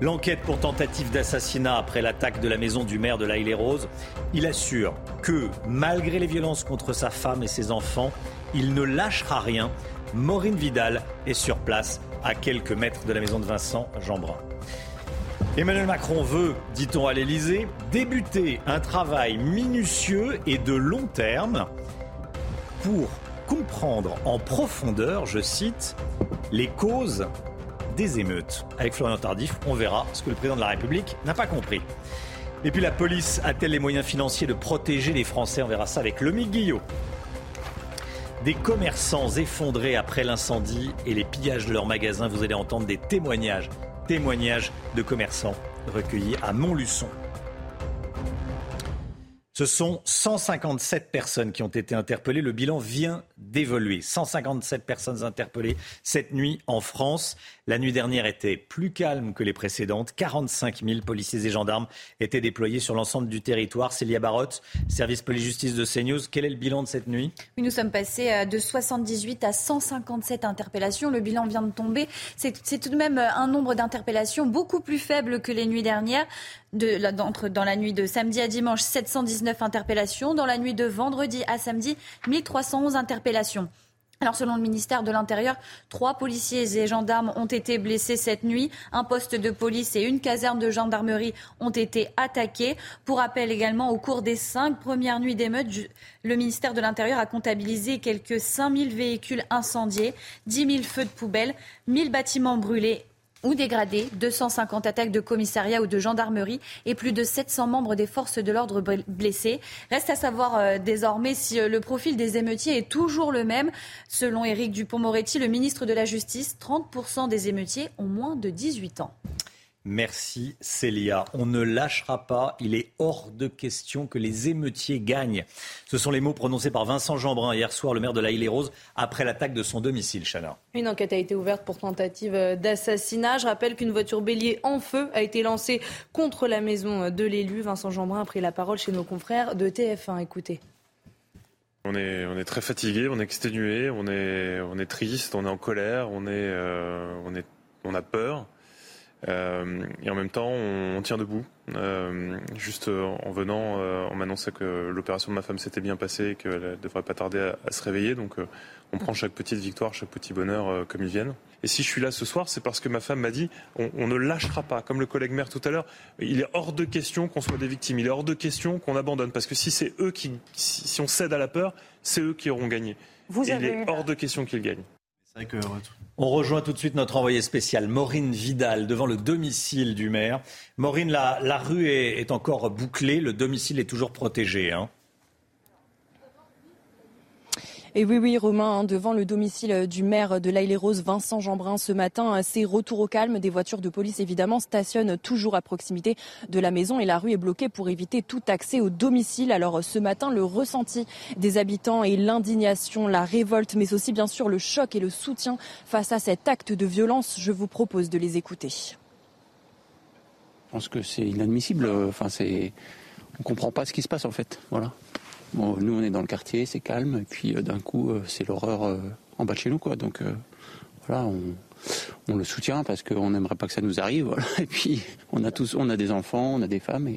L'enquête pour tentative d'assassinat après l'attaque de la maison du maire de La les roses il assure que, malgré les violences contre sa femme et ses enfants, il ne lâchera rien. Maureen Vidal est sur place, à quelques mètres de la maison de Vincent Jeanbrun. Emmanuel Macron veut, dit-on à l'Elysée, débuter un travail minutieux et de long terme pour comprendre en profondeur, je cite, les causes des émeutes. Avec Florian Tardif, on verra ce que le président de la République n'a pas compris. Et puis la police a-t-elle les moyens financiers de protéger les Français? On verra ça avec Lomi Guillot. Des commerçants effondrés après l'incendie et les pillages de leurs magasins. Vous allez entendre des témoignages, témoignages de commerçants recueillis à Montluçon. Ce sont 157 personnes qui ont été interpellées. Le bilan vient d'évoluer. 157 personnes interpellées cette nuit en France. La nuit dernière était plus calme que les précédentes. 45 000 policiers et gendarmes étaient déployés sur l'ensemble du territoire. Célia Barotte, service police-justice de CNews. Quel est le bilan de cette nuit? Nous sommes passés euh, de 78 à 157 interpellations. Le bilan vient de tomber. C'est tout de même euh, un nombre d'interpellations beaucoup plus faible que les nuits dernières de, dans la nuit de samedi à dimanche, 719 interpellations. Dans la nuit de vendredi à samedi, 1311 interpellations. Alors, selon le ministère de l'Intérieur, trois policiers et gendarmes ont été blessés cette nuit. Un poste de police et une caserne de gendarmerie ont été attaqués. Pour rappel également, au cours des cinq premières nuits d'émeutes, le ministère de l'Intérieur a comptabilisé quelques 5000 véhicules incendiés, 10 000 feux de poubelle, 1000 bâtiments brûlés ou dégradés, 250 attaques de commissariat ou de gendarmerie et plus de 700 membres des forces de l'ordre blessés. Reste à savoir euh, désormais si euh, le profil des émeutiers est toujours le même. Selon Éric Dupont-Moretti, le ministre de la Justice, 30% des émeutiers ont moins de 18 ans. Merci Célia. On ne lâchera pas. Il est hors de question que les émeutiers gagnent. Ce sont les mots prononcés par Vincent Jeanbrun hier soir, le maire de la Île-et-Rose, après l'attaque de son domicile, Chana. Une enquête a été ouverte pour tentative d'assassinat. Je rappelle qu'une voiture bélier en feu a été lancée contre la maison de l'élu. Vincent Jeanbrun a pris la parole chez nos confrères de TF1. Écoutez. On est, on est très fatigué, on est exténué, on est, on est triste, on est en colère, on, est, euh, on, est, on a peur. Euh, et en même temps, on, tient debout. Euh, juste en venant, euh, on m'annonçait que l'opération de ma femme s'était bien passée et qu'elle ne devrait pas tarder à, se réveiller. Donc on prend chaque petite victoire, chaque petit bonheur comme ils viennent. Et si je suis là ce soir, c'est parce que ma femme m'a dit on, ne lâchera pas. Comme le collègue maire tout à l'heure, il est hors de question qu'on soit des victimes. Il est hors de question qu'on abandonne. Parce que si c'est eux qui, si on cède à la peur, c'est eux qui auront gagné. Vous il est hors de question qu'ils gagnent. On rejoint tout de suite notre envoyé spécial, Maureen Vidal, devant le domicile du maire. Maureen, la, rue est, encore bouclée, le domicile est toujours protégé. Hein. Et oui, oui, Romain, hein, devant le domicile du maire de l'Aïle-et-Rose, Vincent Jeanbrun, ce matin, hein, c'est retour au calme. Des voitures de police, évidemment, stationnent toujours à proximité de la maison et la rue est bloquée pour éviter tout accès au domicile. Alors, ce matin, le ressenti des habitants et l'indignation, la révolte, mais aussi, bien sûr, le choc et le soutien face à cet acte de violence, je vous propose de les écouter. Je pense que c'est inadmissible. Enfin, c'est, on comprend pas ce qui se passe, en fait. Voilà nous, on est dans le quartier, c'est calme, et puis euh, d'un coup, euh, c'est l'horreur euh, en bas de chez nous, quoi. Donc voilà, on, le soutient parce qu'on n'aimerait pas que ça nous arrive. *laughs* Et puis, on a tous, on a des enfants, on a des femmes,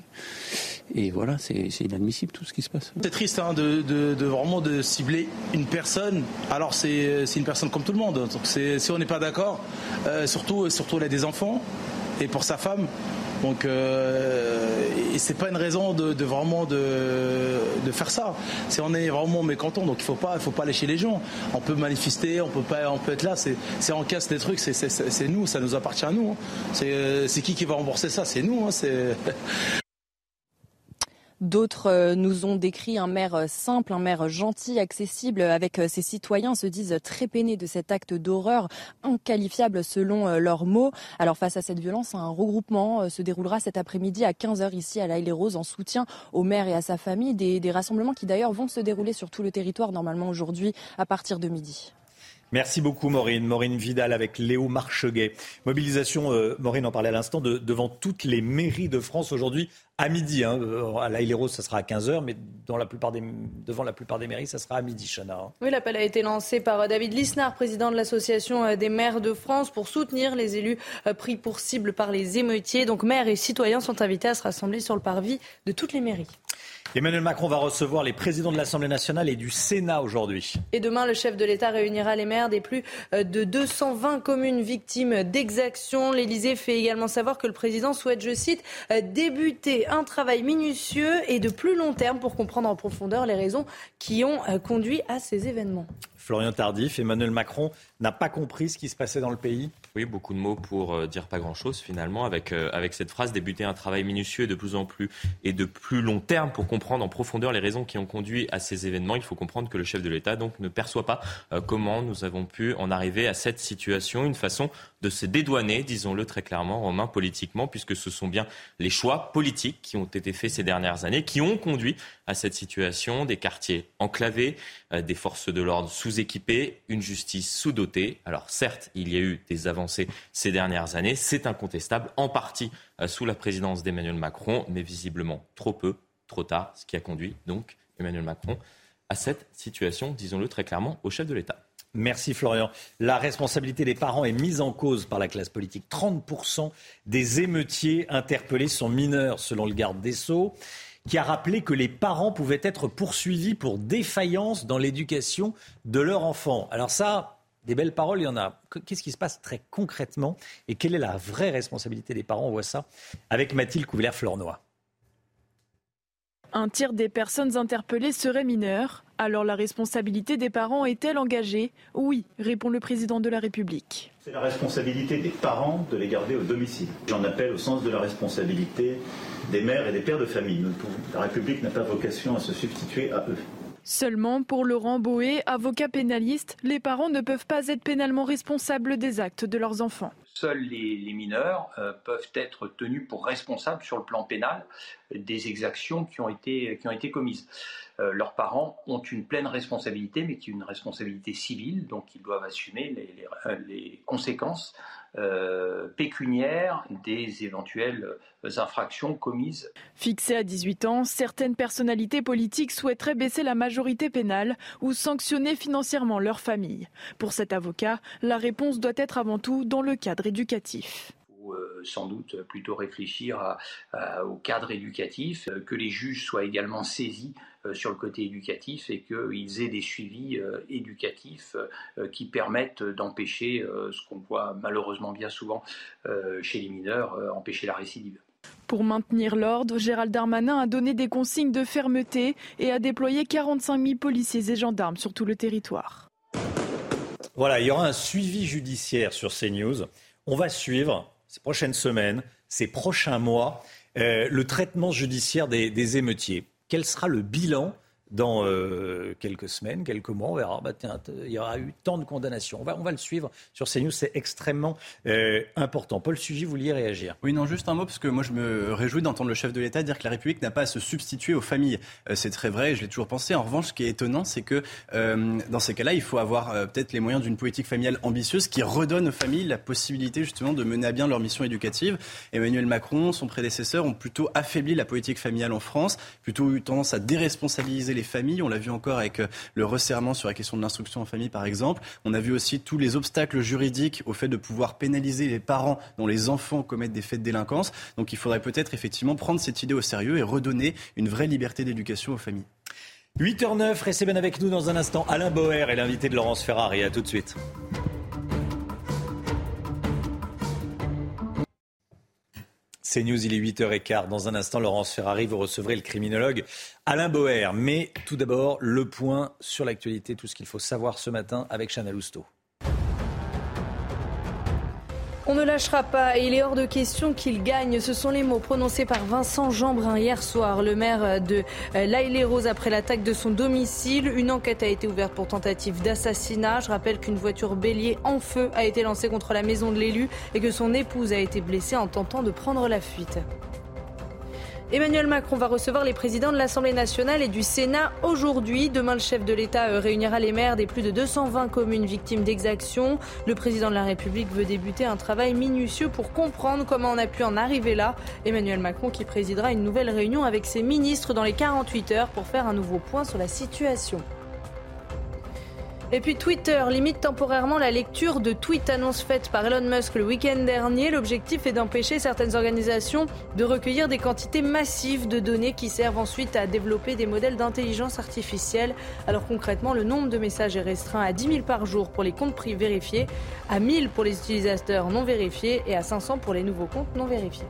et, voilà, c'est inadmissible tout ce qui se passe. C'est triste hein, de, vraiment cibler une personne. Alors c'est une personne comme tout le monde. Donc si on n'est pas d'accord, surtout, surtout elle a des enfants, et pour sa femme, donc, euh, c'est pas une raison de, vraiment de, faire ça. Si on est vraiment mécontent, donc il faut pas, faut pas lécher les gens. On peut manifester, on peut pas, on peut être là. C'est on casse des trucs, c'est nous, ça nous appartient à nous. Hein. Euh, c'est qui qui va rembourser ça? C'est nous. Hein, c'est *laughs* D'autres euh, nous ont décrit un maire euh, simple, un maire gentil, accessible avec euh, ses citoyens, se disent très peinés de cet acte d'horreur inqualifiable selon leurs mots. Alors face à cette violence, un regroupement se déroulera cet après-midi à 15h ici à l'Aïle Rose en soutien au maire et à sa famille. Des rassemblements qui d'ailleurs vont se dérouler sur tout le territoire normalement aujourd'hui à partir de midi. Merci beaucoup Maureen. Maureen Vidal avec Léo Marcheguet. Mobilisation, Maureen en parlait à l'instant, devant toutes les mairies de France aujourd'hui à midi. Hein. Euh, à la Rose, ça sera à 15h, mais devant la plupart des mairies, ça sera à midi, Chana. Hein. Oui, l'appel a été lancé par euh, David Lisnard, président de l'Association euh, des maires de France, pour soutenir les élus pris pour cible par les émeutiers. Donc maires et citoyens sont invités à se rassembler sur le parvis de toutes les mairies. Emmanuel Macron va recevoir les présidents de l'Assemblée nationale et du Sénat aujourd'hui. Et demain, le chef de l'État réunira les maires des plus de 220 communes victimes d'exactions. L'Élysée fait également savoir que le président souhaite, je cite, débuter un travail minutieux et de plus long terme pour comprendre en profondeur les raisons qui ont euh, conduit à ces événements. Florian Tardif, Emmanuel Macron n'a pas compris ce qui se passait dans le pays oui, beaucoup de mots pour euh, dire pas grand-chose finalement, avec, euh, avec cette phrase, débuter un travail minutieux de plus en plus et de plus long terme pour comprendre en profondeur les raisons qui ont conduit à ces événements. Il faut comprendre que le chef de l'État donc ne perçoit pas euh, comment nous avons pu en arriver à cette situation, une façon de se dédouaner, disons-le très clairement, Romain, politiquement, puisque ce sont bien les choix politiques qui ont été faits ces dernières années qui ont conduit à cette situation, des quartiers enclavés, des forces de l'ordre sous-équipées, une justice sous-dotée. Alors certes, il y a eu des avancées ces dernières années. C'est incontestable, en partie euh, sous la présidence d'Emmanuel Macron, mais visiblement trop peu, trop tard, ce qui a conduit donc Emmanuel Macron à cette situation, disons-le très clairement, au chef de l'État. Merci Florian. La responsabilité des parents est mise en cause par la classe politique. 30% des émeutiers interpellés sont mineurs, selon le garde des Sceaux, qui a rappelé que les parents pouvaient être poursuivis pour défaillance dans l'éducation de leur enfant. Alors ça, des belles paroles, il y en a. Qu'est-ce qui se passe très concrètement et quelle est la vraie responsabilité des parents? On voit ça avec Mathilde Couvillère-Flornois. Un tiers des personnes interpellées seraient mineures. Alors la responsabilité des parents est-elle engagée Oui, répond le président de la République. C'est la responsabilité des parents de les garder au domicile. J'en appelle au sens de la responsabilité des mères et des pères de famille. La République n'a pas vocation à se substituer à eux. Seulement, pour Laurent Boé, avocat pénaliste, les parents ne peuvent pas être pénalement responsables des actes de leurs enfants. Seuls les, mineurs euh, peuvent être tenus pour responsables sur le plan pénal des exactions qui ont été, commises. Euh, leurs parents ont une pleine responsabilité, mais qui est une responsabilité civile, donc ils doivent assumer les, les conséquences euh, pécuniaire des éventuelles infractions commises. Fixé à 18 ans, certaines personnalités politiques souhaiteraient baisser la majorité pénale ou sanctionner financièrement leur famille. Pour cet avocat, la réponse doit être avant tout dans le cadre éducatif euh, sans doute plutôt réfléchir au cadre éducatif, euh, que les juges soient également saisis euh, sur le côté éducatif et qu'ils aient des suivis éducatifs qui permettent d'empêcher ce qu'on voit malheureusement bien souvent chez les mineurs, empêcher la récidive. Pour maintenir l'ordre, Gérald Darmanin a donné des consignes de fermeté et a déployé 45 000 policiers et gendarmes sur tout le territoire. Voilà, il y aura un suivi judiciaire sur CNews. On va suivre ces prochaines semaines, ces prochains mois, le traitement judiciaire des émeutiers. Quel sera le bilan dans euh, quelques semaines, quelques mois, on verra. Bah, il y aura eu tant de condamnations. On va, on va le suivre sur CNews, c'est extrêmement euh, important. Paul Sugy, vous vouliez réagir Oui, non, juste un mot, parce que moi je me réjouis d'entendre le chef de l'État dire que la République n'a pas à se substituer aux familles. Euh, c'est très vrai, je l'ai toujours pensé. En revanche, ce qui est étonnant, c'est que dans ces cas-là, il faut avoir peut-être les moyens d'une politique familiale ambitieuse qui redonne aux familles la possibilité justement de mener à bien leur mission éducative. Emmanuel Macron, son prédécesseur, ont plutôt affaibli la politique familiale en France, plutôt eu tendance à déresponsabiliser les familles. On l'a vu encore avec euh, le resserrement sur la question de l'instruction en famille, par exemple. On a vu aussi tous les obstacles juridiques au fait de pouvoir pénaliser les parents dont les enfants commettent des faits de délinquance. Donc il faudrait peut-être effectivement prendre cette idée au sérieux et redonner une vraie liberté d'éducation aux familles. 8h09, restez bien avec nous dans un instant. Alain Boer est l'invité de Laurence Ferrari. À tout de suite. C'est News, il est 8h15. Dans un instant, Laurence Ferrari, vous recevrez le criminologue Alain Boer. Mais tout d'abord, le point sur l'actualité, tout ce qu'il faut savoir ce matin avec Chana Lousteau. On ne lâchera pas et il est hors de question qu'il gagne. Ce sont les mots prononcés par Vincent Jeanbrun hier soir, le maire de euh, l'Aïle-les-Roses après l'attaque de son domicile. Une enquête a été ouverte pour tentative d'assassinat. Je rappelle qu'une voiture bélier en feu a été lancée contre la maison de l'élu et que son épouse a été blessée en tentant de prendre la fuite. Emmanuel Macron va recevoir les présidents de l'Assemblée nationale et du Sénat aujourd'hui. Demain, le chef de l'État euh, réunira les maires des plus de 220 communes victimes d'exactions. Le président de la République veut débuter un travail minutieux pour comprendre comment on a pu en arriver là. Emmanuel Macron qui présidera une nouvelle réunion avec ses ministres dans les 48 heures pour faire un nouveau point sur la situation. Et puis Twitter limite temporairement la lecture de tweets annonces faites par Elon Musk le week-end dernier. L'objectif est d'empêcher certaines organisations de recueillir des quantités massives de données qui servent ensuite à développer des modèles d'intelligence artificielle. Alors concrètement, le nombre de messages est restreint à 10 000 par jour pour les comptes privés vérifiés, à 1000 pour les utilisateurs non vérifiés et à 500 pour les nouveaux comptes non vérifiés.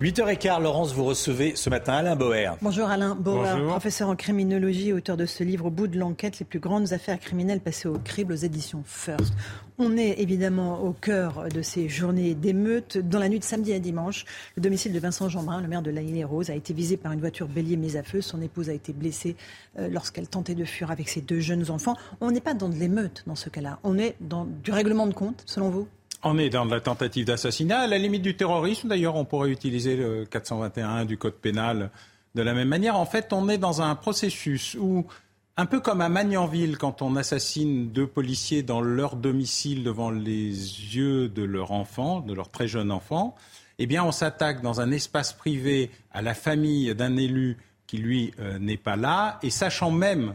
8h15, Laurence, vous recevez ce matin Alain Boer. Bonjour Alain Boer, professeur en criminologie, auteur de ce livre Au bout de l'enquête, les plus grandes affaires criminelles passées au crible aux éditions First. On est évidemment au cœur de ces journées d'émeutes. Dans la nuit de samedi à dimanche, le domicile de Vincent Jeanbrun, le maire de La rose a été visé par une voiture bélier mise à feu. Son épouse a été blessée euh, lorsqu'elle tentait de fuir avec ses deux jeunes enfants. On n'est pas dans de l'émeute dans ce cas-là. On est dans du règlement de compte, selon vous? On est dans la tentative d'assassinat, à la limite du terrorisme. D'ailleurs, on pourrait utiliser le 421 du Code pénal de la même manière. En fait, on est dans un processus où, un peu comme à Magnanville, quand on assassine deux policiers dans leur domicile devant les yeux de leur enfant, de leur très jeune enfant, eh bien, on s'attaque dans un espace privé à la famille d'un élu qui, lui, euh, n'est pas là, et sachant même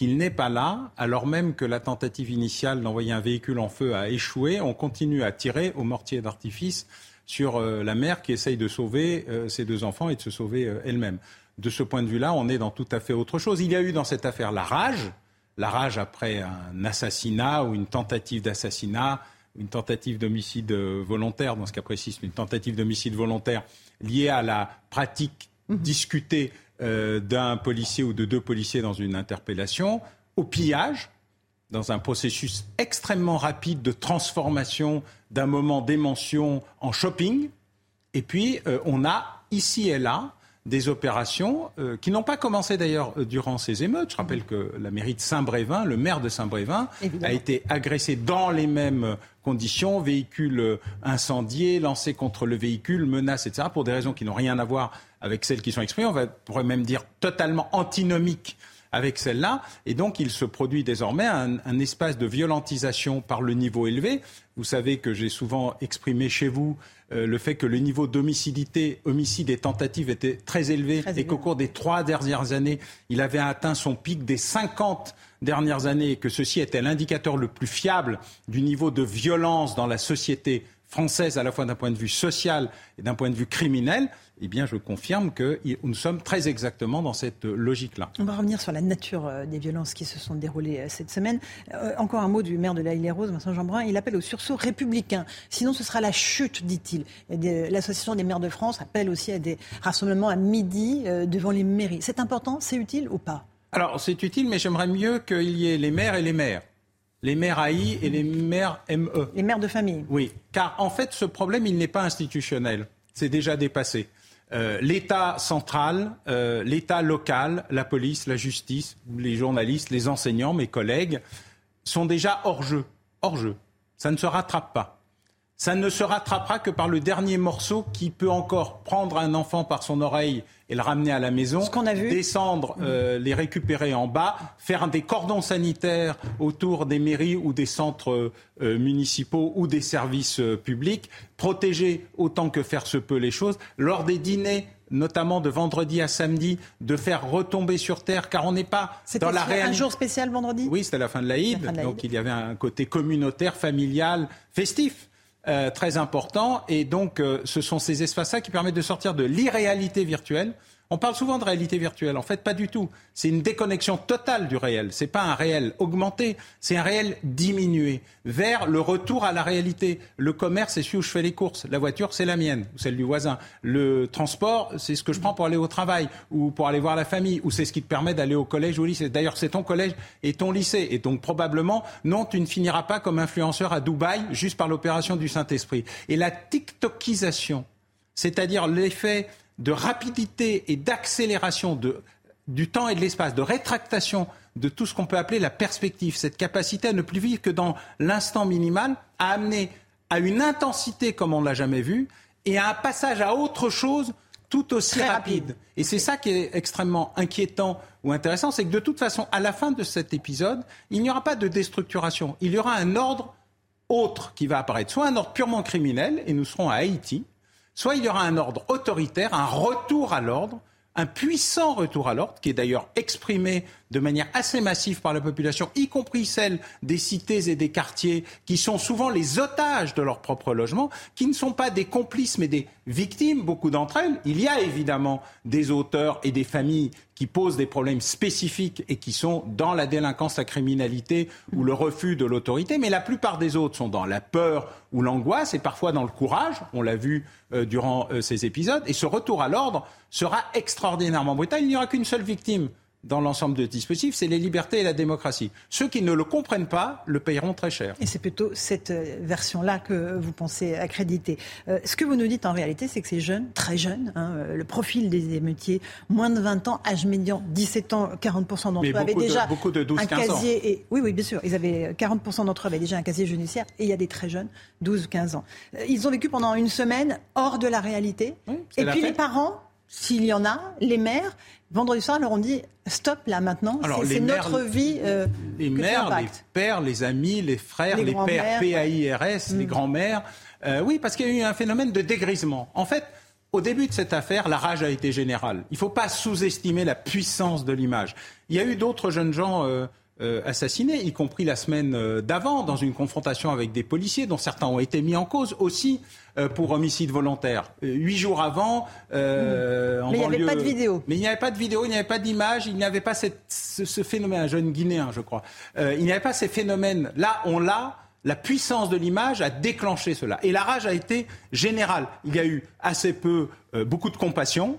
qu'il n'est pas là, alors même que la tentative initiale d'envoyer un véhicule en feu a échoué. On continue à tirer au mortier d'artifice sur euh, la mère qui essaye de sauver euh, ses deux enfants et de se sauver euh, elle-même. De ce point de vue-là, on est dans tout à fait autre chose. Il y a eu dans cette affaire la rage, la rage après un assassinat ou une tentative d'assassinat, une tentative d'homicide volontaire, dans ce cas précis, une tentative d'homicide volontaire liée à la pratique mmh. discutée euh, d'un policier ou de deux policiers dans une interpellation, au pillage, dans un processus extrêmement rapide de transformation d'un moment d'émotion en shopping. Et puis, euh, on a ici et là des opérations euh, qui n'ont pas commencé d'ailleurs durant ces émeutes. Je rappelle que la mairie de Saint-Brévin, le maire de Saint-Brévin, a été agressé dans les mêmes conditions, véhicule incendié, lancé contre le véhicule, menace, etc., pour des raisons qui n'ont rien à voir avec celles qui sont exprimées, on va, pourrait même dire totalement antinomiques avec celle-là. Et donc, il se produit désormais un, espace de violentisation par le niveau élevé. Vous savez que j'ai souvent exprimé chez vous euh, le fait que le niveau d'homicidité, homicide et tentative était très élevé et qu'au cours des trois dernières années, il avait atteint son pic des 50 dernières années et que ceci était l'indicateur le plus fiable du niveau de violence dans la société française, à la fois d'un point de vue social et d'un point de vue criminel, eh bien, je confirme que nous sommes très exactement dans cette logique-là. On va revenir sur la nature euh, des violences qui se sont déroulées euh, cette semaine. Euh, encore un mot du maire de la île rose Vincent Jeanbrun. Il appelle au sursaut républicain. Sinon, ce sera la chute, dit-il. L'association des maires de France appelle aussi à des rassemblements à midi devant les mairies. C'est important, c'est utile ou pas? Alors, c'est utile, mais j'aimerais mieux qu'il y ait les maires et les maires les maires AI et les maires ME. Les maires de famille. Oui, car en fait, ce problème, il n'est pas institutionnel. C'est déjà dépassé. Euh, L'État central, euh, l'État local, la police, la justice, les journalistes, les enseignants, mes collègues, sont déjà hors jeu. Hors jeu. Ça ne se rattrape pas. Ça ne se rattrapera que par le dernier morceau qui peut encore prendre un enfant par son oreille et le ramener à la maison, descendre, euh, les récupérer en bas, faire des cordons sanitaires autour des mairies ou des centres euh, municipaux ou des services euh, publics, protéger autant que faire se peut les choses. Lors des dîners notamment de vendredi à samedi, de faire retomber sur terre, car on n'est pas dans la réalité. un jour spécial vendredi? Oui, c'était la fin de l'Aïd, donc il y avait un côté communautaire, familial, festif. Euh, très important. Et donc, euh, ce sont ces espaces-là qui permettent de sortir de l'irréalité virtuelle on parle souvent de réalité virtuelle. En fait, pas du tout. C'est une déconnexion totale du réel. C'est pas un réel augmenté, c'est un réel diminué vers le retour à la réalité. Le commerce, c'est celui où je fais les courses. La voiture, c'est la mienne ou celle du voisin. Le transport, c'est ce que je prends pour aller au travail ou pour aller voir la famille ou c'est ce qui te permet d'aller au collège ou au lycée. D'ailleurs, c'est ton collège et ton lycée. Et donc, probablement, non, tu ne finiras pas comme influenceur à Dubaï juste par l'opération du Saint-Esprit. Et la TikTokisation, c'est-à-dire l'effet de rapidité et d'accélération du temps et de l'espace, de rétractation de tout ce qu'on peut appeler la perspective, cette capacité à ne plus vivre que dans l'instant minimal, à amener à une intensité comme on ne l'a jamais vu et à un passage à autre chose tout aussi rapide. Et c'est ça qui est extrêmement inquiétant ou intéressant, c'est que de toute façon, à la fin de cet épisode, il n'y aura pas de déstructuration. Il y aura un ordre autre qui va apparaître, soit un ordre purement criminel, et nous serons à Haïti, soit il y aura un ordre autoritaire, un retour à l'ordre, un puissant retour à l'ordre, qui est d'ailleurs exprimé de manière assez massive par la population, y compris celle des cités et des quartiers, qui sont souvent les otages de leur propre logement, qui ne sont pas des complices mais des victimes, beaucoup d'entre elles. Il y a évidemment des auteurs et des familles qui posent des problèmes spécifiques et qui sont dans la délinquance, la criminalité ou le refus de l'autorité, mais la plupart des autres sont dans la peur ou l'angoisse et parfois dans le courage, on l'a vu euh, durant euh, ces épisodes, et ce retour à l'ordre sera extraordinairement brutal. Il n'y aura qu'une seule victime dans l'ensemble de dispositifs, c'est les libertés et la démocratie. Ceux qui ne le comprennent pas le payeront très cher. Et c'est plutôt cette euh, version-là que vous pensez accréditer. Euh, ce que vous nous dites en réalité, c'est que ces jeunes, très jeunes, hein, euh, le profil des émeutiers, moins de 20 ans, âge médian 17 ans, 40% d'entre eux avaient déjà beaucoup de 12, un casier. Et, oui, oui, bien sûr, ils avaient 40% d'entre eux avaient déjà un casier judiciaire et il y a des très jeunes, 12, 15 ans. Ils ont vécu pendant une semaine hors de la réalité. et puis les parents s'il y en a, les mères, vendredi soir, leur ont dit stop là maintenant, c'est notre vie. Euh, les mères, les pères, les amis, les frères, les, pères PAIRS, les mm. grands-mères. Euh, oui, parce qu'il y a eu un phénomène de dégrisement. En fait, au début de cette affaire, la rage a été générale. Il ne faut pas sous-estimer la puissance de l'image. Il y a eu d'autres jeunes gens. Euh, euh, assassinés, y compris la semaine euh, d'avant, dans une confrontation avec des policiers, dont certains ont été mis en cause aussi euh, pour homicide volontaire. Huit jours avant, euh, Mais il n'y avait pas de vidéo. Mais il n'y avait pas de vidéo, il n'y avait pas d'image, il n'y avait pas cette, ce, ce, phénomène, un jeune Guinéen, je crois. il n'y avait pas ces phénomènes. Là, on l'a. La puissance de l'image a déclenché cela. Et la rage a été générale. Il y a eu assez peu, beaucoup de compassion,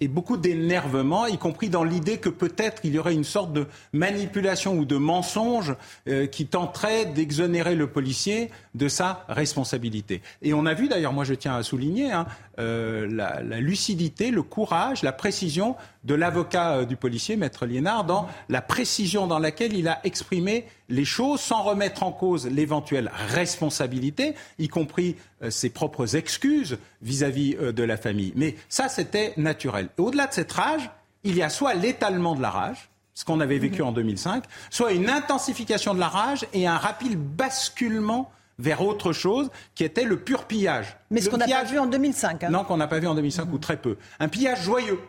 et beaucoup d'énervement, y compris dans l'idée que peut-être il y aurait une sorte de manipulation ou de mensonge euh, qui tenterait d'exonérer le policier de sa responsabilité. Et on a vu d'ailleurs, moi je tiens à souligner, hein, euh, la, la, lucidité, le courage, la précision de l'avocat euh, du policier, maître Liénard, dans la précision dans laquelle il a exprimé les choses sans remettre en cause l'éventuelle responsabilité, y compris euh, ses propres excuses vis-à-vis -vis, de la famille. Mais ça, c'était naturel. Au-delà de cette rage, il y a soit l'étalement de la rage, ce qu'on avait vécu mhm. en 2005, soit une intensification de la rage et un rapide basculement vers autre chose qui était le pur pillage. Mais ce qu'on n'a pas vu en 2005. Hein. Non, qu'on n'a pas vu en 2005 ou très peu. Un pillage joyeux.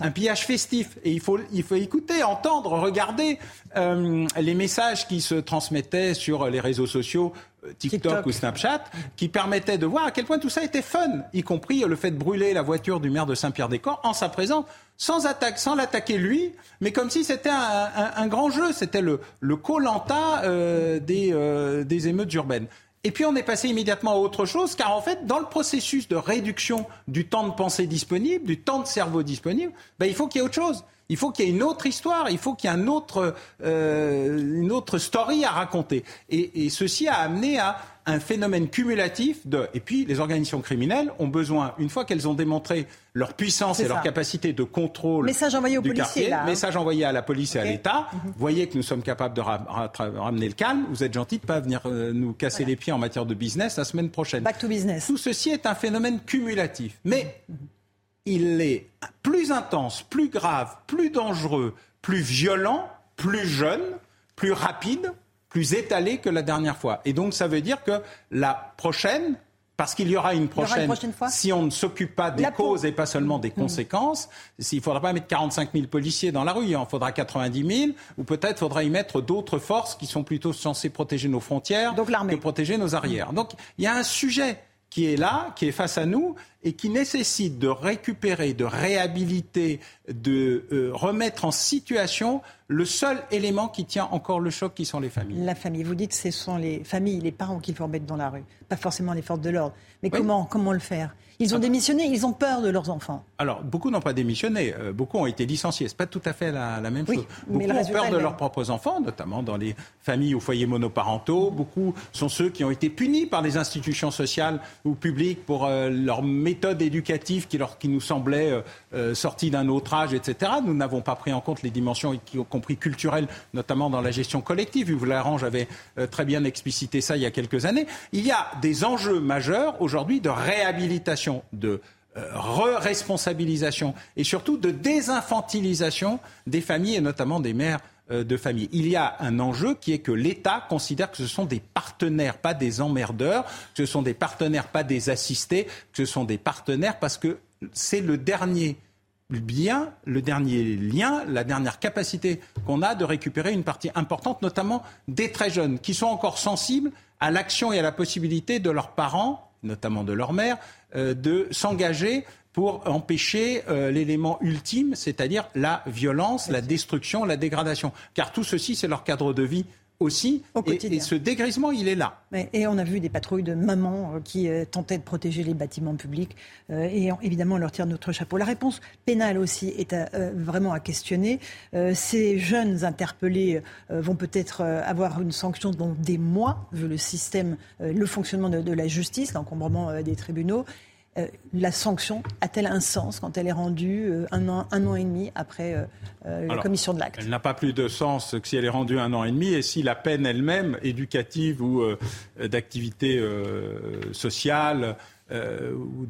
Un pillage festif. Et il faut, il faut écouter, entendre, regarder euh, les messages qui se transmettaient sur les réseaux sociaux, euh, TikTok, ou Snapchat, qui permettaient de voir à quel point tout ça était fun, y compris le fait de brûler la voiture du maire de Saint-Pierre-des-Corps en sa présence, sans, attaque, sans l'attaquer lui, mais comme si c'était un, un, grand jeu. C'était le, le Colanta euh, des, euh, des émeutes urbaines. Et puis on est passé immédiatement à autre chose, car en fait, dans le processus de réduction du temps de pensée disponible, du temps de cerveau disponible, ben, il faut qu'il y ait autre chose. Il faut qu'il y ait une autre histoire, il faut qu'il y ait un autre, euh, une autre story à raconter. Et, et ceci a amené à un phénomène cumulatif de. Et puis, les organisations criminelles ont besoin, une fois qu'elles ont démontré leur puissance et leur capacité de contrôle message envoyé aux du policiers, quartier, hein. message envoyé à la police et à l'État, mhm. voyez que nous sommes capables de ramener le calme. Vous êtes gentil de pas venir euh, nous casser les pieds en matière de business la semaine prochaine. Back to business. Tout ceci est un phénomène cumulatif, mais il est plus intense, plus grave, plus dangereux, plus violent, plus jeune, plus rapide plus étalé que la dernière fois. Et donc, ça veut dire que la prochaine, parce qu'il y aura une prochaine, si on ne s'occupe pas des causes et pas seulement des mmh. conséquences, il ne faudra pas mettre 45 000 policiers dans la rue, il en faudra 90 000, ou peut-être faudra y mettre d'autres forces qui sont plutôt censées protéger nos frontières que protéger nos arrières. Donc il y a un sujet qui est là, qui est face à nous, et qui nécessite de récupérer, de réhabiliter, de euh, remettre en situation le seul élément qui tient encore le choc, qui sont les familles. La famille. Vous dites que ce sont les familles, les parents qu'il faut remettre dans la rue, pas forcément les forces de l'ordre. Mais comment, comment le faire? Ils ont démissionné, ils ont peur de leurs enfants. Alors, beaucoup n'ont pas démissionné, euh, beaucoup ont été licenciés. C'est pas tout à fait la, même chose. Beaucoup ont peur de leurs propres enfants, notamment dans les familles ou foyers monoparentaux. Beaucoup sont ceux qui ont été punis par les institutions sociales ou publiques pour euh, leur méthodes éducatives qui, leur, qui nous semblaient euh, euh, sorties d'un autre âge, etc. Nous n'avons pas pris en compte les dimensions, y compris culturelles, notamment dans la gestion collective. Yves Larange avait très bien explicité ça il y a quelques années. Il y a des enjeux majeurs aujourd'hui de réhabilitation, de re-responsabilisation et surtout de désinfantilisation des familles et notamment des mères euh, de famille. Il y a un enjeu qui est que l'État considère que ce sont des partenaires, pas des emmerdeurs, que ce sont des partenaires, pas des assistés, que ce sont des partenaires parce que c'est le dernier bien, le dernier lien, la dernière capacité qu'on a de récupérer une partie importante, notamment des très jeunes, qui sont encore sensibles à l'action et à la possibilité de leurs parents, notamment de leur mère, euh, de s'engager pour empêcher euh, l'élément ultime, c'est-à-dire la violence, la destruction, la dégradation. Car tout ceci, c'est leur cadre de vie aussi. et, ce dégrisement, il est là. et on a vu des patrouilles de mamans euh, qui euh, tentaient de protéger les bâtiments publics. et évidemment, on leur tire notre chapeau. La réponse pénale aussi est vraiment à questionner. ces jeunes interpellés vont peut-être avoir une sanction dans des mois, vu le système, le fonctionnement de, de la justice, l'encombrement des tribunaux. Euh, la sanction a-t-elle un sens quand elle est rendue euh, un, an, un an et demi après euh, la commission de l'acte? Elle n'a pas plus de sens que si elle est rendue un an et demi et si la peine elle-même, éducative ou d'activité sociale, ou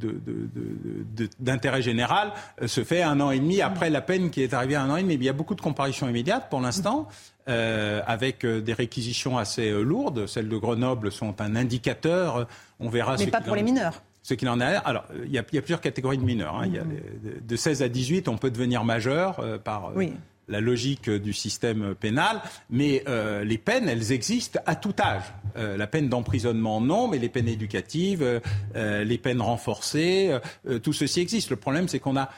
d'intérêt général se fait un an et demi après la peine qui est arrivée à un an et demi. Il y a beaucoup de comparutions immédiates pour l'instant, avec des réquisitions assez lourdes. Celles de Grenoble sont un indicateur. On verra. Mais pas pour les mineurs ce qu'il en a. Alors, il y, a, plusieurs catégories de mineurs. Hein. Il y a de 16 à 18, on peut devenir majeur euh, par euh, la logique du système pénal, mais euh, les peines, elles existent à tout âge. la peine d'emprisonnement, non, mais les peines éducatives, les peines renforcées, tout ceci existe. Le problème, c'est qu'on a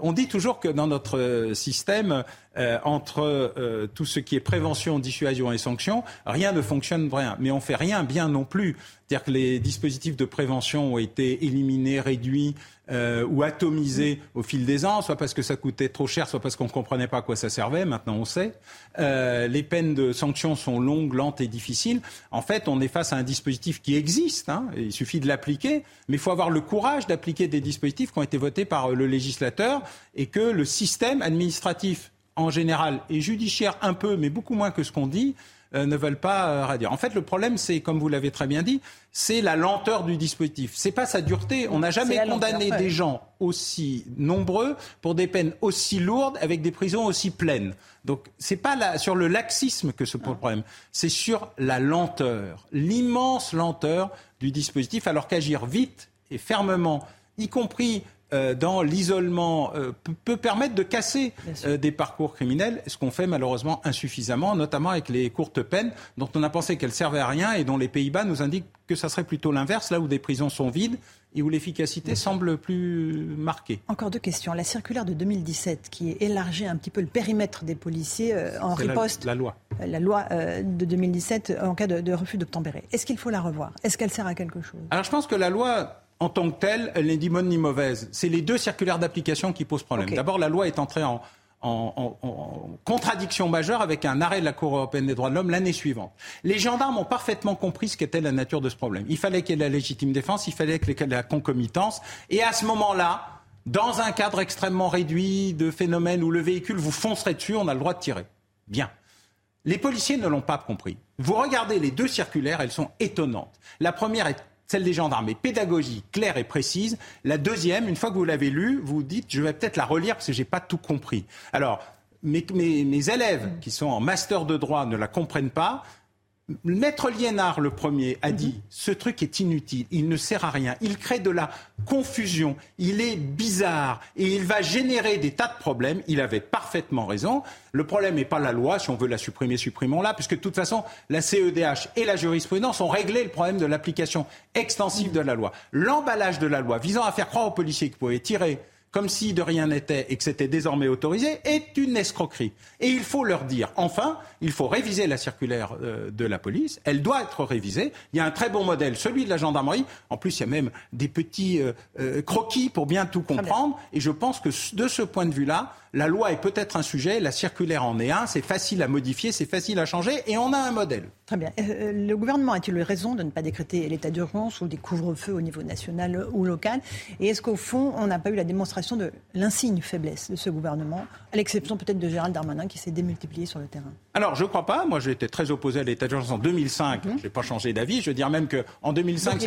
on dit toujours que dans notre système, entre tout ce qui est prévention, dissuasion et sanction, rien ne fonctionne bien. Mais on fait rien bien non plus. C'est-à-dire que les dispositifs de prévention ont été éliminés, réduits, euh, ou atomisé au fil des ans, soit parce que ça coûtait trop cher, soit parce qu'on ne comprenait pas à quoi ça servait. Maintenant, on sait. Euh, les peines de sanction sont longues, lentes et difficiles. En fait, on est face à un dispositif qui existe. Hein, il suffit de l'appliquer, mais il faut avoir le courage d'appliquer des dispositifs qui ont été votés par le législateur et que le système administratif en général et judiciaire un peu, mais beaucoup moins que ce qu'on dit, euh, ne veulent pas euh, radier. En fait, le problème, c'est, comme vous l'avez très bien dit, c'est la lenteur du dispositif. C'est pas sa dureté. On n'a jamais condamné des gens aussi nombreux pour des peines aussi lourdes avec des prisons aussi pleines. Donc, c'est pas sur le laxisme que se pose le problème. C'est sur la lenteur, l'immense lenteur du dispositif, alors qu'agir vite et fermement, y compris euh, dans l'isolement euh, peut permettre de casser euh, des parcours criminels, ce qu'on fait malheureusement insuffisamment, notamment avec les courtes peines dont on a pensé qu'elles servaient à rien et dont les Pays-Bas nous indiquent que ça serait plutôt l'inverse, là où des prisons sont vides et où l'efficacité semble plus marquée. Encore deux questions. La circulaire de 2017 qui élargit un petit peu le périmètre des policiers en riposte. La, loi. La loi de 2017 en cas de, de refus d'obtempérer. Est-ce qu'il faut la revoir? Est-ce qu'elle sert à quelque chose? Alors je pense que la loi en tant que telle, elle n'est ni bonne ni mauvaise. C'est les deux circulaires d'application qui posent problème. D'abord, la loi est entrée en, contradiction majeure avec un arrêt de la Cour européenne des droits de l'homme l'année suivante. Les gendarmes ont parfaitement compris ce qu'était la nature de ce problème. Il fallait qu'il y ait la légitime défense, il fallait qu'il y ait la concomitance. Et à ce moment-là, dans un cadre extrêmement réduit de phénomènes où le véhicule vous foncerait dessus, on a le droit de tirer. Bien. Les policiers ne l'ont pas compris. Vous regardez les deux circulaires, elles sont étonnantes. La première est celle des gendarmes est pédagogique, claire et précise. La deuxième, une fois que vous l'avez lue, vous dites, je vais peut-être la relire parce que j'ai pas tout compris. Alors, mes, mes, élèves qui sont en master de droit ne la comprennent pas. Maître Liénard, le premier, a dit ce truc est inutile, il ne sert à rien, il crée de la confusion, il est bizarre et il va générer des tas de problèmes. Il avait parfaitement raison. Le problème n'est pas la loi, si on veut la supprimer, supprimons-la, puisque de toute façon, la CEDH et la jurisprudence ont réglé le problème de l'application extensive de la loi. L'emballage de la loi visant à faire croire aux policiers qu'ils pouvaient tirer comme si de rien n'était et que c'était désormais autorisé, est une escroquerie. Et il faut leur dire, enfin, il faut réviser la circulaire euh, de la police, elle doit être révisée. Il y a un très bon modèle, celui de la gendarmerie. En plus, il y a même des petits euh, euh, croquis pour bien tout comprendre. Et je pense que de ce point de vue-là, La loi est peut-être un sujet, la circulaire en est un, c'est facile à modifier, c'est facile à changer et on a un modèle. Très bien. Euh, le gouvernement a-t-il eu raison de ne pas décréter l'état d'urgence ou des couvre-feux au niveau national ou local? Et est-ce qu'au fond, on n'a pas eu la démonstration de l'insigne faiblesse de ce gouvernement, à l'exception peut-être de Gérald Darmanin qui s'est démultiplié sur le terrain? Alors, je ne crois pas. Moi, j'étais très opposé à l'état d'urgence en 2005. Mhm. Je n'ai pas changé d'avis. Je veux dire même qu'en 2005,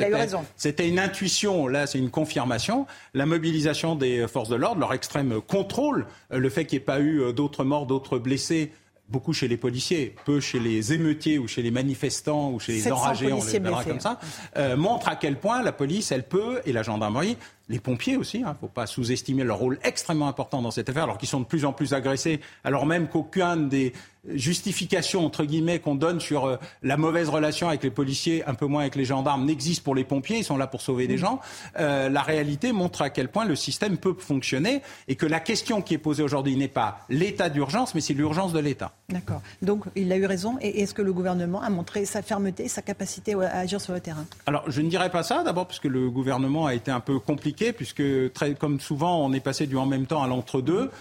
c'était une intuition. Là, c'est une confirmation. La mobilisation des forces de l'ordre, leur extrême contrôle, euh, le fait qu'il n'y ait pas eu euh, d'autres morts, d'autres blessés, beaucoup chez les policiers, peu chez les émeutiers ou chez les manifestants ou chez les enragés, on les comme ça, euh, montre à quel point la police, elle peut, et la gendarmerie, les pompiers aussi, il hein, ne faut pas sous-estimer leur rôle extrêmement important dans cette affaire, alors qu'ils sont de plus en plus agressés, alors même qu'aucun des justifications entre guillemets qu'on donne sur euh, la mauvaise relation avec les policiers, un peu moins avec les gendarmes, n'existe pour les pompiers, ils sont là pour sauver des mmh. gens. Euh, la réalité montre à quel point le système peut fonctionner et que la question qui est posée aujourd'hui n'est pas l'état d'urgence, mais c'est l'urgence de l'État. D'accord. Donc il a eu raison. Et est-ce que le gouvernement a montré sa fermeté, sa capacité à agir sur le terrain? Alors je ne dirais pas ça, d'abord parce que le gouvernement a été un peu compliqué puisque, très, comme souvent, on est passé du en même temps à l'entre-deux.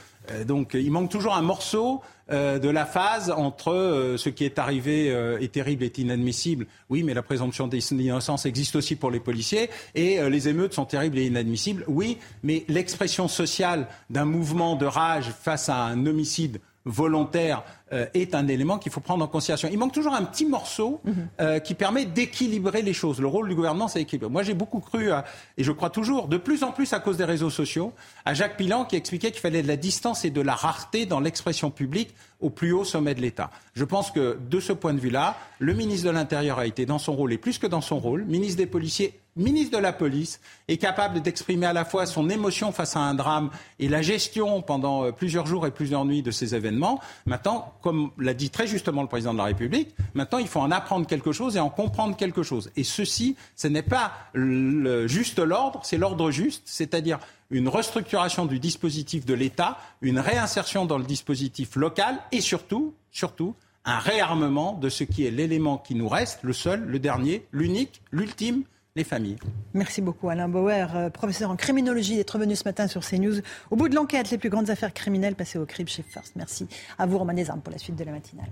Donc il manque toujours un morceau euh, de la phase entre euh, ce qui est arrivé est terrible, est inadmissible. Oui, mais la présomption d'innocence existe aussi pour les policiers. Et les émeutes sont terribles et inadmissibles. Oui, mais l'expression sociale d'un mouvement de rage face à un homicide volontaire euh, est un élément qu'il faut prendre en considération. Il manque toujours un petit morceau mhm. euh, qui permet d'équilibrer les choses. Le rôle du gouvernement, c'est équilibrer. Moi, j'ai beaucoup cru, et je crois toujours, de plus en plus à cause des réseaux sociaux, à Jacques Pilan qui expliquait qu'il fallait de la distance et de la rareté dans l'expression publique au plus haut sommet de l'État. Je pense que de ce point de vue-là, le ministre de l'Intérieur a été dans son rôle et plus que dans son rôle, ministre des policiers ministre de la police est capable d'exprimer à la fois son émotion face à un drame et la gestion pendant euh, plusieurs jours et plusieurs nuits de ces événements. Maintenant, comme l'a dit très justement le président de la République, maintenant il faut en apprendre quelque chose et en comprendre quelque chose. Et ceci, ce n'est pas le juste l'ordre, c'est l'ordre juste, c'est-à-dire une restructuration du dispositif de l'État, une réinsertion dans le dispositif local et surtout, surtout, un réarmement de ce qui est l'élément qui nous reste, le seul, le dernier, l'unique, l'ultime, les familles. Merci beaucoup Alain Bauer, euh, professeur en criminologie, d'être venu ce matin sur CNews. Au bout de l'enquête, les plus grandes affaires criminelles passées au crime chez First. Merci à vous Romain Desarmes pour la suite de la matinale.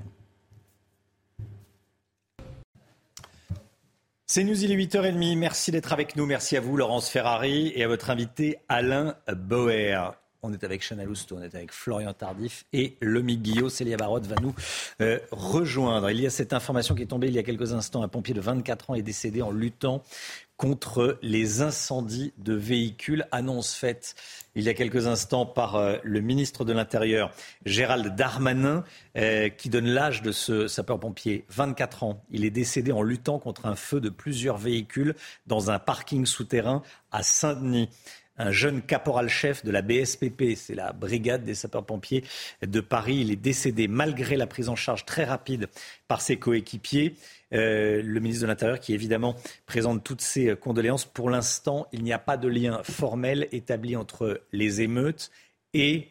C'est News, il est 8h30. Merci d'être avec nous. Merci à vous, Laurence Ferrari, et à votre invité, Alain Bauer. On est avec Chanel Housteau, on est avec Florian Tardif et Lomi Guillot. Célia Barotte va nous euh, rejoindre. Il y a cette information qui est tombée il y a quelques instants. Un pompier de 24 ans est décédé en luttant contre les incendies de véhicules. Annonce faite il y a quelques instants par euh, le ministre de l'Intérieur, Gérald Darmanin, euh, qui donne l'âge de ce sapeur-pompier, 24 ans. Il est décédé en luttant contre un feu de plusieurs véhicules dans un parking souterrain à Saint-Denis un jeune caporal-chef de la BSPP, c'est la brigade des sapeurs-pompiers de Paris. Il est décédé malgré la prise en charge très rapide par ses coéquipiers. Euh, le ministre de l'Intérieur qui évidemment présente toutes ses condoléances. Pour l'instant, il n'y a pas de lien formel établi entre les émeutes et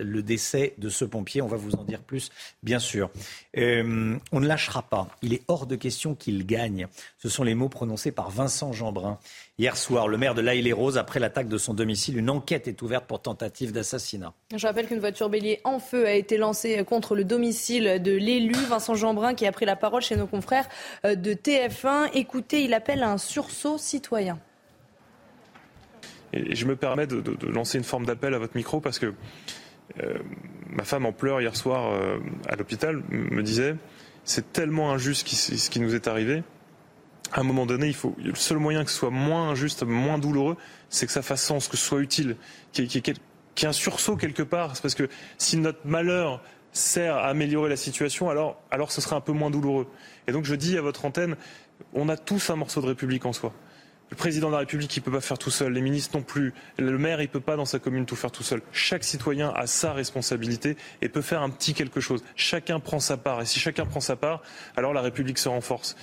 le décès de ce pompier. On va vous en dire plus, bien sûr. Euh, on ne lâchera pas. Il est hors de question qu'il gagne. Ce sont les mots prononcés par Vincent Jeanbrun. Hier soir, le maire de La les roses après l'attaque de son domicile, une enquête est ouverte pour tentative d'assassinat. Je rappelle qu'une voiture bélier en feu a été lancée contre le domicile de l'élu Vincent Jeanbrun qui a pris la parole chez nos confrères euh, de TF1. Écoutez, il appelle à un sursaut citoyen. Et je me permets de lancer une forme d'appel à votre micro parce que euh, ma femme en pleurs hier soir euh, à l'hôpital me disait c'est tellement injuste ce qui nous est arrivé. À un moment donné, il faut le seul moyen que ce soit moins injuste, moins douloureux, c'est que ça fasse sens, que ce soit utile, qu'il y, ait un sursaut quelque part. Parce que si notre malheur sert à améliorer la situation, alors, alors ce sera un peu moins douloureux. Et donc je dis à votre antenne, on a tous un morceau de République en soi. Le président de la République, il peut pas faire tout seul. Les ministres non plus. Le maire, il peut pas dans sa commune tout faire tout seul. Chaque citoyen a sa responsabilité et peut faire un petit quelque chose. Chacun prend sa part. Et si chacun prend sa part, alors la République se renforce.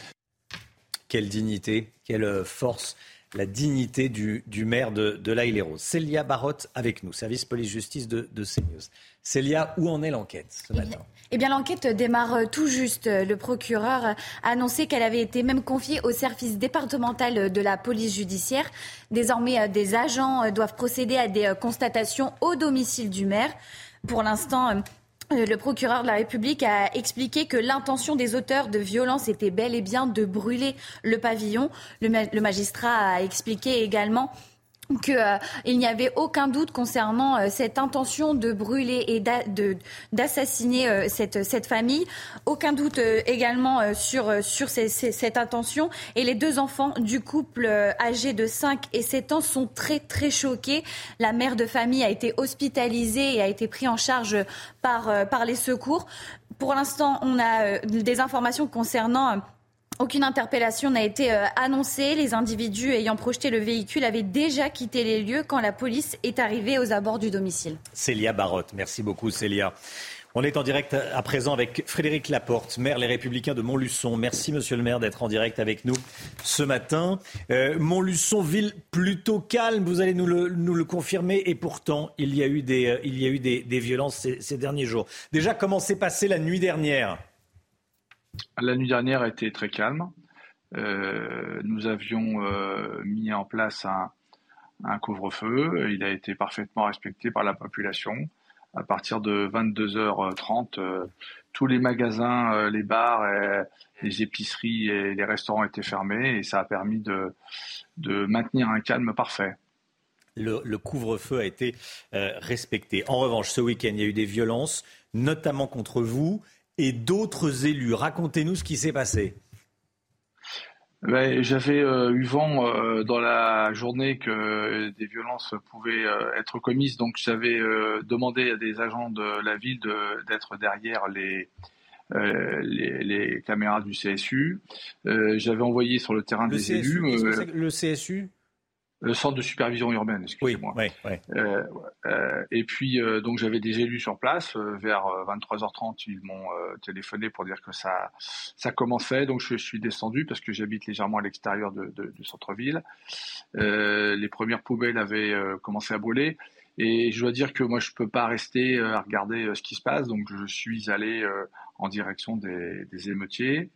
Quelle dignité, quelle force la dignité du, maire de, de La Célia Barotte avec nous, service police-justice de, de CNews. Célia, où en est l'enquête ce eh matin? eh bien, l'enquête démarre tout juste. Le procureur a annoncé qu'elle avait été même confiée au service départemental de la police judiciaire. Désormais, des agents doivent procéder à des constatations au domicile du maire. Pour l'instant, euh, le procureur de la République a expliqué que l'intention des auteurs de violences était bel et bien de brûler le pavillon. Le, magistrat a expliqué également qu'il euh, n'y avait aucun doute concernant euh, cette intention de brûler et d'assassiner euh, cette, cette, famille. Aucun doute également sur, sur ces, cette intention. Et les deux enfants du couple âgés de 5 et 7 ans sont très très choqués. La mère de famille a été hospitalisée et a été prise en charge par, par les secours. Pour l'instant, on a des informations concernant aucune interpellation n'a été euh, annoncée. Les individus ayant projeté le véhicule avaient déjà quitté les lieux quand la police est arrivée aux abords du domicile. Célia Barotte, merci beaucoup Célia. On est en direct à présent avec Frédéric Laporte, maire Les Républicains de Montluçon. Merci, monsieur le maire, d'être en direct avec nous ce matin. Euh, Montluçon, ville plutôt calme, vous allez nous le, confirmer. Et pourtant, il y a eu des, euh, violences ces, ces derniers jours. Déjà, comment s'est passé la nuit dernière? La nuit dernière a été très calme. Euh, nous avions euh, mis en place un, couvre-feu. Il a été parfaitement respecté par la population. À partir de 22h30, euh, tous les magasins, les bars, les épiceries et les restaurants étaient fermés et ça a permis de, maintenir un calme parfait. Le, couvre-feu a été respecté. En revanche, ce week-end, il y a eu des violences, notamment contre vous et d'autres élus. Racontez-nous ce qui s'est passé. Ben, j'avais euh, eu vent euh, dans la journée que des violences pouvaient euh, être commises, donc j'avais demandé à des agents de la ville d'être derrière les, les, caméras du CSU. j'avais envoyé sur le terrain des élus. le CSU le centre de supervision urbaine, excusez-moi. Oui, oui, euh, euh, et puis euh, donc j'avais des élus sur place. vers 23h30, ils m'ont téléphoné pour dire que ça ça commençait. Donc je, suis descendu parce que j'habite légèrement à l'extérieur de, du centre-ville. les premières poubelles avaient commencé à brûler. Et je dois dire que moi, je peux pas rester à regarder ce qui se passe, donc je suis allé en direction des, des émeutiers.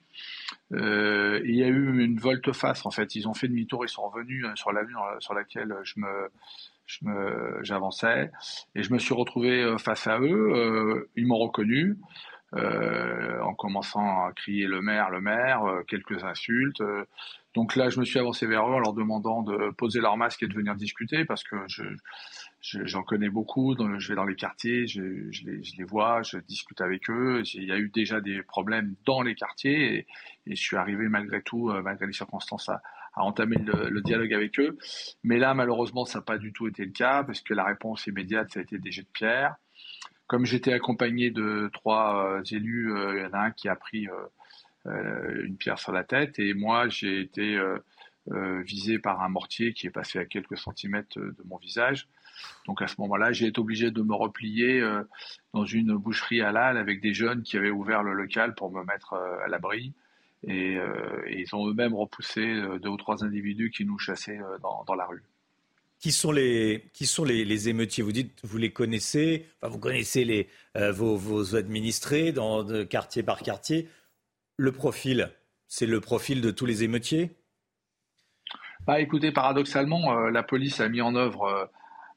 Euh, il y a eu une volte-face, en fait. Ils ont fait demi-tour, ils sont revenus euh, sur l'avenue sur laquelle je me, j'avançais, et je me suis retrouvé euh, face à eux. ils m'ont reconnu. en commençant à crier le maire, le maire, quelques insultes. Donc là, je me suis avancé vers eux en leur demandant de poser leur masque et de venir discuter parce que je, j'en connais beaucoup. je vais dans les quartiers, je, les, vois, je discute avec eux. Il y a eu déjà des problèmes dans les quartiers et, je suis arrivé malgré tout, euh, malgré les circonstances, à, entamer le, dialogue avec eux. Mais là, malheureusement, ça n'a pas du tout été le cas parce que la réponse immédiate, ça a été des jets de pierre. Comme j'étais accompagné de trois euh, élus, euh, il y en a un qui a pris une pierre sur la tête et moi, j'ai été visé par un mortier qui est passé à quelques centimètres de mon visage. Donc à ce moment-là, j'ai été obligé de me replier euh, dans une boucherie halal avec des jeunes qui avaient ouvert le local pour me mettre euh, à l'abri. Et, euh, ils ont eux-mêmes repoussé deux ou trois individus qui nous chassaient dans, la rue. Qui sont les, qui sont les, émeutiers? Vous dites, vous les connaissez, enfin, vous connaissez les, vos, administrés dans, de quartier par quartier. Le profil, c'est le profil de tous les émeutiers? Bah, Écoutez, paradoxalement, la police a mis en œuvre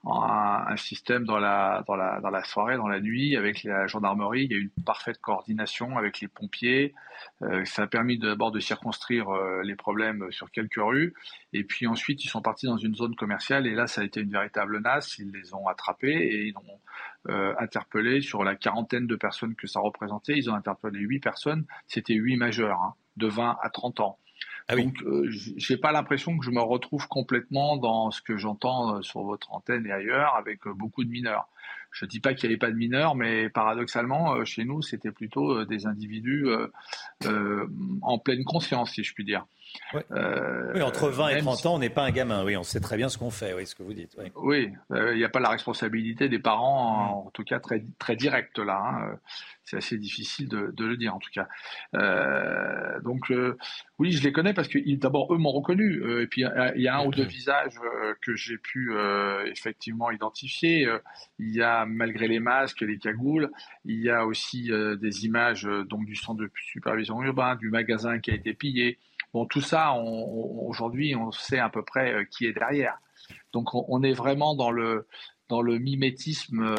un, système dans la, dans, la, dans la soirée, dans la nuit, avec la gendarmerie. Il y a eu une parfaite coordination avec les pompiers. Euh, ça a permis d'abord de circonscrire euh, les problèmes sur quelques rues. Et puis ensuite, ils sont partis dans une zone commerciale. Et là, ça a été une véritable nasse. Ils les ont attrapés et ils ont euh, interpellé sur la quarantaine de personnes que ça représentait. Ils ont interpellé huit personnes. C'était huit majeurs, hein, de 20 à 30 ans. Ah Donc, euh, j'ai pas l'impression que je me retrouve complètement dans ce que j'entends euh, sur votre antenne et ailleurs avec euh, beaucoup de mineurs. Je dis pas qu'il n'y avait pas de mineurs, mais paradoxalement, euh, chez nous, c'était plutôt des individus en pleine conscience, si je puis dire. Euh, oui, entre 20 et 30 ans, on n'est pas un gamin. Oui, on sait très bien ce qu'on fait, oui, ce que vous dites. Oui, il n'y a pas la responsabilité des parents, en, tout cas très, très directe là. Hein. C'est assez difficile de, le dire, en tout cas. Euh, donc, euh, oui, je les connais parce que d'abord, eux m'ont reconnu. et puis, il y a un ou deux visages que j'ai pu effectivement identifier. il y a, malgré les masques, les cagoules, il y a aussi des images donc du centre de supervision urbain, du magasin qui a été pillé. Bon, tout ça, aujourd'hui, on sait à peu près euh, qui est derrière. Donc, on, est vraiment dans le dans le mimétisme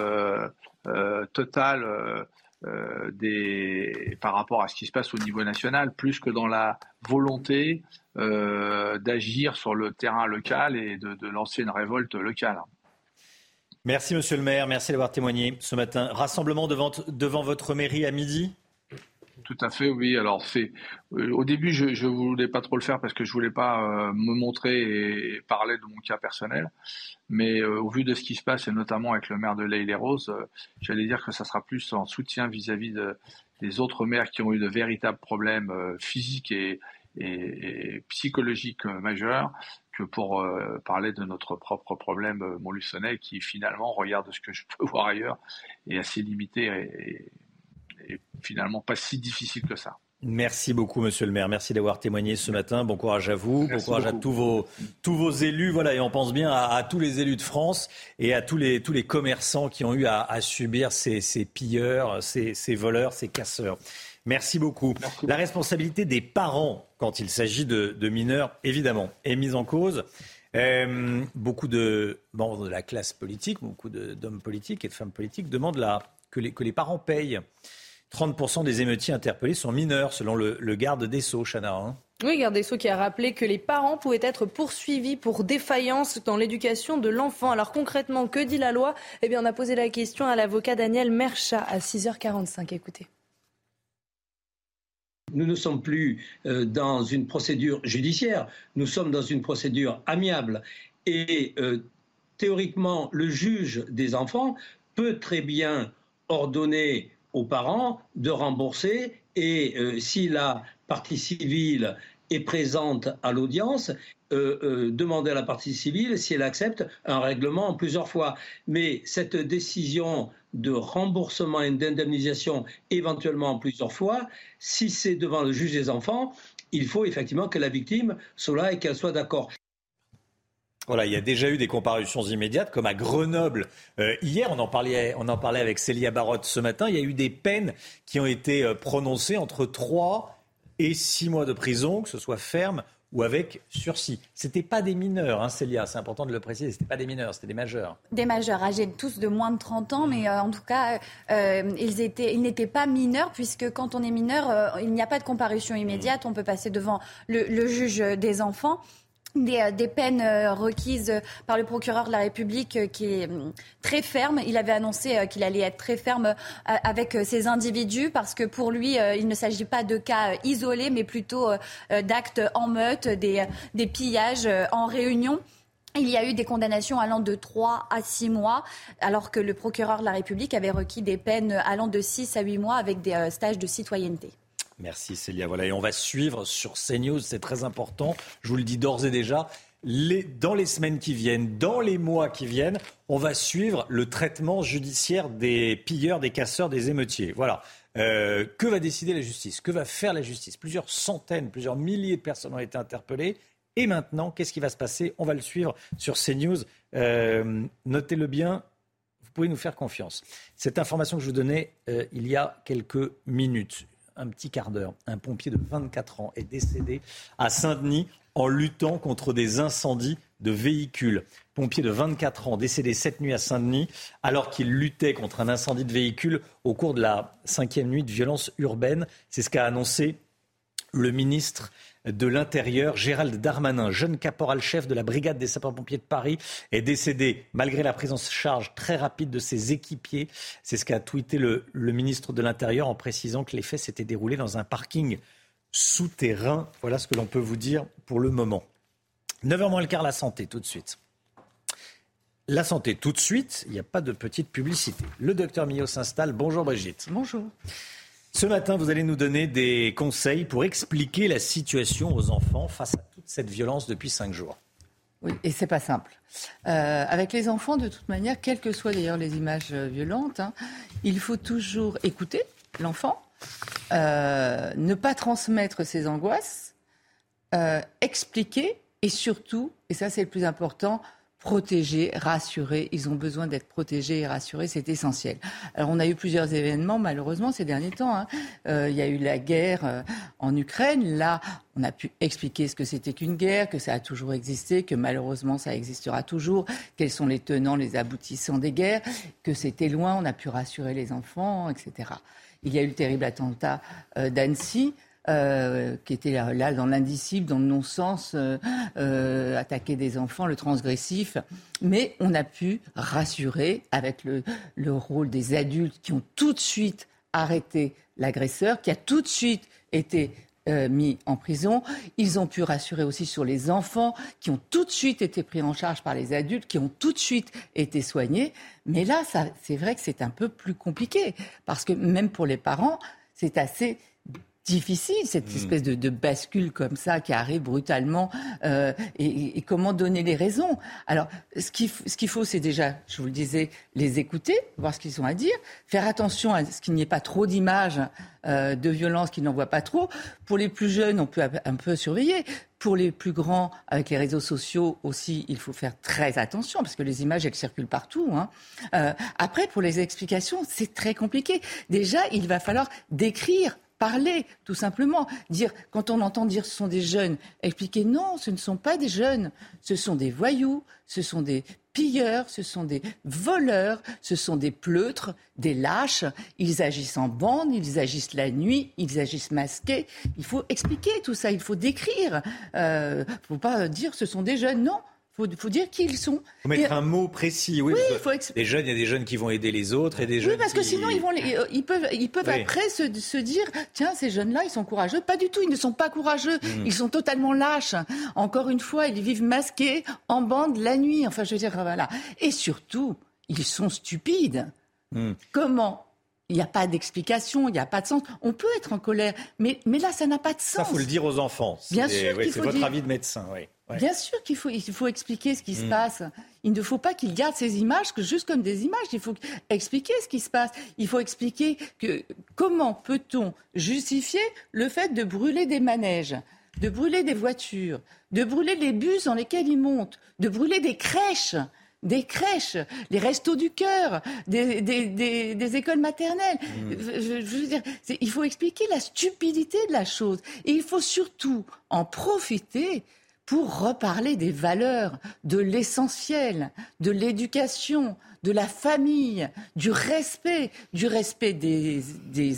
euh, par rapport à ce qui se passe au niveau national, plus que dans la volonté d'agir sur le terrain local et de, lancer une révolte locale. Merci Monsieur le maire, merci d'avoir témoigné ce matin. Rassemblement devant votre mairie à midi tout à fait, oui. Alors c'est euh, au début, je ne voulais pas trop le faire parce que je voulais pas euh, me montrer et parler de mon cas personnel. Mais euh, au vu de ce qui se passe et notamment avec le maire de l'Aile et Rose, j'allais dire que ça sera plus en soutien vis-à-vis de, des autres maires qui ont eu de véritables problèmes physiques et, psychologiques majeurs que pour parler de notre propre problème montluçonnais qui finalement regarde ce que je peux *laughs* voir ailleurs est assez limité et finalement pas si difficile que ça. Merci beaucoup, Monsieur le maire. Merci d'avoir témoigné ce matin. Bon courage à vous. bon courage à tous vos, tous vos élus. Voilà, et on pense bien à, tous les élus de France et à tous les, tous les commerçants qui ont eu à, subir ces, ces pilleurs, ces, ces, voleurs, ces casseurs. Merci beaucoup. La responsabilité des parents quand il s'agit de, de, mineurs, évidemment, est mise en cause. Euh, beaucoup de membres de la classe politique, beaucoup d'hommes politiques et de femmes politiques demandent la, que, les, que les parents payent. 30% des émeutiers interpellés sont mineurs, selon le, garde des Sceaux, Chana. Hein. Oui, garde des Sceaux qui a rappelé que les parents pouvaient être poursuivis pour défaillance dans l'éducation de l'enfant. Alors concrètement, que dit la loi? Eh bien, on a posé la question à l'avocat Daniel Merchat à 6h45. Écoutez. Nous ne sommes plus euh, dans une procédure judiciaire, nous sommes dans une procédure amiable. Et euh, théoriquement, le juge des enfants peut très bien ordonner aux parents de rembourser et euh, si la partie civile est présente à l'audience, euh, euh, demander à la partie civile si elle accepte un règlement en plusieurs fois. Mais cette décision de remboursement et d'indemnisation éventuellement en plusieurs fois, si c'est devant le juge des enfants, il faut effectivement que la victime soit là et qu'elle soit d'accord. Voilà, il y a déjà eu des comparutions immédiates, comme à Grenoble euh, hier. On en, parlait, on en parlait avec Célia Barotte ce matin. Il y a eu des peines qui ont été euh, prononcées entre 3 et 6 mois de prison, que ce soit ferme ou avec sursis. C'était pas des mineurs, hein, Célia, c'est important de le préciser, c'était pas des mineurs, c'était des majeurs. Des majeurs, âgés tous de moins de 30 ans, mais euh, en tout cas, ils, étaient, ils n'étaient pas mineurs, puisque quand on est mineur, il n'y a pas de comparution immédiate, on peut passer devant le juge des enfants. Euh, des, peines euh, requises par le procureur de la République euh, qui est hum, très ferme. Il avait annoncé qu'il allait être très ferme avec ces individus parce que pour lui, il ne s'agit pas de cas isolés, mais plutôt d'actes en meute, des, des pillages en réunion. Il y a eu des condamnations allant de 3 à 6 mois, alors que le procureur de la République avait requis des peines allant de 6 à 8 mois avec des stages de citoyenneté. Merci Célia. Voilà, et on va suivre sur CNews, c'est très important. Je vous le dis d'ores et déjà. dans les semaines qui viennent, dans les mois qui viennent, on va suivre le traitement judiciaire des pilleurs, des casseurs, des émeutiers. Voilà. Euh, que va décider la justice? Que va faire la justice? Plusieurs centaines, plusieurs milliers de personnes ont été interpellées. Et maintenant, qu'est-ce qui va se passer? On va le suivre sur CNews. Euh, notez-le bien, vous pouvez nous faire confiance. Cette information que je vous donnais euh, il y a quelques minutes un petit quart d'heure, un pompier de 24 ans est décédé à Saint-Denis en luttant contre des incendies de véhicules. Pompier de 24 ans décédé cette nuit à Saint-Denis alors qu'il luttait contre un incendie de véhicule au cours de la cinquième nuit de violence urbaine. C'est ce qu'a annoncé le ministre de l'Intérieur, Gérald Darmanin, jeune caporal-chef de la brigade des sapeurs-pompiers de Paris, est décédé malgré la prise en charge très rapide de ses équipiers. C'est ce qu'a tweeté le, ministre de l'Intérieur en précisant que les faits s'étaient déroulés dans un parking souterrain. Voilà ce que l'on peut vous dire pour le moment. 9h moins le quart, la santé, tout de suite. La santé, tout de suite, il n'y a pas de petite publicité. Le docteur Millot s'installe. Bonjour Brigitte. Bonjour. Ce matin, vous allez nous donner des conseils pour expliquer la situation aux enfants face à toute cette violence depuis cinq jours. Oui, et c'est pas simple. Euh, avec les enfants, de toute manière, quelles que soient d'ailleurs les images euh, violentes, hein, il faut toujours écouter l'enfant, euh, ne pas transmettre ses angoisses, expliquer et surtout, et ça c'est le plus important, protégés, rassurés. Ils ont besoin d'être protégés et rassurés, c'est essentiel. Alors on a eu plusieurs événements malheureusement ces derniers temps. Hein. Euh, il y a eu la guerre euh, en Ukraine. Là, on a pu expliquer ce que c'était qu'une guerre, que ça a toujours existé, que malheureusement ça existera toujours, quels sont les tenants, les aboutissants des guerres, que c'était loin, on a pu rassurer les enfants, etc. Il y a eu le terrible attentat euh, d'Annecy. Euh, qui était là, dans l'indicible, dans le non-sens, euh, euh, attaquer des enfants, le transgressif. Mais on a pu rassurer avec le, le rôle des adultes qui ont tout de suite arrêté l'agresseur, qui a tout de suite été mis en prison. Ils ont pu rassurer aussi sur les enfants qui ont tout de suite été pris en charge par les adultes, qui ont tout de suite été soignés. Mais là, c'est vrai que c'est un peu plus compliqué parce que même pour les parents, c'est assez difficile, cette hmm. espèce de, bascule comme ça qui arrive brutalement, euh, et, comment donner les raisons? Alors, ce qu'il ce faut, c'est déjà, je vous le disais, les écouter, voir ce qu'ils ont à dire, faire attention à ce qu'il n'y ait pas trop d'images euh, de violence, qu'ils n'en voient pas trop. Pour les plus jeunes, on peut un peu surveiller. Pour les plus grands, avec les réseaux sociaux aussi, il faut faire très attention parce que les images, elles circulent partout. Hein. Euh, après, pour les explications, c'est très compliqué. Déjà, il va falloir décrire parler, tout simplement. Dire, quand on entend dire ce sont des jeunes, expliquer non, ce ne sont pas des jeunes, ce sont des voyous, ce sont des pilleurs, ce sont des voleurs, ce sont des pleutres, des lâches. Ils agissent en bande, ils agissent la nuit, ils agissent masqués. Il faut expliquer tout ça, il faut décrire. Il euh, ne faut pas dire ce sont des jeunes, non faut, faut dire qui ils sont. Faut mettre un mot précis. Oui, il faut Les jeunes, il y a des jeunes qui vont aider les autres et des jeunes. Oui, parce que sinon ils vont, euh, ils peuvent, ils peuvent après se, se, dire, tiens, ces jeunes-là, ils sont courageux. Pas du tout, ils ne sont pas courageux. Hmm. Ils sont totalement lâches. Encore une fois, ils vivent masqués en bande la nuit. Enfin, je veux dire, voilà. Et surtout, ils sont stupides. Hmm. Comment? Il n'y a pas d'explication, il n'y a pas de sens. On peut être en colère, mais, mais là, ça n'a pas de sens. Ça, faut le dire aux enfants. Bien sûr, c'est votre avis de médecin. Oui. Bien sûr qu'il faut, il faut expliquer ce qui se mm. passe. Il ne faut pas qu'il garde ces images que juste comme des images. Il faut expliquer ce qui se passe. Il faut expliquer que comment peut-on justifier le fait de brûler des manèges, de brûler des voitures, de brûler les bus dans lesquels ils montent, de brûler des crèches des crèches, les restos du cœur, des, écoles maternelles. Mm. Je, je, veux dire, il faut expliquer la stupidité de la chose. Et il faut surtout en profiter pour reparler des valeurs, de l'essentiel, de l'éducation, de la famille, du respect, du respect des,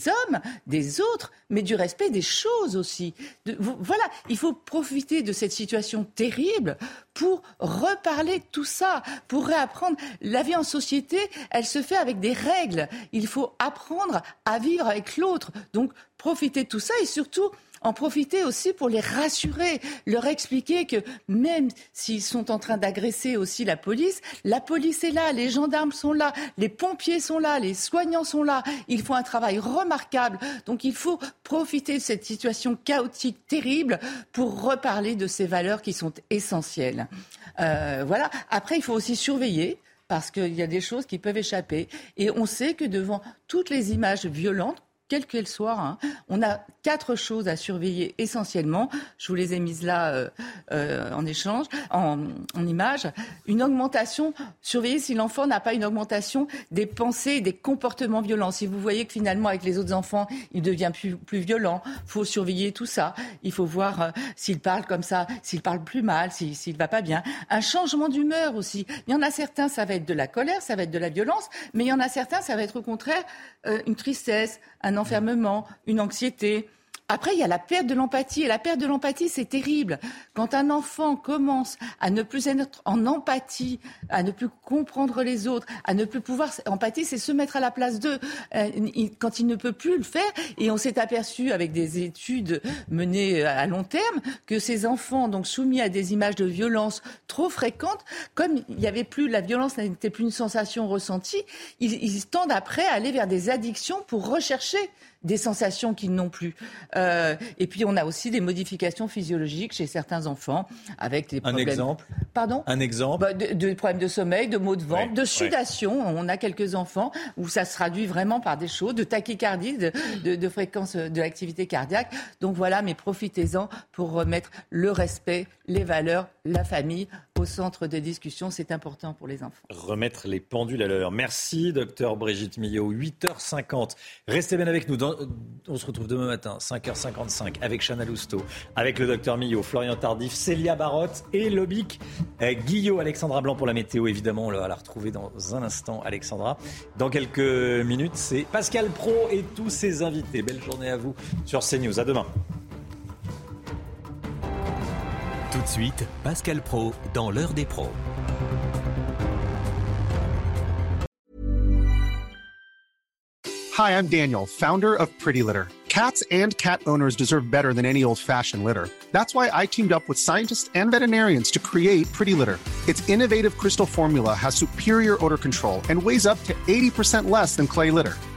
hommes, des autres, mais du respect des choses aussi. voilà, il faut profiter de cette situation terrible pour reparler tout ça, pour réapprendre. La vie en société, elle se fait avec des règles. Il faut apprendre à vivre avec l'autre. Donc, profiter de tout ça et surtout en profiter aussi pour les rassurer, leur expliquer que même s'ils sont en train d'agresser aussi la police, la police est là, les gendarmes sont là, les pompiers sont là, les soignants sont là. Ils font un travail remarquable. Donc il faut profiter de cette situation chaotique, terrible, pour reparler de ces valeurs qui sont essentielles. Euh, voilà. Après, il faut aussi surveiller parce qu'il y a des choses qui peuvent échapper. Et on sait que devant toutes les images violentes quelle qu'elle soit. Hein. On a quatre choses à surveiller essentiellement. Je vous les ai mises là euh, euh, en échange, en, image. Une augmentation, surveiller si l'enfant n'a pas une augmentation des pensées des comportements violents. Si vous voyez que finalement avec les autres enfants, il devient plus, plus violent, faut surveiller tout ça. Il faut voir euh, s'il parle comme ça, s'il parle plus mal, s'il ne va pas bien. Un changement d'humeur aussi. Il y en a certains, ça va être de la colère, ça va être de la violence, mais il y en a certains, ça va être au contraire une tristesse, un enfermement, une anxiété. Après, il y a la perte de l'empathie. Et la perte de l'empathie, c'est terrible. Quand un enfant commence à ne plus être en empathie, à ne plus comprendre les autres, à ne plus pouvoir... Empathie, c'est se mettre à la place d'eux. Euh, quand il ne peut plus le faire, et on s'est aperçu avec des études menées à long terme, que ces enfants, donc soumis à des images de violence trop fréquentes, comme il n'y avait plus, la violence n'était plus une sensation ressentie, ils, ils tendent après à aller vers des addictions pour rechercher des sensations qu'ils n'ont plus. Euh, et puis on a aussi des modifications physiologiques chez certains enfants avec des problèmes. Un exemple Pardon Un exemple bah, de, problèmes de sommeil, de maux de ventre, de sudation. On a quelques enfants où ça se traduit vraiment par des choses, de tachycardie, de, de fréquence de l'activité cardiaque. Donc voilà, mais profitez-en pour remettre le respect, les valeurs, la famille au centre des discussions. C'est important pour les enfants. Remettre les pendules à l'heure. Merci, docteur Brigitte Millot. 8h50. Restez bien avec nous. On se retrouve demain matin, 5h55, avec Chana Lousteau, avec le docteur Millot, Florian Tardif, Célia Barotte et Lobic euh, Guillot. Alexandra Blanc pour la météo, évidemment. On va la retrouver dans un instant, Alexandra. Dans quelques minutes, c'est Pascal Pro et tous ses invités. Belle journée à vous sur CNews. À demain. Tout de suite, Pascal Pro dans l'heure des pros. Hi, I'm Daniel, founder of Pretty Litter. Cats and cat owners deserve better than any old-fashioned litter. That's why I teamed up with scientists and veterinarians to create Pretty Litter. Its innovative crystal formula has superior odor control and weighs up to 80% less than clay litter.